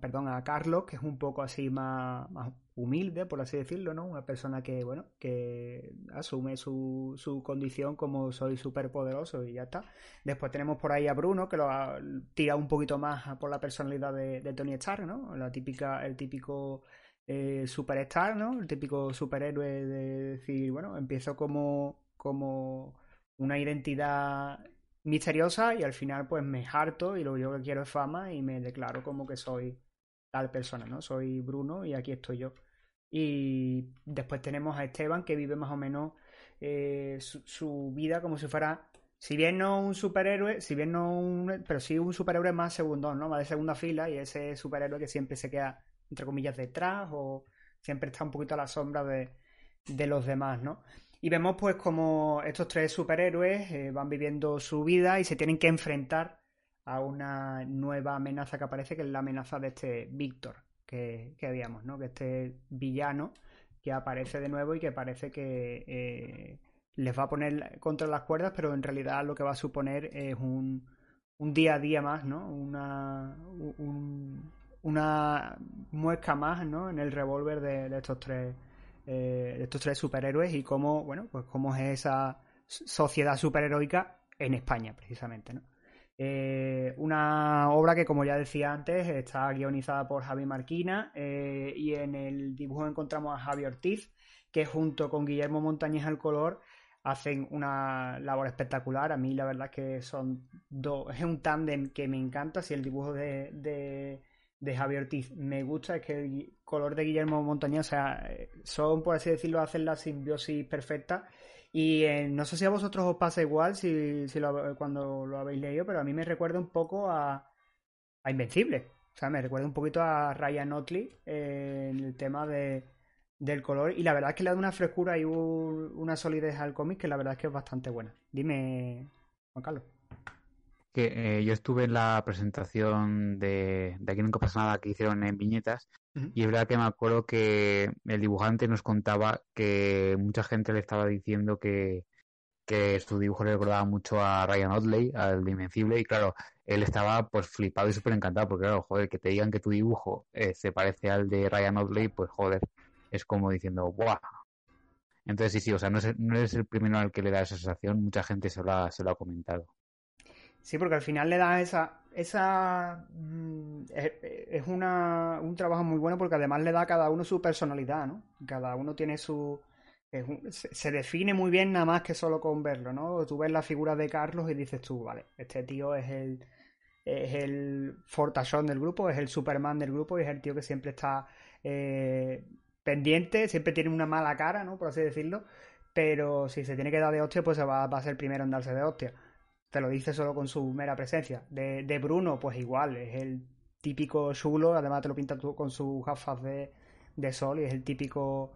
perdón, a Carlos, que es un poco así más, más humilde, por así decirlo, ¿no? Una persona que, bueno, que asume su, su condición como soy súper poderoso y ya está. Después tenemos por ahí a Bruno, que lo ha- tira un poquito más por la personalidad de, de Tony Stark, ¿no? La típica, el típico eh, superstar, ¿no? El típico superhéroe de decir, bueno, empiezo como, como una identidad misteriosa y al final pues me harto y lo único que quiero es fama y me declaro como que soy tal persona, ¿no? Soy Bruno y aquí estoy yo. Y después tenemos a Esteban que vive más o menos eh, su, vida como si fuera, si bien no un superhéroe, si bien no un, pero sí un superhéroe más segundón, ¿no? Más de segunda fila y ese superhéroe que siempre se queda, entre comillas, detrás o siempre está un poquito a la sombra de, de los demás, ¿no? Y vemos pues como estos tres superhéroes eh, van viviendo su vida y se tienen que enfrentar a una nueva amenaza que aparece, que es la amenaza de este Víctor que, que habíamos, ¿no? Que este villano que aparece de nuevo y que parece que eh, les va a poner contra las cuerdas, pero en realidad lo que va a suponer es un, un día a día más, ¿no? Una, un- una muesca más, ¿no? En el revólver de estos tres eh, estos tres superhéroes y cómo, bueno, pues cómo es esa sociedad superheroica en España, precisamente, ¿no? Eh, una obra que, como ya decía antes, está guionizada por Javi Marquina eh, y en el dibujo encontramos a Javi Ortiz, que junto con Guillermo Montañez al color hacen una labor espectacular. A mí la verdad es que son dos, es un tándem que me encanta. Si el dibujo de, de Javi Ortiz me gusta, es que el color de Guillermo Montañez, o sea, son, por así decirlo, hacen la simbiosis perfecta. Y eh, no sé si a vosotros os pasa igual si, si lo- cuando lo habéis leído, pero a mí me recuerda un poco a, a Invencible. O sea, me recuerda un poquito a Ryan Otley eh, en el tema de, del color. Y la verdad es que le da una frescura y un- una solidez al cómic que la verdad es que es bastante buena. Dime, Juan Carlos. Que eh, yo estuve en la presentación de, de Aquí Nunca Pasa Nada que hicieron en Viñetas y es verdad que me acuerdo que el dibujante nos contaba que mucha gente le estaba diciendo que, que su dibujo le recordaba mucho a Ryan Otley, al de Invencible, y claro, él estaba pues flipado y súper encantado porque claro, joder, que te digan que tu dibujo eh, se parece al de Ryan Otley, pues joder, es como diciendo, ¡buah! Entonces sí, sí, o sea, no, es, no eres el primero al que le da esa sensación, mucha gente se lo ha, se lo ha comentado. Sí, porque al final le da esa. esa mm, es, es una, un trabajo muy bueno porque además le da a cada uno su personalidad, ¿no? Cada uno tiene su. se define muy bien nada más que solo con verlo, ¿no? Tú ves la figura de Carlos y dices tú, vale, este tío es el. Es el fortachón del grupo, es el Superman del grupo y es el tío que siempre está eh, pendiente, siempre tiene una mala cara, ¿no? Por así decirlo. Pero si se tiene que dar de hostia, pues se va, va a ser el primero en darse de hostia te lo dice solo con su mera presencia. De, Bruno, pues igual, es el típico chulo, además te lo pinta tú con sus gafas de, sol y es el típico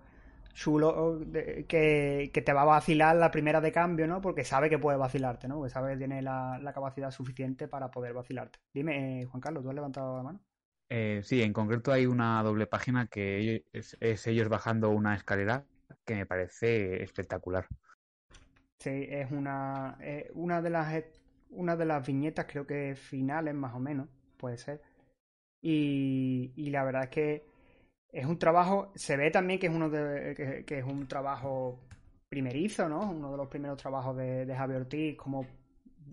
chulo de- que, te va a vacilar la primera de cambio, ¿no? Porque sabe que puede vacilarte, ¿no? Porque sabe que tiene la, capacidad suficiente para poder vacilarte. Dime, eh, Juan Carlos, ¿tú has levantado la mano? Eh, sí, en concreto hay una doble página que es ellos bajando una escalera que me parece espectacular. Sí, es una, una de las una de las viñetas, creo que finales más o menos, puede ser. Y, y la verdad es que es un trabajo, se ve también que es uno de, que, es un trabajo primerizo, ¿no? Uno de los primeros trabajos de, Javier Ortiz como,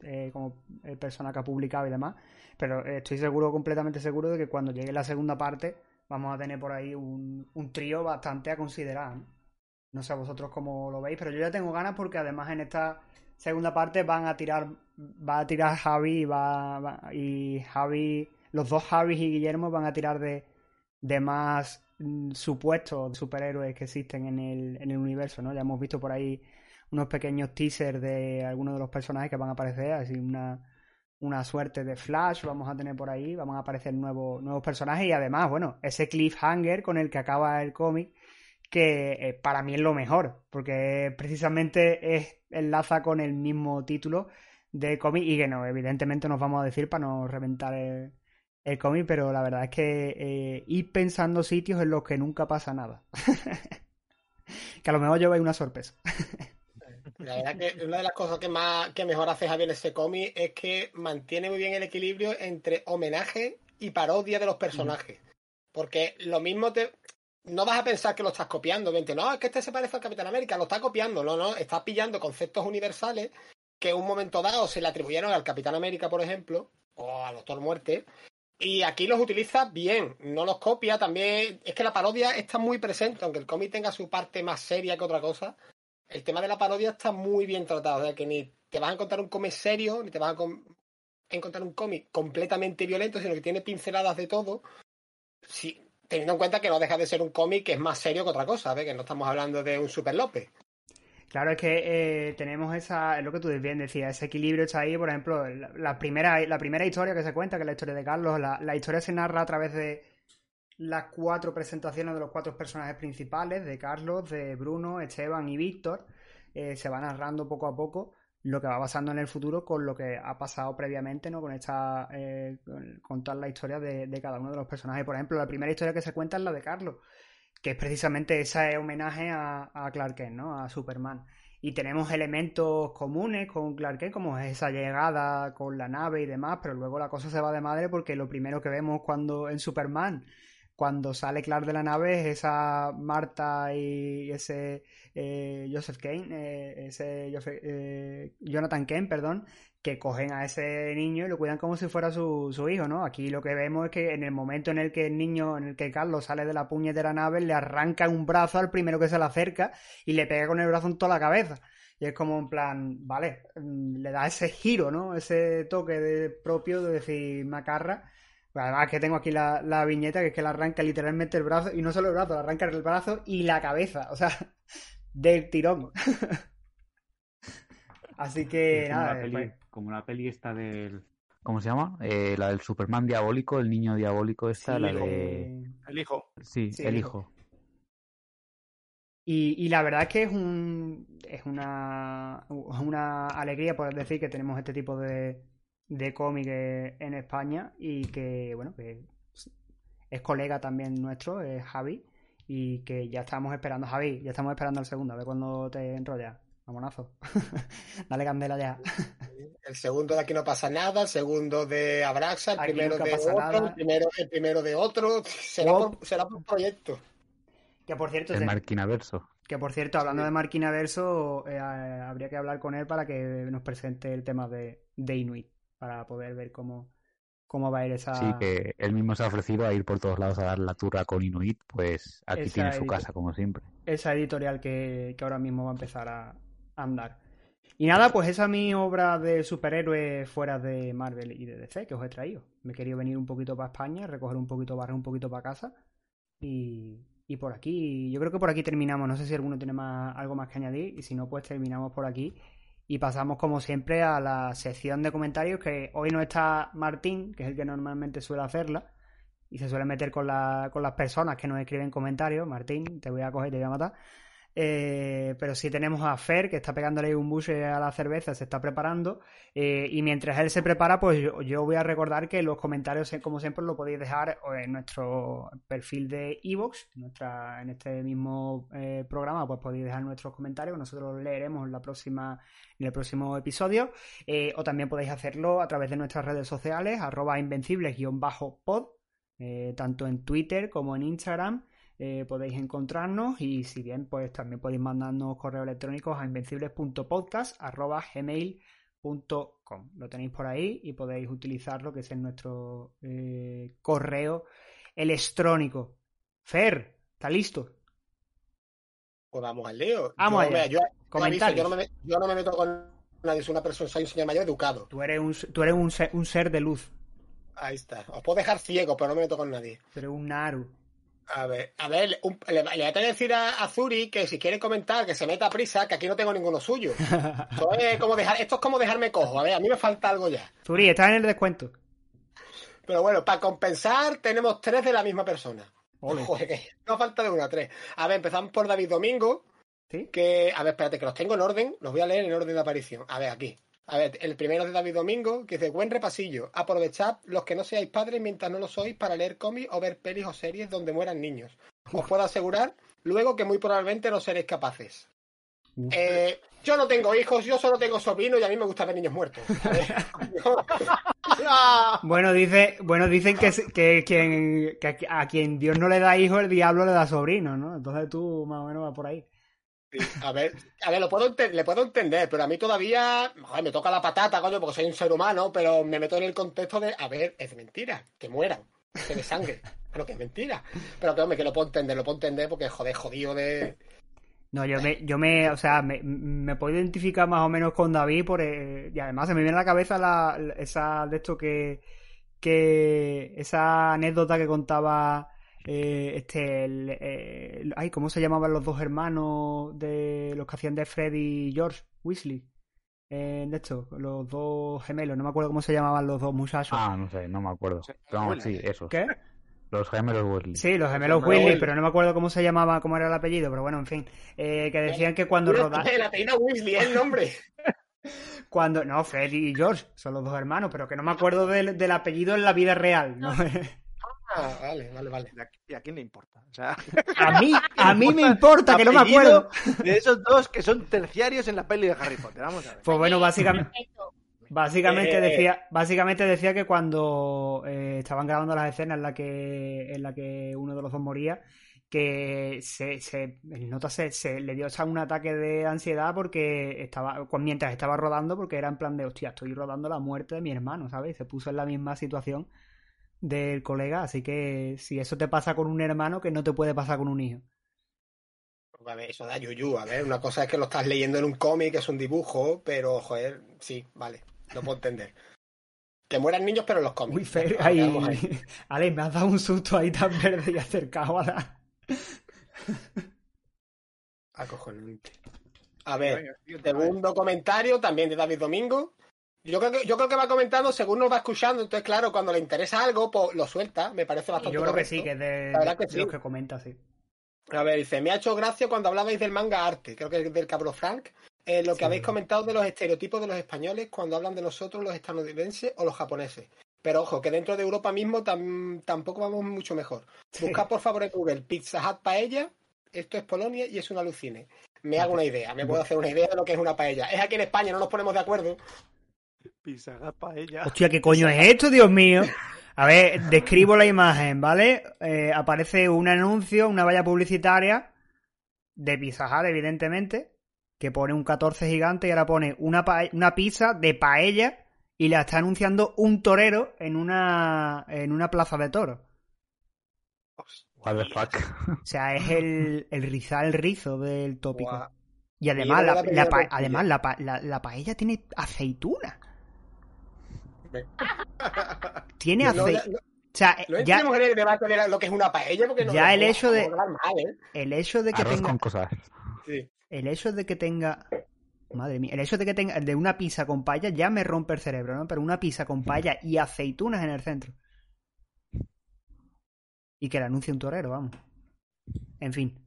eh, como persona que ha publicado y demás. Pero estoy seguro, completamente seguro de que cuando llegue la segunda parte vamos a tener por ahí un, un trío bastante a considerar, ¿no? No sé a vosotros cómo lo veis, pero yo ya tengo ganas porque además en esta segunda parte van a tirar, va a tirar Javi y va, y Javi, los dos Javis y Guillermo van a tirar de, de más mm, supuestos superhéroes que existen en el, en el universo, ¿no? Ya hemos visto por ahí unos pequeños teasers de algunos de los personajes que van a aparecer, así una, una suerte de Flash vamos a tener por ahí, van a aparecer nuevos, nuevos personajes y además, bueno, ese cliffhanger con el que acaba el cómic que eh, para mí es lo mejor, porque precisamente es, enlaza con el mismo título de cómic y que no, evidentemente nos vamos a decir para no reventar el, el cómic, pero la verdad es que eh, ir pensando sitios en los que nunca pasa nada. <laughs> que a lo mejor lleváis una sorpresa. <laughs> La verdad que una de las cosas que más que mejor hace Javier en ese cómic es que mantiene muy bien el equilibrio entre homenaje y parodia de los personajes. Porque lo mismo te. No vas a pensar que lo estás copiando, vente, no, es que este se parece al Capitán América, lo está copiando, no, no, está pillando conceptos universales que en un momento dado se le atribuyeron al Capitán América, por ejemplo, o al Doctor Muerte, y aquí los utiliza bien, no los copia, también es que la parodia está muy presente, aunque el cómic tenga su parte más seria que otra cosa, el tema de la parodia está muy bien tratado, o sea que ni te vas a encontrar un cómic serio, ni te vas a encontrar un cómic completamente violento, sino que tiene pinceladas de todo, sí, teniendo en cuenta que no deja de ser un cómic que es más serio que otra cosa, ¿ves? que no estamos hablando de un Super López. Claro, es que eh, tenemos esa, es lo que tú bien decías, ese equilibrio está ahí, por ejemplo, la, primera, la primera historia que se cuenta, que es la historia de Carlos, la, la historia se narra a través de las cuatro presentaciones de los cuatro personajes principales, de Carlos, de Bruno, Esteban y Víctor, eh, se va narrando poco a poco lo que va pasando en el futuro con lo que ha pasado previamente, ¿no? Con esta, eh, la historia de, de cada uno de los personajes. Por ejemplo, la primera historia que se cuenta es la de Carlos, que es precisamente ese homenaje a, a Clark Kent, ¿no? A Superman. Y tenemos elementos comunes con Clark Kent, como es esa llegada con la nave y demás, pero luego la cosa se va de madre porque lo primero que vemos cuando en Superman, cuando sale Clark de la nave, es esa Marta y ese eh, Joseph Kane, eh, ese Joseph- eh, Jonathan Kane, perdón, que cogen a ese niño y lo cuidan como si fuera su, su hijo, ¿no? Aquí lo que vemos es que en el momento en el que el niño, en el que Carlos sale de la puñetera nave, le arranca un brazo al primero que se le acerca y le pega con el brazo en toda la cabeza. Y es como en plan, vale, mm, le da ese giro, ¿no? Ese toque de, propio de decir macarra. Además que tengo aquí la, la viñeta que es que le arranca literalmente el brazo, y no solo el brazo, le arranca el brazo y la cabeza, o sea, <laughs> del tirón. <laughs> Así que como nada, la peli, pues, como la peli esta del... ¿Cómo se llama? Eh, la del Superman diabólico, el niño diabólico esta, sí, la eh, de... El hijo. Sí, Sí, el el hijo. Y, y la verdad es que es un es una, es una alegría poder decir que tenemos este tipo de, de cómic en España y que, bueno, que es colega también nuestro, es Javi, y que ya estamos esperando, Javi, ya estamos esperando el segundo, a ver cuándo te enrollas. Vamonazo. <laughs> Dale candela ya. El segundo de aquí no pasa nada, el segundo de Abraxa, el Aquí primero de otro, nada. el primero, el primero de otro. Será, por, será por proyecto. Que por cierto, El Marquinaverso. Que por cierto, hablando de Marquina Verso, eh, habría que hablar con él para que nos presente el tema de, de Inuit, para poder ver cómo, cómo va a ir esa, Sí, que él mismo se ha ofrecido a ir por todos lados a dar la turra con Inuit, pues aquí Esa tiene su casa, como siempre. esa editorial que, que ahora mismo va a empezar a, a andar. Y nada, pues esa es mi obra de superhéroes fuera de Marvel y de DC que os he traído. Me he querido venir un poquito para España, recoger un poquito, barrer un poquito para casa. Y, y por aquí, yo creo que por aquí terminamos. No sé si alguno tiene más, algo más que añadir. Y si no, pues terminamos por aquí. Y pasamos, como siempre, a la sección de comentarios. Que hoy no está Martín, que es el que normalmente suele hacerla. Y se suele meter con, la, con las personas que nos escriben comentarios. Martín, te voy a coger te voy a matar. Eh, pero sí tenemos a Fer, que está pegándole un buche a la cerveza, se está preparando. eh, y mientras él se prepara, pues yo, yo voy a recordar que los comentarios, eh, como siempre, lo podéis dejar en nuestro perfil de Evox, nuestra, en este mismo programa, pues podéis dejar nuestros comentarios, nosotros los leeremos en la próxima, en el próximo episodio. O también podéis hacerlo a través de nuestras redes sociales, arroba invencibles-pod, tanto en Twitter como en Instagram eh, podéis encontrarnos y si bien pues también podéis mandarnos correos electrónicos a invencibles.podcast.gmail.com lo tenéis por ahí y podéis utilizarlo que es nuestro eh, correo electrónico Fer, ¿está listo? Pues vamos al lío. Vamos yo, allá. yo- yo aviso, Comentarios. yo, no me, yo no me meto con nadie, soy una persona, soy un señor mayor educado. Tú eres un, tú eres un ser, un ser de luz, Ahí está. Os puedo dejar ciego, pero no me meto con nadie. eres un Naru. A ver, a ver, un- le, le voy a tener que decir a, a Zuri que si quiere comentar, que se meta a prisa, que aquí no tengo ninguno suyo. <laughs> Esto es como, dejar, esto es como dejarme cojo. A ver, a mí me falta algo ya. Zuri, estás en el descuento. Pero bueno, para compensar, tenemos tres de la misma persona. Ole. <laughs> Joder, que no falta de una, tres. A ver, empezamos por David Domingo, ¿Sí? que, a ver, espérate, que los tengo en orden, los voy a leer en orden de aparición. A ver, aquí. A ver, el primero es de David Domingo, que dice, buen repasillo, aprovechad los que no seáis padres mientras no lo sois para leer cómics o ver pelis o series donde mueran niños. Os puedo asegurar luego que muy probablemente no seréis capaces. Eh, yo no tengo hijos, yo solo tengo sobrinos y a mí me gusta ver niños muertos. <laughs> Bueno, dice, bueno, dicen que, que, quien, que a quien Dios no le da hijo, el diablo le da sobrino, ¿no? Entonces tú más o menos vas por ahí. A ver, a ver, lo puedo le puedo entender, pero a mí todavía joder, me toca la patata, coño, porque soy un ser humano, pero me meto en el contexto de, a ver, es mentira, que mueran, que de sangre, <laughs> pero que es mentira. Pero que, hombre, que lo puedo entender, lo puedo entender porque, joder, jodido de... No, yo me, yo me, o sea, me, me puedo identificar más o menos con David por, eh, y además se me viene a la cabeza la- esa de esto que, que esa anécdota que contaba eh, este, el, eh, el- ay, ¿cómo se llamaban los dos hermanos de los que hacían de Freddy y George Weasley? Eh, de esto, los dos gemelos, no me acuerdo cómo se llamaban los dos muchachos. Ah, no sé, no me acuerdo. Weasley. sí, esos. ¿Qué? Los gemelos Weasley. Sí, los gemelos Weasley, Weasley. pero no me acuerdo cómo se llamaba, cómo era el apellido, pero bueno, en fin, eh, que decían que cuando rodaban El apellido Weasley es el nombre. <laughs> Cuando, no, Freddy y George son los dos hermanos, pero que no me acuerdo del, del apellido en la vida real. ¿no? <laughs> Ah, vale, vale, vale. ¿Y a- ¿Y a quién le importa? O sea, <laughs> A mí, <laughs> a mí me importa que no me acuerdo. De esos dos que son terciarios en la peli de Harry Potter. Vamos a ver. Pues bueno, básicamente, básicamente Eh. decía, básicamente decía que cuando eh, estaban grabando las escenas en la que, en la que uno de los dos moría, que se, se el nota se, se le dio un ataque de ansiedad porque estaba, mientras estaba rodando, porque era en plan de hostia, estoy rodando la muerte de mi hermano, ¿sabes? Y se puso en la misma situación del colega, así que si eso te pasa con un hermano, que no te puede pasar con un hijo. A ver, eso da yuyu, a ver, una cosa es que lo estás leyendo en un cómic, es un dibujo, pero, joder, sí, vale, lo puedo entender. Que mueran niños, pero en los cómics. Uy, Fer, ahí, ahí. <laughs> Ale, me has dado un susto ahí tan verde y acercado a la... Acojonante. A ver. segundo comentario también de David Domingo. Yo creo que, yo creo que va comentando según nos va escuchando, entonces claro, cuando le interesa algo, pues lo suelta, me parece bastante Yo creo que sí, que es de, La verdad que de sí. los que comenta, sí. A ver, dice, me ha hecho gracia cuando hablabais del manga arte, creo que es del Cabro Frank, eh, lo que Sí. habéis comentado de los estereotipos de los españoles cuando hablan de nosotros los estadounidenses o los japoneses. Pero ojo, que dentro de Europa mismo tam- tampoco vamos mucho mejor. Sí. Buscad por favor en Google Pizza Hut paella, esto es Polonia y es un alucine. Me hago una idea, me puedo hacer una idea de lo que es una paella. Es aquí en España, no nos ponemos de acuerdo. Pizza paella. Hostia, ¿qué coño es esto, Dios mío? A ver, describo la imagen, ¿vale? Eh, aparece un anuncio, una valla publicitaria de Pizza Hut, evidentemente, que pone un 14 gigante y ahora pone una, pa- una pizza de paella y la está anunciando un torero en una, en una plaza de toros. What the fuck. O sea, es el, el rizar el rizo del tópico. Y además, yo la, la pa- además la, pa- la- la paella tiene aceituna. <laughs> Tiene no- O sea, no ya en el debate de la- lo que es una paella, porque no Ya no el hecho de- mal, ¿eh? el hecho de que Arroz tenga con cosas. Sí. el hecho de que tenga madre mía, el hecho de que tenga de una pizza con paella ya me rompe el cerebro, ¿no? Pero una pizza con paella y aceitunas en el centro. Y que la anuncie un torero, vamos. En fin.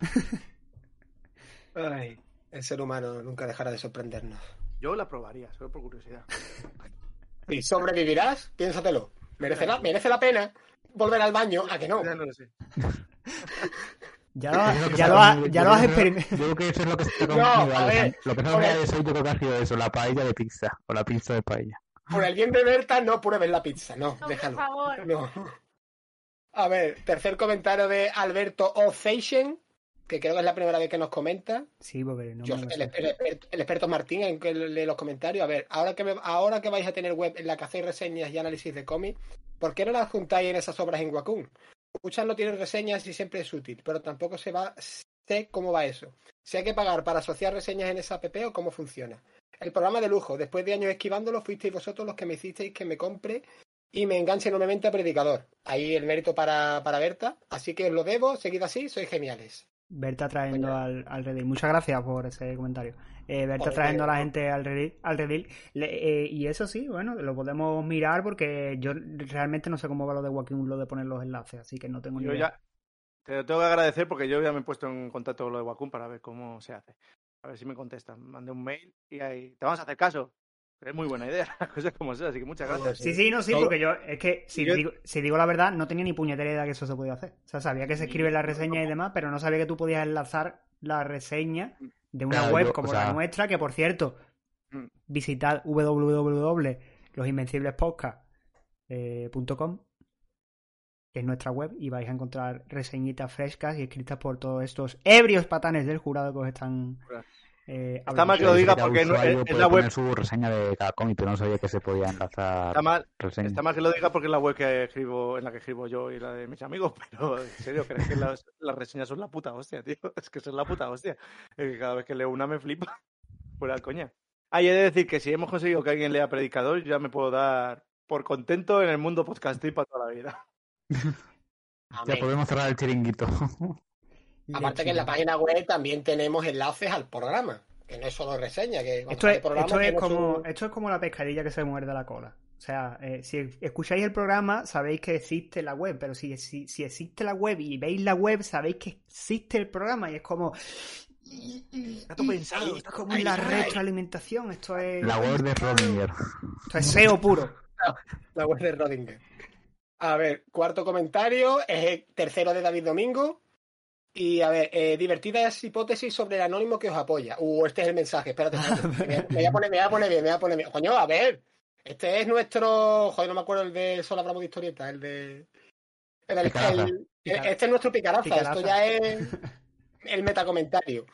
Ay, el ser humano nunca dejará de sorprendernos. Yo la probaría, solo por curiosidad. <laughs> ¿Y sobrevivirás? Piénsatelo. ¿Merece la, merece la pena volver al baño? ¿A que no? Ya no lo sé. <laughs> Ya lo, ha- ya ha- ya has experimentado. Yo creo que eso es lo que se ha <laughs> No, a ver, Lo que no me eso, yo creo que ha sido eso, la paella de pizza. O la pizza de paella. Por el bien de Berta, no pruebes la pizza. No, No, por déjalo. favor. No. A ver, tercer comentario de Alberto O'Feishen, que creo que es la primera vez que nos comenta. Sí, porque no Yo- me el experto Martín en que lee los comentarios. A ver, ahora que, me- ahora que vais a tener web en la que hacéis reseñas y análisis de cómics, ¿por qué no las juntáis en esas obras en Wacom? Muchas no tienen reseñas y siempre es útil, pero tampoco se va, sé cómo va eso. Si hay que pagar para asociar reseñas en esa app o cómo funciona. El programa de lujo, después de años esquivándolo, fuisteis vosotros los que me hicisteis que me compre y me enganche enormemente a Predicador. Ahí el mérito para, para Berta. Así que os lo debo, seguid así, sois geniales. Berta trayendo al, al Reddit. Muchas gracias por ese comentario. Eh, Berta Joder, trayendo a la no. gente al Reddit. Al Reddit. Le- eh, y eso sí, bueno, lo podemos mirar porque yo realmente no sé cómo va lo de Joaquín, lo de poner los enlaces, así que no tengo ni idea. ya te lo tengo que agradecer porque yo ya me he puesto en contacto con lo de Wacom para ver cómo se hace. A ver si me contestan. Mandé un mail y ahí te vamos a hacer caso. Es muy buena idea, <laughs> las cosas como son, así que muchas gracias. Sí, sí, no, sí, porque yo, es que si, Yo- digo, si digo la verdad, no tenía ni puñetera idea que eso se podía hacer. O sea, sabía que se escribe la reseña y demás, pero no sabía que tú podías enlazar la reseña de una Claro, web yo, como o la sea- nuestra, que por cierto, Mm. visitad www.losinvenciblespodcast.com que es nuestra web y vais a encontrar reseñitas frescas y escritas por todos estos ebrios patanes del jurado que os están eh, Está mal que lo diga porque no- usuario es- la web- su reseña de cada cómic, pero no sabía que se podía enlazar Está mal, reseña. está mal que lo diga porque es la web que escribo, en la que escribo yo y la de mis amigos, <laughs> pero en serio, ¿crees que las, las reseñas son la puta hostia, tío? <laughs> Es que son la puta hostia. Es que cada vez que leo una me flipa. <laughs> Fuera de coña. Ah, y he de decir que si hemos conseguido que alguien lea Predicador, yo ya me puedo dar por contento en el mundo podcasting para toda la vida. Ya podemos cerrar el chiringuito. Aparte que en la página web también tenemos enlaces al programa, que no es solo reseña, que Esto es, programa esto, es como, esto es como la pescadilla que se muerde la cola. O sea, eh, si escucháis el programa, sabéis que existe la web, pero si, si, si existe la web y veis la web, sabéis que existe el programa y es como... Está todo pensado. Esto es como la retroalimentación, esto es, La web de Rodinger. esto es SEO puro. <laughs> la web de Rodinger. A ver, cuarto comentario, es el tercero de David Domingo. Y a ver, eh, divertidas hipótesis sobre el anónimo que os apoya. Uh, este es el mensaje, espérate. espérate. <laughs> Me, voy a poner, me voy a poner bien, me voy a poner bien. Coño, a ver. Este es nuestro. Joder, no me acuerdo el de Solo hablamos de historieta, el de. el el- este es nuestro picaraza. Picaraza. Esto ya es <laughs> el metacomentario.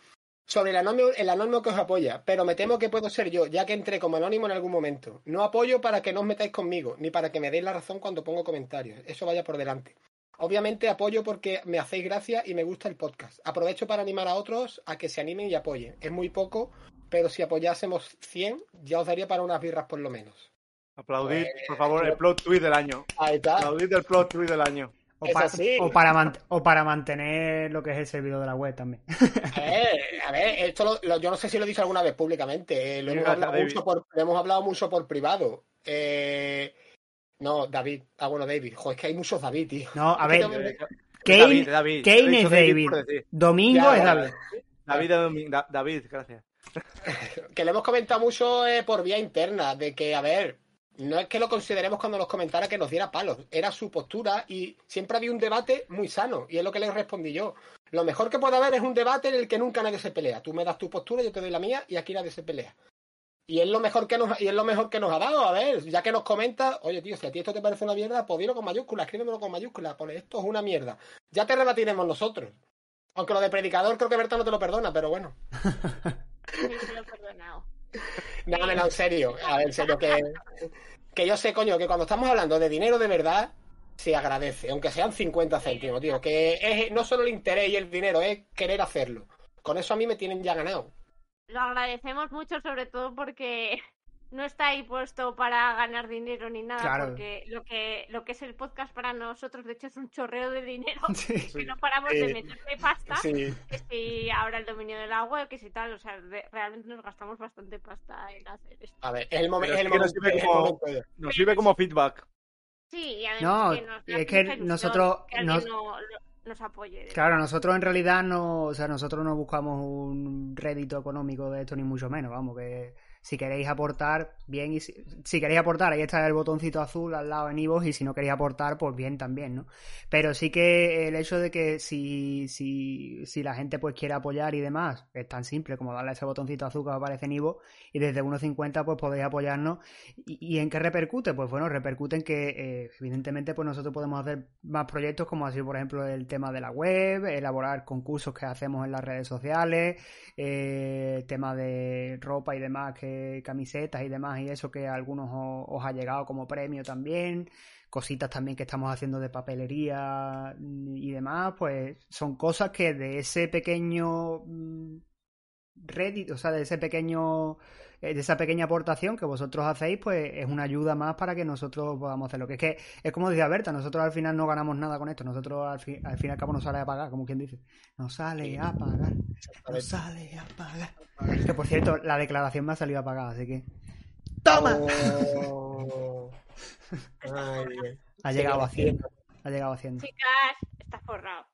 Sobre el anónimo, el anónimo que os apoya, pero me temo que puedo ser yo, ya que entré como anónimo en algún momento. No apoyo para que no os metáis conmigo, ni para que me deis la razón cuando pongo comentarios. Eso vaya por delante. Obviamente apoyo porque me hacéis gracia y me gusta el podcast. Aprovecho para animar a otros a que se animen y apoyen. Es muy poco, pero si apoyásemos 100, ya os daría para unas birras por lo menos. Aplaudid, Pues, por favor, el plot twist del año. Ahí está. Aplaudid el plot twist del año. O, Es para, así. o, para o para mantener lo que es el servidor de la web también. A ver, a ver, esto lo- lo- yo no sé si lo he dicho alguna vez públicamente. eh, lo, hemos hablado mucho por, lo hemos hablado mucho por privado. Eh, no, David. Ah, bueno, David. Joder, es que hay muchos David, tío. No, a ver, Eh, Kane, David, David. Kane es David. decir. Domingo Ya, es David. David, David, gracias. <laughs> que lo hemos comentado mucho eh, por vía interna, de que, a ver, no es que lo consideremos cuando nos comentara que nos diera palos, era su postura y siempre había un debate muy sano, y es lo que le respondí yo. Lo mejor que puede haber es un debate en el que nunca nadie se pelea. Tú me das tu postura, yo te doy la mía, y aquí nadie se pelea. Y es lo mejor que nos, y es lo mejor que nos ha dado, a ver, ya que nos comenta, oye tío, si a ti esto te parece una mierda, pues dilo con mayúsculas, escríbemelo con mayúsculas, pone esto es una mierda. Ya te rebatiremos nosotros. Aunque lo de predicador creo que Berta no te lo perdona, pero bueno. <laughs> Sí, se lo he perdonado. No, no, no, en serio. A ver, en serio, que, que yo sé, coño, que cuando estamos hablando de dinero de verdad, se agradece, aunque sean 50 céntimos, tío. Que es no solo el interés y el dinero, es querer hacerlo. Con eso a mí me tienen ya ganado. Lo agradecemos mucho, sobre todo porque <laughs> no está ahí puesto para ganar dinero ni nada, Claro. porque lo que, lo que es el podcast para nosotros, de hecho, es un chorreo de dinero. <laughs> Sí. <laughs> Que no paramos Sí. de meterle pasta. Sí. Que si ahora el dominio de la web, que si tal, o sea, de- realmente nos gastamos bastante pasta en hacer esto. A ver, es el, momen- Pero es es el que nos momento. el como- momento Nos sirve como feedback. Sí, y No, además que nos da es que nosotros- que nos- no- lo- nos apoye. Claro, nosotros en realidad no, o sea, nosotros no buscamos un rédito económico de esto ni mucho menos, vamos, que si queréis aportar, bien, y si, si queréis aportar, ahí está el botoncito azul al lado en Ivo y si no queréis aportar, pues bien también, ¿no? Pero sí que el hecho de que si, si, si la gente pues quiere apoyar y demás, es tan simple como darle ese botoncito azul que aparece en Ivo y desde 1.50 pues podéis apoyarnos. ¿Y, y en qué repercute? Pues bueno, repercute en que eh, evidentemente pues nosotros podemos hacer más proyectos como sido por ejemplo el tema de la web, elaborar concursos que hacemos en las redes sociales, eh, tema de ropa y demás, que camisetas y demás y eso que a algunos os, os ha llegado como premio también, cositas también que estamos haciendo de papelería y demás, pues son cosas que de ese pequeño mm, Reddit, o sea, de ese pequeño eh, esa pequeña aportación que vosotros hacéis, pues es una ayuda más para que nosotros podamos hacer lo que es que es como decía Berta, nosotros al final no ganamos nada con esto, nosotros al fin, al fin y al cabo nos sale a pagar, como quien dice, nos sale a pagar, nos sale a pagar. Que por cierto, la declaración me ha salido a pagar, así que ¡Toma! Oh. Ay, ha llegado haciendo, ha llegado haciendo. Chicas, está forrado.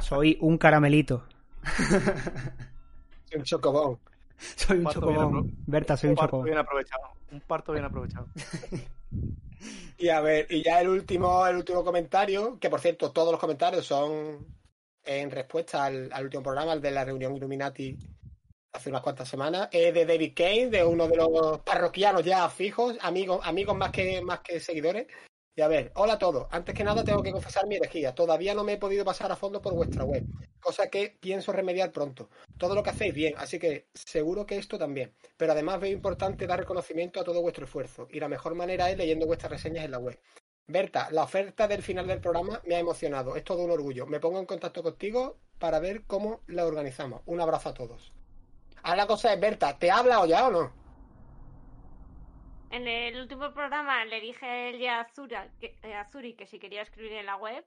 Soy un caramelito. <laughs> Un chocobón. <laughs> Soy un bien chocobón. Berta, soy Un un parto chocobón. bien aprovechado. Un parto bien aprovechado. <laughs> Y a ver, y ya el último, el último comentario, que por cierto, todos los comentarios son en respuesta al, al último programa, el de la reunión Illuminati hace unas cuantas semanas, es de David Kane, de uno de los parroquianos ya fijos, amigos, amigos más que, más que seguidores. Y a ver, hola a todos. Antes que nada tengo que confesar mi herejía. Todavía no me he podido pasar a fondo por vuestra web, cosa que pienso remediar pronto. Todo lo que hacéis bien, así que seguro que esto también. Pero además veo importante dar reconocimiento a todo vuestro esfuerzo y la mejor manera es leyendo vuestras reseñas en la web. Berta, la oferta del final del programa me ha emocionado. Es todo un orgullo. Me pongo en contacto contigo para ver cómo la organizamos. Un abrazo a todos. Ahora la cosa es, Berta, ¿te ha hablado ya o no? En el último programa le dije a él y a, Azura, que, eh, a Zuri que si quería escribir en la web.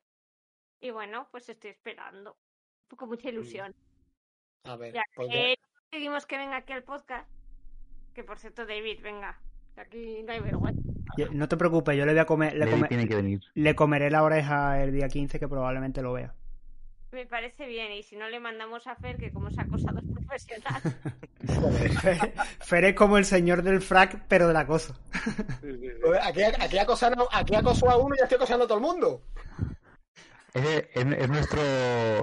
Y bueno, pues estoy esperando. Con mucha ilusión. A ver, Ya pues que conseguimos que venga aquí al podcast. Que por cierto, David, venga. que Aquí no hay vergüenza. Yo- No te preocupes, yo le voy a comer, le, come- tiene que venir. le comeré la oreja el día 15 que probablemente lo vea. Me parece bien. Y si no, le mandamos a Fer, que como es acosador profesional. <laughs> Fer, Fer es como el señor del frac, pero del acoso. Aquí, aquí, acosando- aquí acosó a uno y ya estoy acosando a todo el mundo. Ese es, es nuestro,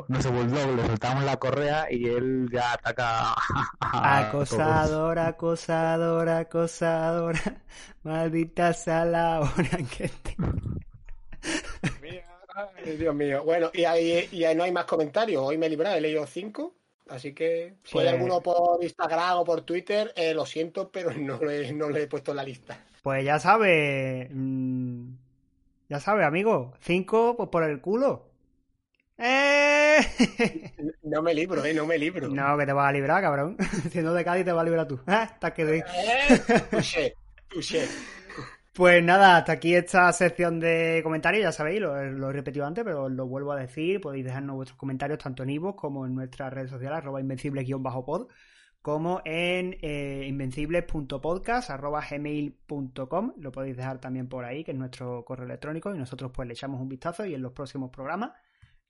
nuestro bulldog, le soltamos la correa y él ya ataca a. Acosador, acosador, acosadora. Maldita sea la hora que te... Ay, Dios mío. Bueno, y ahí, y ahí no hay más comentarios. Hoy me he librado, he leído cinco. Así que si Pues- hay alguno por Instagram o por Twitter, eh, lo siento, pero no lo, he, no lo he puesto en la lista. Pues ya sabe, mm, ya sabe, amigo. Cinco, pues por el culo. ¡Eh! <laughs> No me libro, eh, no me libro. No, que te vas a librar, cabrón. <laughs> Siendo de Cádiz te vas a librar tú. <laughs> Estás que doy. Eh, touché, touché. Pues nada, hasta aquí esta sección de comentarios, ya sabéis, lo, he repetido antes, pero lo vuelvo a decir, podéis dejarnos vuestros comentarios tanto en iVoox como en nuestras redes sociales, arroba invencible-pod, como en eh, lo podéis dejar también por ahí, que es nuestro correo electrónico, y nosotros pues le echamos un vistazo y en los próximos programas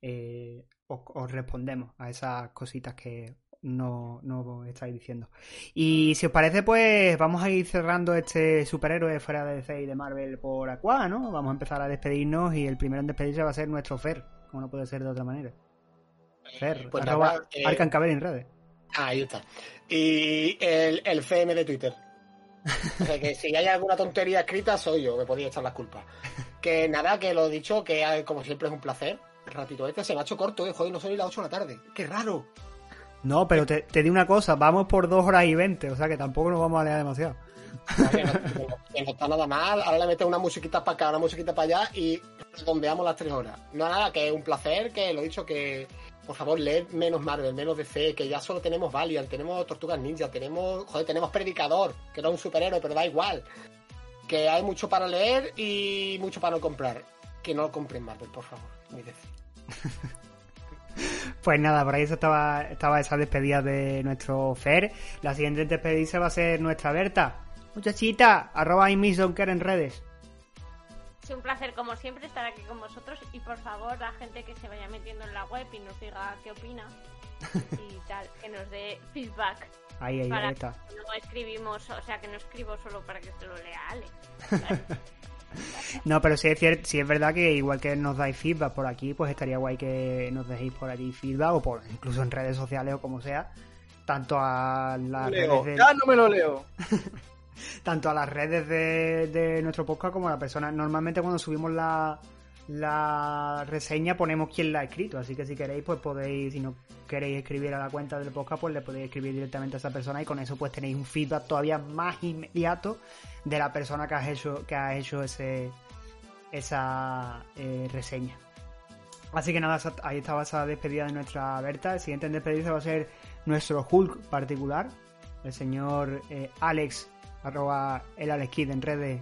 eh, os respondemos a esas cositas que no, no estáis diciendo. Y si os parece, pues vamos a ir cerrando este superhéroe fuera de DC y de Marvel por Aqua, ¿no? Vamos a empezar a despedirnos y el primero en despedirse va a ser nuestro Fer, como no puede ser de otra manera. Fer, Pues arroba nada, eh, Arcancabel en redes. Ah, ahí está. Y el, el CM de Twitter. O sea que si hay alguna tontería escrita, soy yo, me podía echar las culpas. Que nada, que lo he dicho, que eh, como siempre es un placer. El ratito este se me ha hecho corto, eh, joder, no son ni las 8 de la tarde. ¡Qué raro! No, pero te, te di una cosa, vamos por dos horas y veinte, o sea que tampoco nos vamos a leer demasiado. No, que no- que no está nada mal. Ahora le metes una musiquita para acá, una musiquita para allá y redondeamos las tres horas. No, nada, que es un placer, que lo he dicho, que por favor, leed menos Marvel, menos DC, que ya solo tenemos Valiant, tenemos Tortugas Ninja, tenemos, joder, tenemos Predicador, que no es un superhéroe, pero da igual. Que hay mucho para leer y mucho para no comprar. Que no compren Marvel, por favor, ni DC. <laughs> <laughs> Pues nada, por ahí estaba, estaba esa despedida de nuestro Fer. La siguiente despedida va a ser nuestra Berta. Muchachita, arroba Donker en redes. Es un placer, como siempre, estar aquí con vosotros. Y por favor, la gente que se vaya metiendo en la web y nos diga qué opina <laughs> y tal, que nos dé feedback. Ahí, ahí, Para ahí está. que no escribimos, o sea, que no escribo solo para que se lo lea Ale. <laughs> No, pero sí es, cier- sí es verdad que igual que nos dais feedback por aquí, pues estaría guay que nos dejéis por allí feedback o por incluso en redes sociales o como sea. Tanto a las Leo. redes de, Ya no me lo leo. <laughs> tanto a las redes de, de nuestro podcast como a la persona. Normalmente cuando subimos la, la reseña ponemos quién la ha escrito, así que si queréis pues podéis, si no queréis escribir a la cuenta del podcast, pues le podéis escribir directamente a esa persona y con eso pues tenéis un feedback todavía más inmediato de la persona que has hecho, que ha hecho ese esa eh, reseña. Así que nada, ahí estaba esa despedida de nuestra Berta. El siguiente en despedirse va a ser nuestro Hulk particular, el señor eh, Alex, arroba el Alex Kid en redes.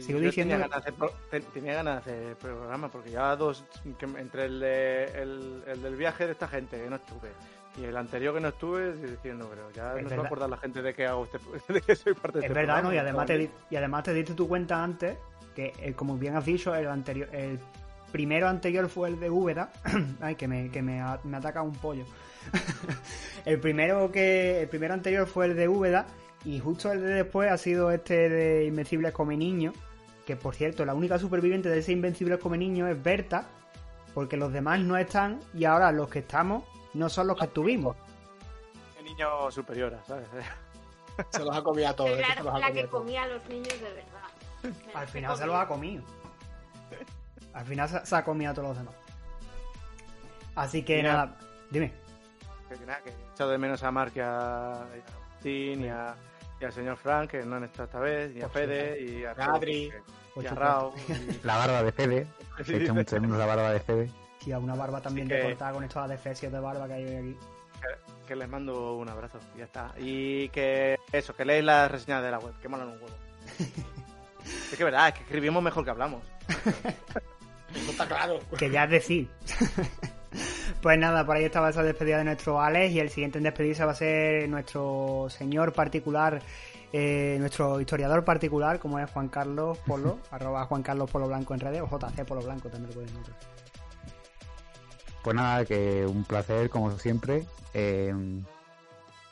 Sigo diciendo Tenía ganas, de pro- te- tenía ganas de hacer programa porque ya dos. que entre el, de- el, el del viaje de esta gente que no estuve y el anterior que no estuve, diciendo, pero ya Es no se va a acordar la gente de que hago este, <laughs> de que soy parte de Es este verdad, ¿no? Y además, te, y además te diste tu cuenta antes que, eh, como bien has dicho, el anterior, el primero anterior fue el de Úbeda. <clears throat> Ay, que me, que me, me ataca un pollo. <laughs> el primero que, el primero anterior fue el de Úbeda y justo el de después ha sido este de Invencibles come niño. Que por cierto, la única superviviente de ese Invencibles come niño es Berta, porque los demás no están y ahora los que estamos no son los que estuvimos. niño superior, ¿sabes? <laughs> Se los ha comido a todos. Ha la que comía a los niños de verdad. Me Al final se los ha comido. Al final se, se ha comido a todos los demás. Así que Mira. nada, dime. Que, que nada, que he echado de menos a Mark y a, y, a- y al señor Frank, que no han estado esta vez, y a Fede, y a Adri. y a Rao. y- <laughs> La barba de Fede. <laughs> Sí, He hecho mucho de menos la barba de Fede. Y a una barba también que- recortada con estos adefesios de barba que hay hoy aquí. que les mando un abrazo, y ya está. Y que eso, que leéis las reseñas de la web, que molan un huevo. <laughs> es que es verdad, es que escribimos mejor que hablamos. Eso está claro. Que ya es decir. Pues nada, por ahí estaba esa despedida de nuestro Alex y el siguiente en despedirse va a ser nuestro señor particular, eh, nuestro historiador particular, como es Juan Carlos Polo, <laughs> arroba Juan Carlos Polo Blanco en redes, o JC Polo Blanco también lo pueden encontrar. Pues nada, que un placer, como siempre. eh,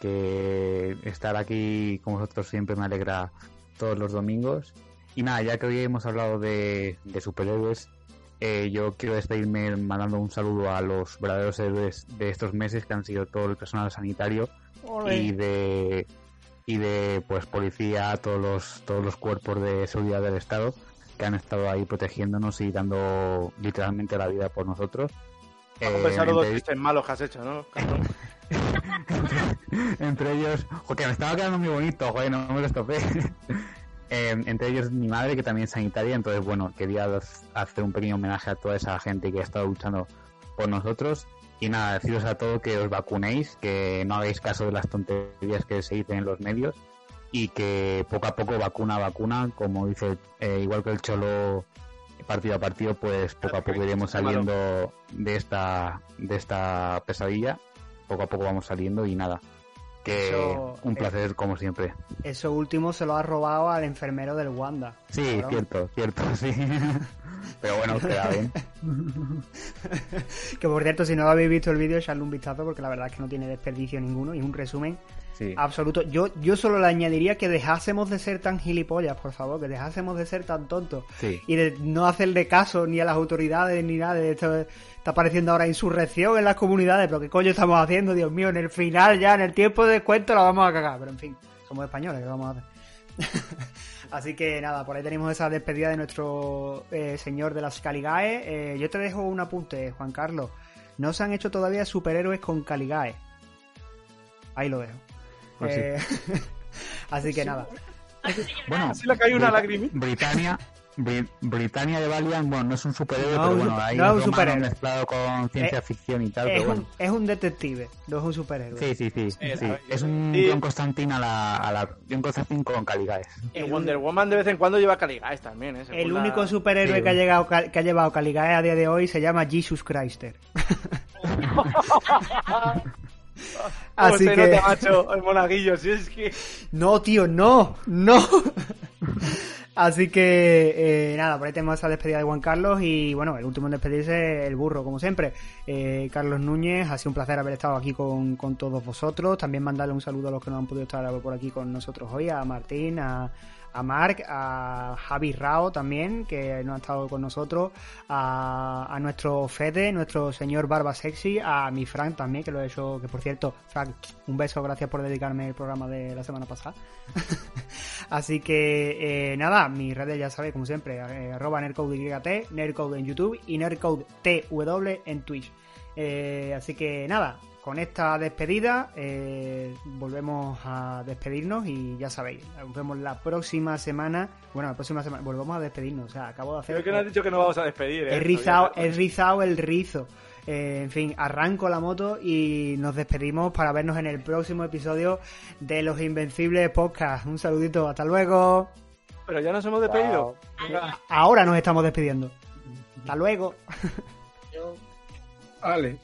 que estar aquí con vosotros siempre me alegra todos los domingos. Y nada, ya que hoy hemos hablado de, de superhéroes, eh, yo quiero despedirme mandando un saludo a los verdaderos héroes de estos meses, que han sido todo el personal sanitario y de y de pues policía, todos los todos los cuerpos de seguridad del Estado que han estado ahí protegiéndonos y dando literalmente la vida por nosotros. Eh, los entre- chistes malos que has hecho, ¿no? <laughs> entre ellos, joder, me estaba quedando muy bonito, joder, no me lo estopé. Eh, entre ellos mi madre, que también es sanitaria, entonces, bueno, quería hacer un pequeño homenaje a toda esa gente que ha estado luchando por nosotros. Y nada, deciros a todos que os vacunéis, que no hagáis caso de las tonterías que se dicen en los medios y que poco a poco, vacuna a vacuna, como dice, eh, igual que el Cholo partido a partido, pues poco a poco iremos saliendo de esta, de esta pesadilla. Poco a poco vamos saliendo y nada. Que Eso, un eh, placer como siempre. Eso último se lo ha robado al enfermero del Wanda. Sí, Cabrón. cierto, cierto, <laughs> sí. Pero bueno, queda bien. <laughs> Que por cierto, si no habéis visto el vídeo, echadle un vistazo porque la verdad es que no tiene desperdicio ninguno y es un resumen Sí. absoluto. Yo, yo solo le añadiría que dejásemos de ser tan gilipollas, por favor, que dejásemos de ser tan tontos Sí. y de no hacerle caso ni a las autoridades ni nada de esto. Está apareciendo ahora insurrección en las comunidades, pero ¿qué coño estamos haciendo? Dios mío, en el final ya, en el tiempo de descuento la vamos a cagar, pero en fin, somos españoles, ¿qué vamos a hacer? <laughs> Así que nada, por ahí tenemos esa despedida de nuestro eh, señor de las Caligae. Eh, yo te dejo un apunte, Juan Carlos. No se han hecho todavía superhéroes con Caligae. Ahí lo dejo. Pues sí. Eh, <laughs> Así que nada. Bueno, Así le cae una Brita- <laughs> lagrimita. Britannia, Bri- Britannia de Valiant, bueno, no es un superhéroe, No, pero bueno, ahí no es un superhéroe. mezclado con ciencia Eh, ficción y tal, Es pero un, bueno. es un detective, no es un superhéroe. Sí, sí, sí. Sí, sí. la- Es un sí. John Constantine a la, a la John Constantine con Caligaes. Y Wonder Woman de vez en cuando lleva Caligaes también, ¿eh? El la- único superhéroe Sí. que, ha llegado, que ha llevado Caligae a día de hoy se llama Jesus Christer. <laughs> <laughs> <laughs> <laughs> ¿Cómo Así se que... nota, macho, el monaguillo? Si es que... No, tío, no, no. <laughs> Así que, eh, nada, por ahí tenemos esa despedida de Juan Carlos y bueno, el último en despedirse, el burro, como siempre. Eh, Carlos Núñez, ha sido un placer haber estado aquí con, con todos vosotros. También mandarle un saludo a los que no han podido estar por aquí con nosotros hoy, a Martín, a, a Marc, a Javi Rao también, que no ha estado con nosotros, a, nuestro Fede, nuestro señor Barba Sexy, a mi Frank también, que lo he hecho, que por cierto, Frank, un beso, gracias por dedicarme el programa de la semana pasada. <laughs> Así que eh, nada, mis redes ya sabéis, como siempre, eh, arroba nerdcode en YouTube y nerdcodetw en Twitch. Eh, así que nada, con esta despedida eh, volvemos a despedirnos y ya sabéis, nos vemos la próxima semana. Bueno, la próxima semana volvemos a despedirnos. O sea, acabo de hacer. Creo que no has dicho que no vamos a despedir, ¿eh? He rizado, he rizado el rizo. Eh, en fin, arranco la moto y nos despedimos para vernos en el próximo episodio de Los Invencibles Podcast. Un saludito, hasta luego. Pero ya nos hemos despedido. Venga. Ahora nos estamos despidiendo. Hasta luego. Yo- Vale.